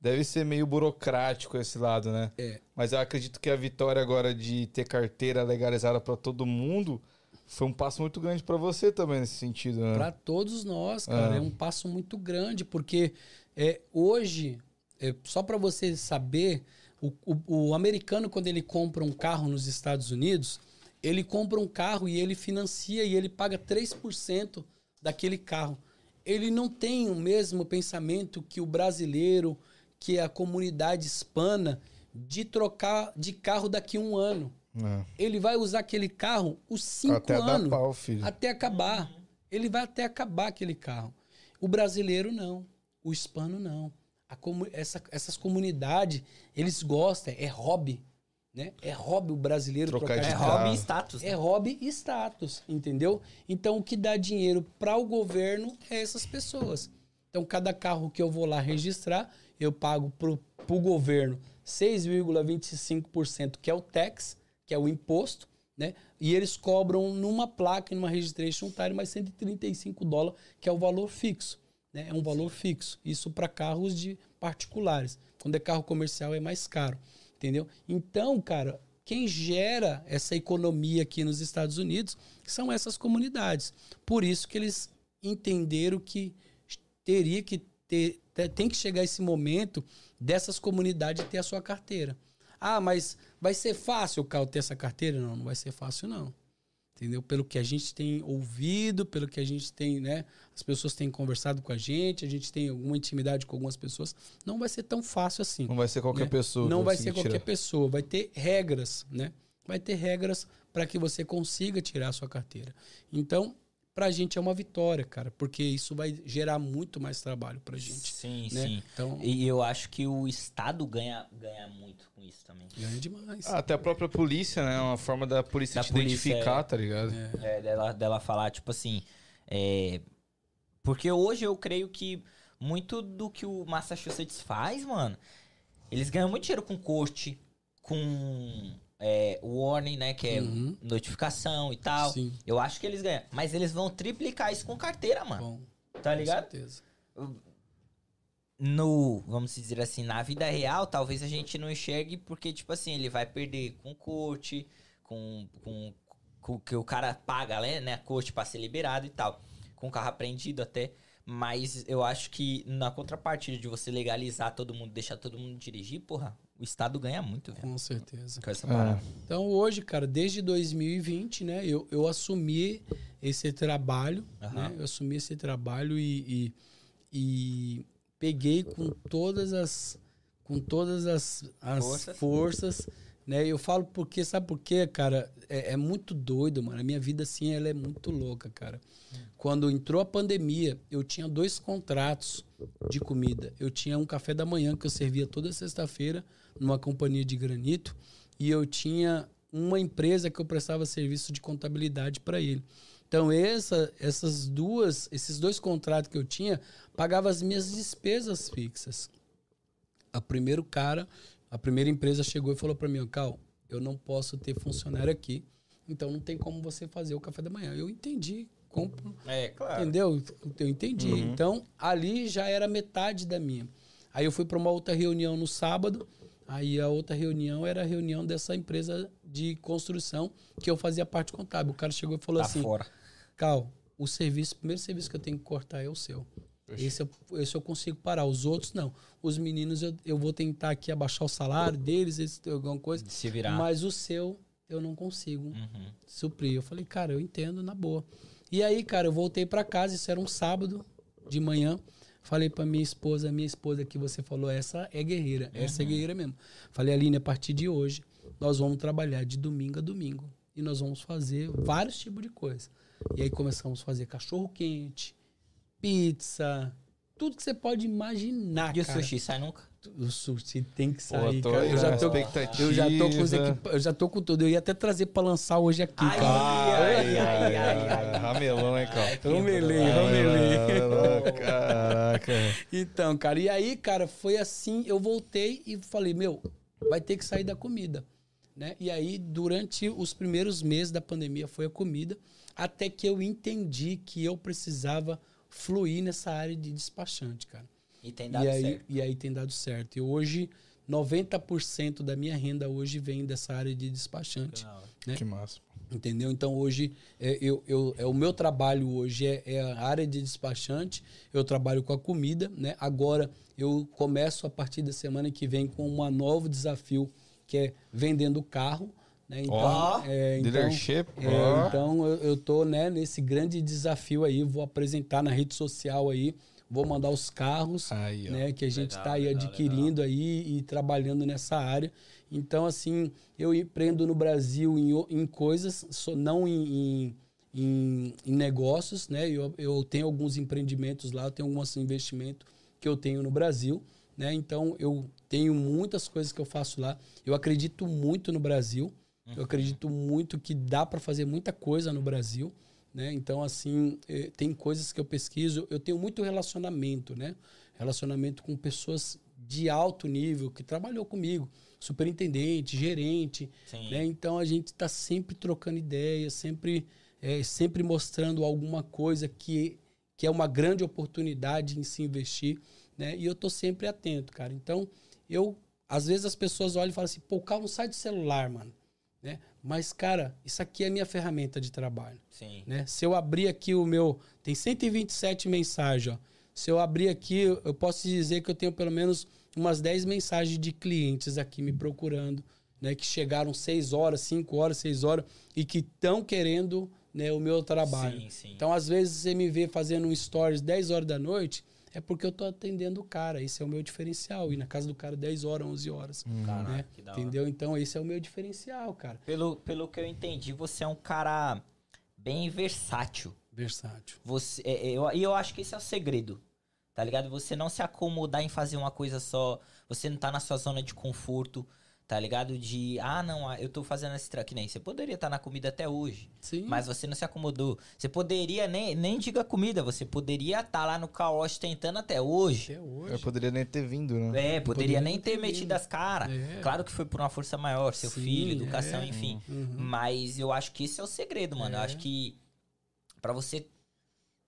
deve ser meio burocrático esse lado, né? É. Mas eu acredito que a vitória agora de ter carteira legalizada pra todo mundo foi um passo muito grande pra você também nesse sentido, né? Para todos nós, cara, Ah. é um passo muito grande, porque é, hoje, é, só para você saber, o, o- o americano, quando ele compra um carro nos Estados Unidos, ele compra um carro e ele financia e ele paga 3% daquele carro. Ele não tem o mesmo pensamento que o brasileiro, que a comunidade hispana, de trocar de carro daqui a um ano. É. Ele vai usar aquele carro os cinco Até anos. pau, filho. Até acabar. Ele vai até acabar aquele carro. O brasileiro não. O hispano não. A comu- essa- essas comunidades, eles gostam, é hobby. Né? É hobby o brasileiro Trocar trocar de É hobby e status. né? é hobby e status, entendeu? Então, o que dá dinheiro para o governo é essas pessoas. Então, cada carro que eu vou lá registrar, eu pago pro, pro governo 6,25%, que é o tax, que é o imposto, né? E eles cobram numa placa, numa registration tire, mais 135 dólares, que é o valor fixo, né? É um valor fixo. Isso para carros de particulares. Quando é carro comercial é mais caro, entendeu? Então, cara, quem gera essa economia aqui nos Estados Unidos são essas comunidades. Por isso que eles entenderam que teria que ter, te- tem que chegar esse momento dessas comunidades ter a sua carteira. Ah, mas vai ser fácil o Cal ter essa carteira? Não, não vai ser fácil não. Entendeu? Pelo que a gente tem ouvido, pelo que a gente tem, né? As pessoas têm conversado com a gente, a gente tem alguma intimidade com algumas pessoas. Não vai ser tão fácil assim. Não vai ser qualquer né? pessoa. Não vai ser qualquer tirar. pessoa, vai ter regras, né? Vai ter regras para que você consiga tirar a sua carteira. Então, pra gente é uma vitória, cara, porque isso vai gerar muito mais trabalho pra gente, Sim, né? sim. Então, E eu acho que o Estado ganha, ganha muito com isso também. ganha demais. Ah, até a própria polícia, né? É uma forma da polícia Da te polícia, identificar, é. tá ligado? É, dela, dela falar, tipo assim. é, porque hoje eu creio que muito do que o Massachusetts faz, mano, eles ganham muito dinheiro com corte, com é, warning, né? Que é Uhum. notificação e tal. Sim. Eu acho que eles ganham. Mas eles vão triplicar isso com carteira, mano. Bom, Tá com ligado? certeza. no, vamos dizer assim, na vida real, talvez a gente não enxergue porque, tipo assim, ele vai perder com corte, com, com, com que o cara paga, né, né, corte pra ser liberado e tal, com o carro apreendido até. Mas eu acho que na contrapartida de você legalizar todo mundo, deixar todo mundo dirigir, porra, o Estado ganha muito, velho. Com certeza. Com essa É. parada. Então hoje, cara, desde 2020, né, eu, eu assumi esse trabalho, Aham. né? Eu assumi esse trabalho e, e, e peguei com todas as com todas as, as Forças. forças. né? Eu falo porque, sabe por quê, cara? É, é muito doido, mano. A minha vida, assim, ela é muito louca, cara. Quando entrou a pandemia, eu tinha dois contratos de comida. Eu tinha um café da manhã que eu servia toda sexta-feira numa companhia de granito e eu tinha uma empresa que eu prestava serviço de contabilidade para ele. Então essa, essas duas, esses dois contratos que eu tinha, pagava as minhas despesas fixas. A primeiro cara, a primeira empresa chegou e falou para mim, Cal, eu não posso ter funcionário aqui, então não tem como você fazer o café da manhã. Eu entendi, compro, É, claro. Entendeu? Eu entendi. Então, ali já era metade da minha. Aí eu fui para uma outra reunião no sábado. Aí a outra reunião era a reunião dessa empresa de construção que eu fazia parte contábil. O cara chegou e falou Tá assim: fora. Cal, o serviço, o primeiro serviço que eu tenho que cortar é o seu. Esse eu, esse eu consigo parar. Os outros, não. Os meninos, eu, eu vou tentar aqui abaixar o salário deles, eles têm alguma coisa. Se virar. Mas o seu, eu não consigo Uhum. suprir. Eu falei, cara, eu entendo na boa. E aí, cara, eu voltei pra casa, isso era um sábado de manhã. Falei pra minha esposa, minha esposa que você falou, essa é guerreira, essa é guerreira mesmo. Falei, Aline, a partir de hoje, nós vamos trabalhar de domingo a domingo. E nós vamos fazer vários tipos de coisa. E aí começamos a fazer cachorro quente, pizza, tudo que você pode imaginar, E o cara. sushi sai nunca? O sushi tem que Pô, sair, tô cara. Eu já tô, expectativa. eu já tô com os equipa- eu já tô com tudo. Eu ia até trazer pra lançar hoje aqui, Ai, cara. ai, ai, ai, ai. Ramelão, hein, cara? Ramelei, ramelei. Caraca. Então, cara, e aí, cara, foi assim, eu voltei e falei, meu, vai ter que sair da comida, né? E aí, durante os primeiros meses da pandemia, foi a comida, até que eu entendi que eu precisava fluir nessa área de despachante, cara. E tem dado E aí, certo. e aí tem dado certo. E hoje, 90% da minha renda hoje vem dessa área de despachante. né? Que massa. Entendeu? Então hoje é, eu, eu, é o meu trabalho hoje é, é a área de despachante. Eu trabalho com a comida, né? Agora eu começo a partir da semana que vem com um novo desafio que é vendendo carro. Né? Então, Ó, é, então, Leadership. é, ó. então eu, eu tô né, nesse grande desafio aí. Vou apresentar na rede social aí. Vou mandar os carros Aí, ó. né, que a gente Legal, está aí legal, adquirindo aí e trabalhando nessa área. Então, assim, eu empreendo no Brasil em, em coisas, só- não em, em, em- em negócios, né? Eu, eu tenho alguns empreendimentos lá, eu tenho alguns investimentos que eu tenho no Brasil, né? Então, eu tenho muitas coisas que eu faço lá. Eu acredito muito no Brasil. Eu acredito muito que dá para fazer muita coisa no Brasil. Né? Então, assim, eh, tem coisas que eu pesquiso. Eu tenho muito relacionamento, né? Relacionamento com pessoas de alto nível que trabalhou comigo, superintendente, gerente, né? Então a gente está sempre trocando ideias, sempre, eh, sempre mostrando alguma coisa que, que é uma grande oportunidade em se investir, né? E eu tô sempre atento, cara. Então, eu às vezes as pessoas olham e falam assim: "Pô, o carro não sai do celular, mano", né? Mas cara, isso aqui é a minha ferramenta de trabalho Sim. né? Se eu abrir aqui o meu. Tem 127 mensagens, ó. Se eu abrir aqui, eu posso dizer que eu tenho pelo menos umas 10 mensagens de clientes aqui me procurando, né? Que chegaram 6 horas, 5 horas, 6 horas e que estão querendo né, o meu trabalho. Sim, sim. Então, às vezes, você me vê fazendo um stories 10 horas da noite, é porque eu tô atendendo o cara. Esse é o meu diferencial. E na casa do cara 10 horas, 11 horas. Caraca, né? que da hora. Entendeu? Então, esse é o meu diferencial, cara. Pelo, pelo que eu entendi, você é um cara bem versátil. Versátil. Você, é, é, eu, e eu acho que esse é o segredo. Tá ligado? Você não se acomodar em fazer uma coisa só. Você não tá na sua zona de conforto. Tá ligado? De, ah, não, ah, eu tô fazendo esse tra- que nem. Você poderia estar na comida até hoje. Sim. Mas você não se acomodou. Você poderia, nem, nem diga comida, você poderia estar lá no caos tentando até hoje. Até Eu hoje. poderia nem ter vindo, né? É, poderia Poderia nem ter ter metido vindo. as caras. É. Claro que foi por uma força maior, seu Sim, filho, educação, é. enfim. Uhum. Mas eu acho que esse é o segredo, mano. Eu É. acho que pra você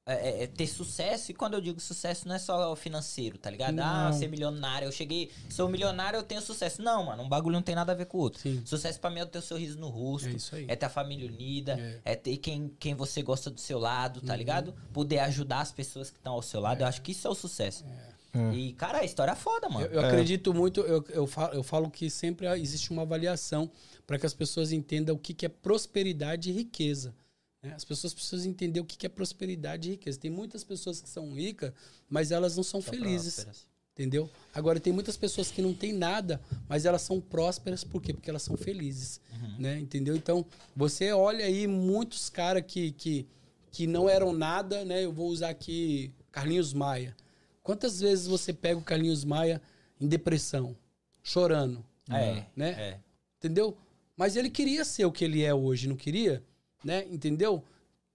é, é, ter sucesso, e quando eu digo sucesso, não é só o financeiro, tá ligado? Ah, Não. ser milionário. Eu cheguei, sou milionário, eu tenho sucesso. Não, mano, um bagulho não tem nada a ver com o outro. Sim. Sucesso pra mim é ter o sorriso no rosto. É isso aí. É ter a família unida, É. é, ter quem, quem você gosta do seu lado, Uhum. tá ligado? Poder ajudar as pessoas que estão ao seu lado. Eu acho que isso é o sucesso. É. E, cara, a história é foda, mano. Eu, eu acredito muito, eu, eu, falo, eu falo que sempre existe uma avaliação para que as pessoas entendam o que, que é prosperidade e riqueza. Né? As pessoas precisam entender o que, é prosperidade e riqueza. Tem muitas pessoas que são ricas, mas elas não são São felizes. prósperas. Entendeu? Agora, tem muitas pessoas que não têm nada, mas elas são prósperas, por quê? Porque elas são felizes, né? Entendeu? Então, você olha aí muitos caras que, que, que não eram nada, né? Eu vou usar aqui Carlinhos Maia. Quantas vezes você pega o Carlinhos Maia em depressão, chorando, É, né? é. Entendeu? Mas ele queria ser o que ele é hoje, não queria? Né? Entendeu?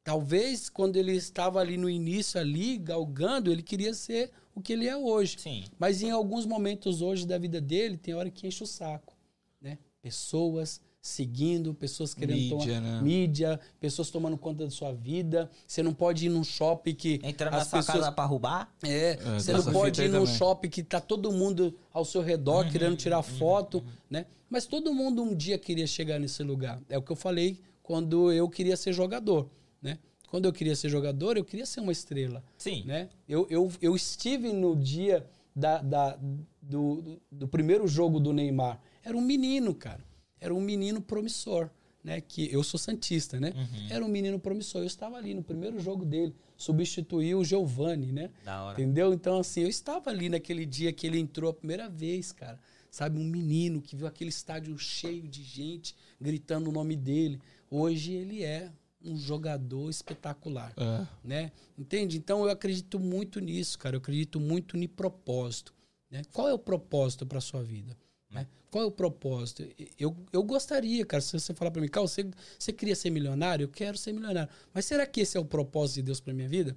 Talvez quando ele estava ali no início, ali, galgando, ele queria ser o que ele é hoje. Sim. Mas em alguns momentos hoje da vida dele, tem hora que enche o saco, né? Pessoas seguindo, pessoas querendo Mídia, tomar né? mídia, pessoas tomando conta da sua vida. Você não pode ir num shopping que Entrando as na sua pessoas casa pra roubar. é, É, você tem não pode ir num também. shopping que tá todo mundo ao seu redor querendo tirar foto, né? Mas todo mundo um dia queria chegar nesse lugar. É o que eu falei quando eu queria ser jogador, né? Quando eu queria ser jogador, eu queria ser uma estrela, Sim. né? Eu, eu, eu estive no dia da, da- do, do, do primeiro jogo do Neymar. Era um menino, cara. Era um menino promissor, né? Que eu sou santista, né? Era um menino promissor. Eu estava ali no primeiro jogo dele, substituiu o Giovani, né? Da hora. Entendeu? Então, assim, eu estava ali naquele dia que ele entrou a primeira vez, cara. Sabe, um menino que viu aquele estádio cheio de gente gritando o nome dele. Hoje ele é um jogador espetacular, É. né? Entende? Então eu acredito muito nisso, cara. Eu acredito muito em propósito. Né? Qual é o propósito para sua vida? Né? Qual é o propósito? Eu, eu gostaria, cara, se você falar para mim, Carl, você, você queria ser milionário? Eu quero ser milionário. Mas será que esse é o propósito de Deus para minha vida?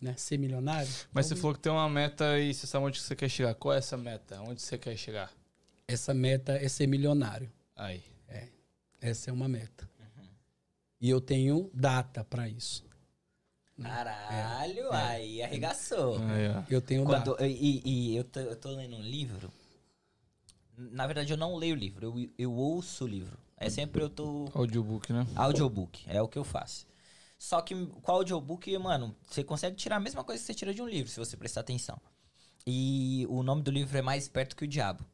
Né? Ser milionário? Mas você falou que tem uma meta e você sabe onde você quer chegar. Qual é essa meta? Onde você quer chegar? Essa meta é ser milionário. Aí. Essa é uma meta. E eu tenho data para isso. Caralho, aí arregaçou. Aí, ó. Eu tenho Quando, data. e, e eu, tô, eu tô lendo um livro. Na verdade, eu não leio o livro, eu, eu ouço o livro. É sempre eu tô. Audiobook, né? Audiobook, é o que eu faço. Só que com audiobook, mano, você consegue tirar a mesma coisa que você tira de um livro, se você prestar atenção. E o nome do livro é Mais Esperto que o Diabo.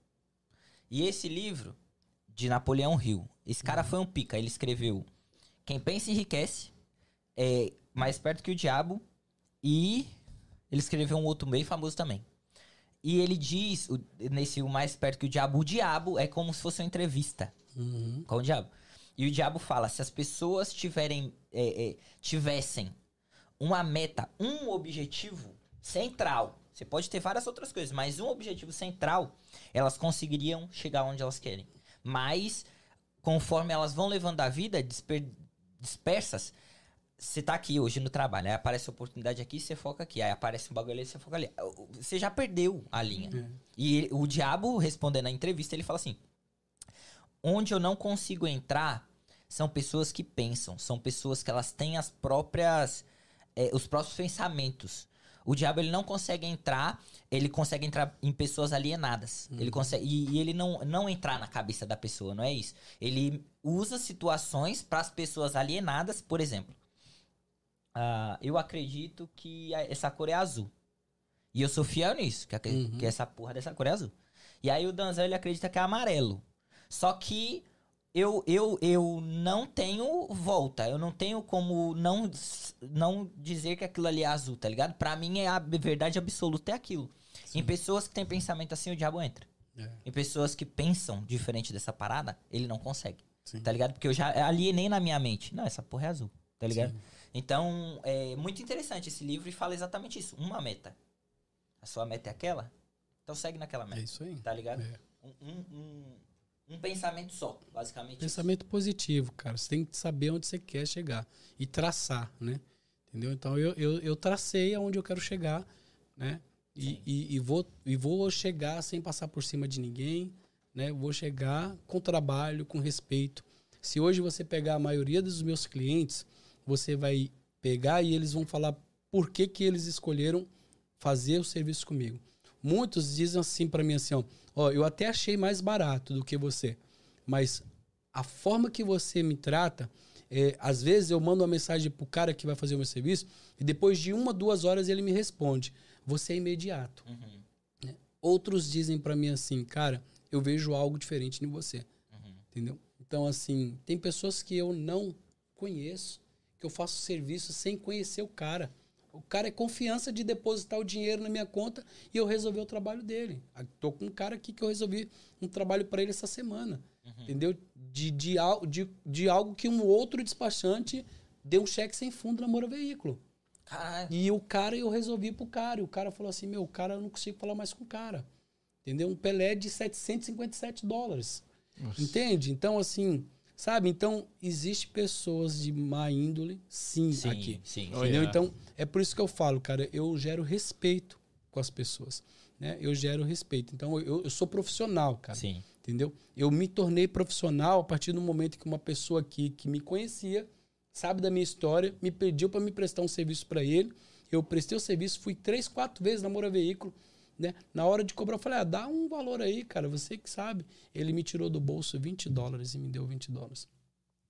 E esse livro, de Napoleão Hill, esse cara foi um pica. Ele escreveu Quem Pensa Enriquece, é Mais Esperto que o Diabo, e ele escreveu um outro bem famoso também. E ele diz, nesse O Mais Esperto que o Diabo, o diabo é como se fosse uma entrevista Uhum. com o diabo. E o diabo fala: se as pessoas tiverem, é, é, tivessem uma meta, um objetivo central, você pode ter várias outras coisas, mas um objetivo central, elas conseguiriam chegar onde elas querem. Mas, conforme elas vão levando a vida disper- dispersas, você tá aqui hoje no trabalho, aí aparece oportunidade aqui, você foca aqui, aí aparece um bagulho ali, você foca ali. Você já perdeu a linha. E ele- o diabo, respondendo na entrevista, ele fala assim: onde eu não consigo entrar são pessoas que pensam, são pessoas que elas têm as próprias, eh, os próprios pensamentos. O diabo ele não consegue entrar, ele consegue entrar em pessoas alienadas. Ele consegue e, e ele não, não entrar na cabeça da pessoa, não é isso. Ele usa situações para as pessoas alienadas, por exemplo. ah, eu acredito que a- essa cor é azul. E eu sou fiel nisso, que, a- Uhum. que essa porra dessa cor é azul. E aí o Danzel ele acredita que é amarelo. Só que eu, eu, eu não tenho volta. Eu não tenho como não, não dizer que aquilo ali é azul, tá ligado? Pra mim, é a verdade absoluta é aquilo. Em pessoas que têm pensamento assim, o diabo entra. É. Em pessoas que pensam diferente dessa parada, ele não consegue. Sim. Tá ligado? Porque eu já alienei na minha mente. Não, essa porra é azul. Tá ligado? Sim. Então, é muito interessante esse livro e fala exatamente isso. Uma meta. A sua meta é aquela? Então segue naquela É meta. isso aí. Tá ligado? É. Um, um- um- Um pensamento só, basicamente. Pensamento positivo, cara. Você tem que saber onde você quer chegar e traçar, né? Entendeu? Então eu, eu, eu tracei aonde eu quero chegar, né? E, e, e, vou, e vou chegar sem passar por cima de ninguém, né? Vou chegar com trabalho, com respeito. Se hoje você pegar a maioria dos meus clientes, você vai pegar e eles vão falar por que, que eles escolheram fazer o serviço comigo. Muitos dizem assim para mim assim, ó, ó, eu até achei mais barato do que você, mas a forma que você me trata, é, às vezes eu mando uma mensagem pro cara que vai fazer o meu serviço e depois de uma, duas horas ele me responde. Você é imediato. Uhum. Né? Outros dizem para mim assim, cara, eu vejo algo diferente em você. Uhum. Entendeu? Então, assim, tem pessoas que eu não conheço, que eu faço serviço sem conhecer o cara. O cara é confiança de depositar o dinheiro na minha conta e eu resolver o trabalho dele. Tô com um cara aqui que eu resolvi um trabalho para ele essa semana. Uhum. Entendeu? De, de, de, de algo que um outro despachante deu um cheque sem fundo na Moura Veículo. Caralho. E o cara eu resolvi pro cara. E o cara falou assim: Meu, o cara eu não consigo falar mais com o cara. Entendeu? Um Pelé de 757 dólares. Nossa. Entende? Então, assim, Sabe? Então, existe pessoas de má índole, sim, sim aqui. Sim, entendeu? Yeah. Então, é por isso que eu falo, cara, eu gero respeito com as pessoas. Né? Eu gero respeito. Então, eu, eu sou profissional, cara. Sim. Entendeu? Eu me tornei profissional a partir do momento que uma pessoa aqui que me conhecia, sabe da minha história, me pediu para me prestar um serviço para ele. Eu prestei o serviço, fui três, quatro vezes na Moura Veículo né? Na hora de cobrar, eu falei, ah, dá um valor aí, cara, você que sabe. Ele me tirou do bolso 20 dólares e me deu 20 dólares.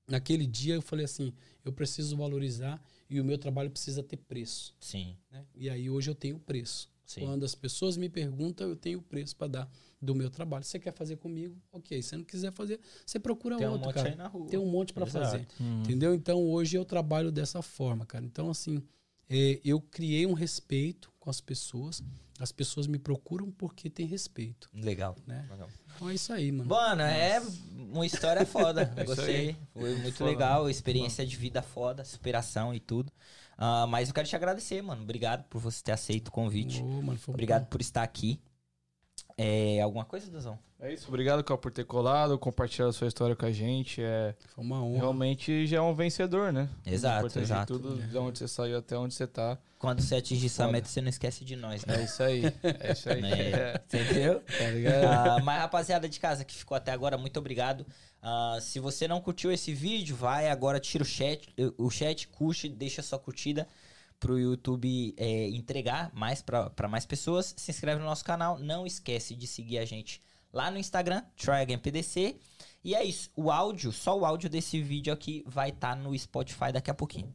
Naquele dia eu falei assim, eu preciso valorizar e o meu trabalho precisa ter preço. Sim. Né? E aí hoje eu tenho preço. Sim. Quando as pessoas me perguntam, eu tenho preço para dar do meu trabalho. Você quer fazer comigo? Ok. Se não quiser fazer, você procura Tem outro, um cara. Tem um monte para fazer. Uhum. Entendeu? Então hoje eu trabalho dessa forma, cara. Então assim, é, eu criei um respeito com as pessoas. As pessoas me procuram porque tem respeito. Legal. Né? legal. Então é isso aí, mano. Mano, é uma história foda. é Gostei. Foi muito foda, legal. Experiência de vida foda, superação e tudo. Uh, mas eu quero te agradecer, mano. Obrigado por você ter aceito o convite. Oh, mano, Obrigado bom. por estar aqui. É, alguma coisa, Dazão? É isso, obrigado, Cal, por ter colado, compartilhado a sua história com a gente. É, Foi uma honra. Realmente já é um vencedor, né? Exato, exato. De tudo, de onde você saiu até onde você tá. Quando você atingir essa meta, você não esquece de nós, né? É isso aí, é isso aí. É. Entendeu? Tá ligado? Uh, mas, rapaziada de casa que ficou até agora, muito obrigado. Uh, se você não curtiu esse vídeo, vai agora, tira o chat, o chat, curte, deixa sua curtida pro YouTube é, entregar mais para mais pessoas. Se inscreve no nosso canal, não esquece de seguir a gente lá no Instagram, TryAgainPDC. E é isso. O áudio, só o áudio desse vídeo aqui vai estar tá no Spotify daqui a pouquinho.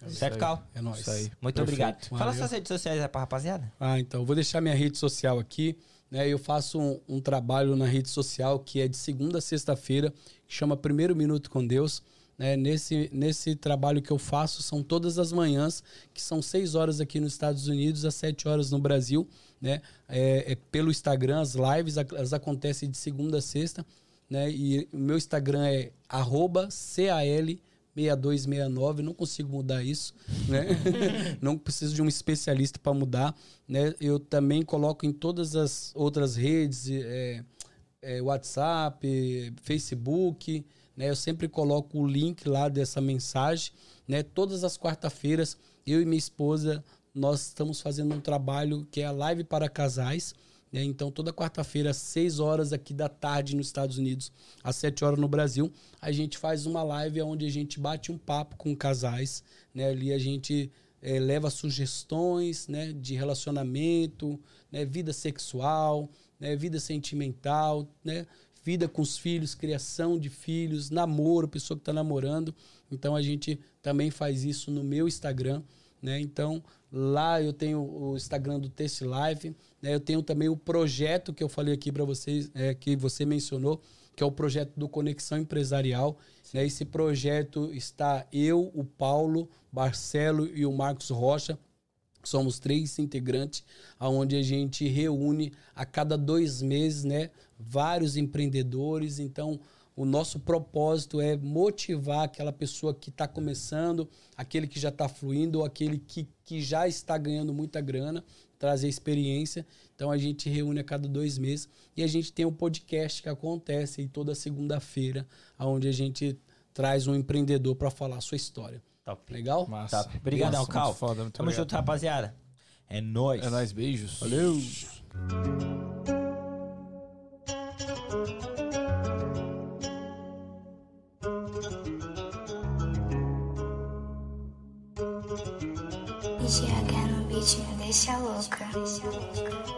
É certo, Cal? É nóis. Isso aí. Muito Perfeito. obrigado. Valeu. Fala suas redes sociais aí pra rapaziada. Ah, então. Vou deixar minha rede social aqui. Né? Eu faço um, um trabalho na rede social que é de segunda a sexta-feira, que chama Primeiro Minuto com Deus. Né? Nesse, nesse trabalho que eu faço são todas as manhãs, que são seis horas aqui nos Estados Unidos, às sete horas no Brasil né? É, é pelo Instagram, as lives elas acontecem de segunda a sexta, né? E o meu Instagram é arroba CAL 6269, não consigo mudar isso, né? não preciso de um especialista para mudar, né? Eu também coloco em todas as outras redes, é, é, WhatsApp, Facebook, né? Eu sempre coloco o link lá dessa mensagem, né? Todas as quarta-feiras, eu e minha esposa nós estamos fazendo um trabalho que é a live para casais. Né? Então, toda quarta-feira, às 6 horas aqui da tarde nos Estados Unidos, às 7 horas no Brasil, a gente faz uma live onde a gente bate um papo com casais. Né? Ali a gente é, leva sugestões né, de relacionamento, né, vida sexual, né, vida sentimental, né, vida com os filhos, criação de filhos, namoro, pessoa que está namorando. Então a gente também faz isso no meu Instagram. Né? Então, Lá eu tenho o Instagram do Test Live. Né? Eu tenho também o projeto que eu falei aqui para vocês, é, que você mencionou, que é o projeto do Conexão Empresarial. Né? Esse projeto está eu, o Paulo, Marcelo e o Marcos Rocha. Somos três integrantes, onde a gente reúne a cada dois meses né, vários empreendedores. Então, o nosso propósito é motivar aquela pessoa que está começando, aquele que já está fluindo, ou aquele que, que já está ganhando muita grana. trazer experiência. Então a gente reúne a cada dois meses e a gente tem um podcast que acontece aí toda segunda-feira, onde a gente traz um empreendedor para falar a sua história. Top. Legal? Massa. Top. Obrigadão, Cal. muito foda, muito Tamo obrigado. junto, rapaziada. É nóis. É nóis, beijos. Valeu! GH no beat me deixa louca.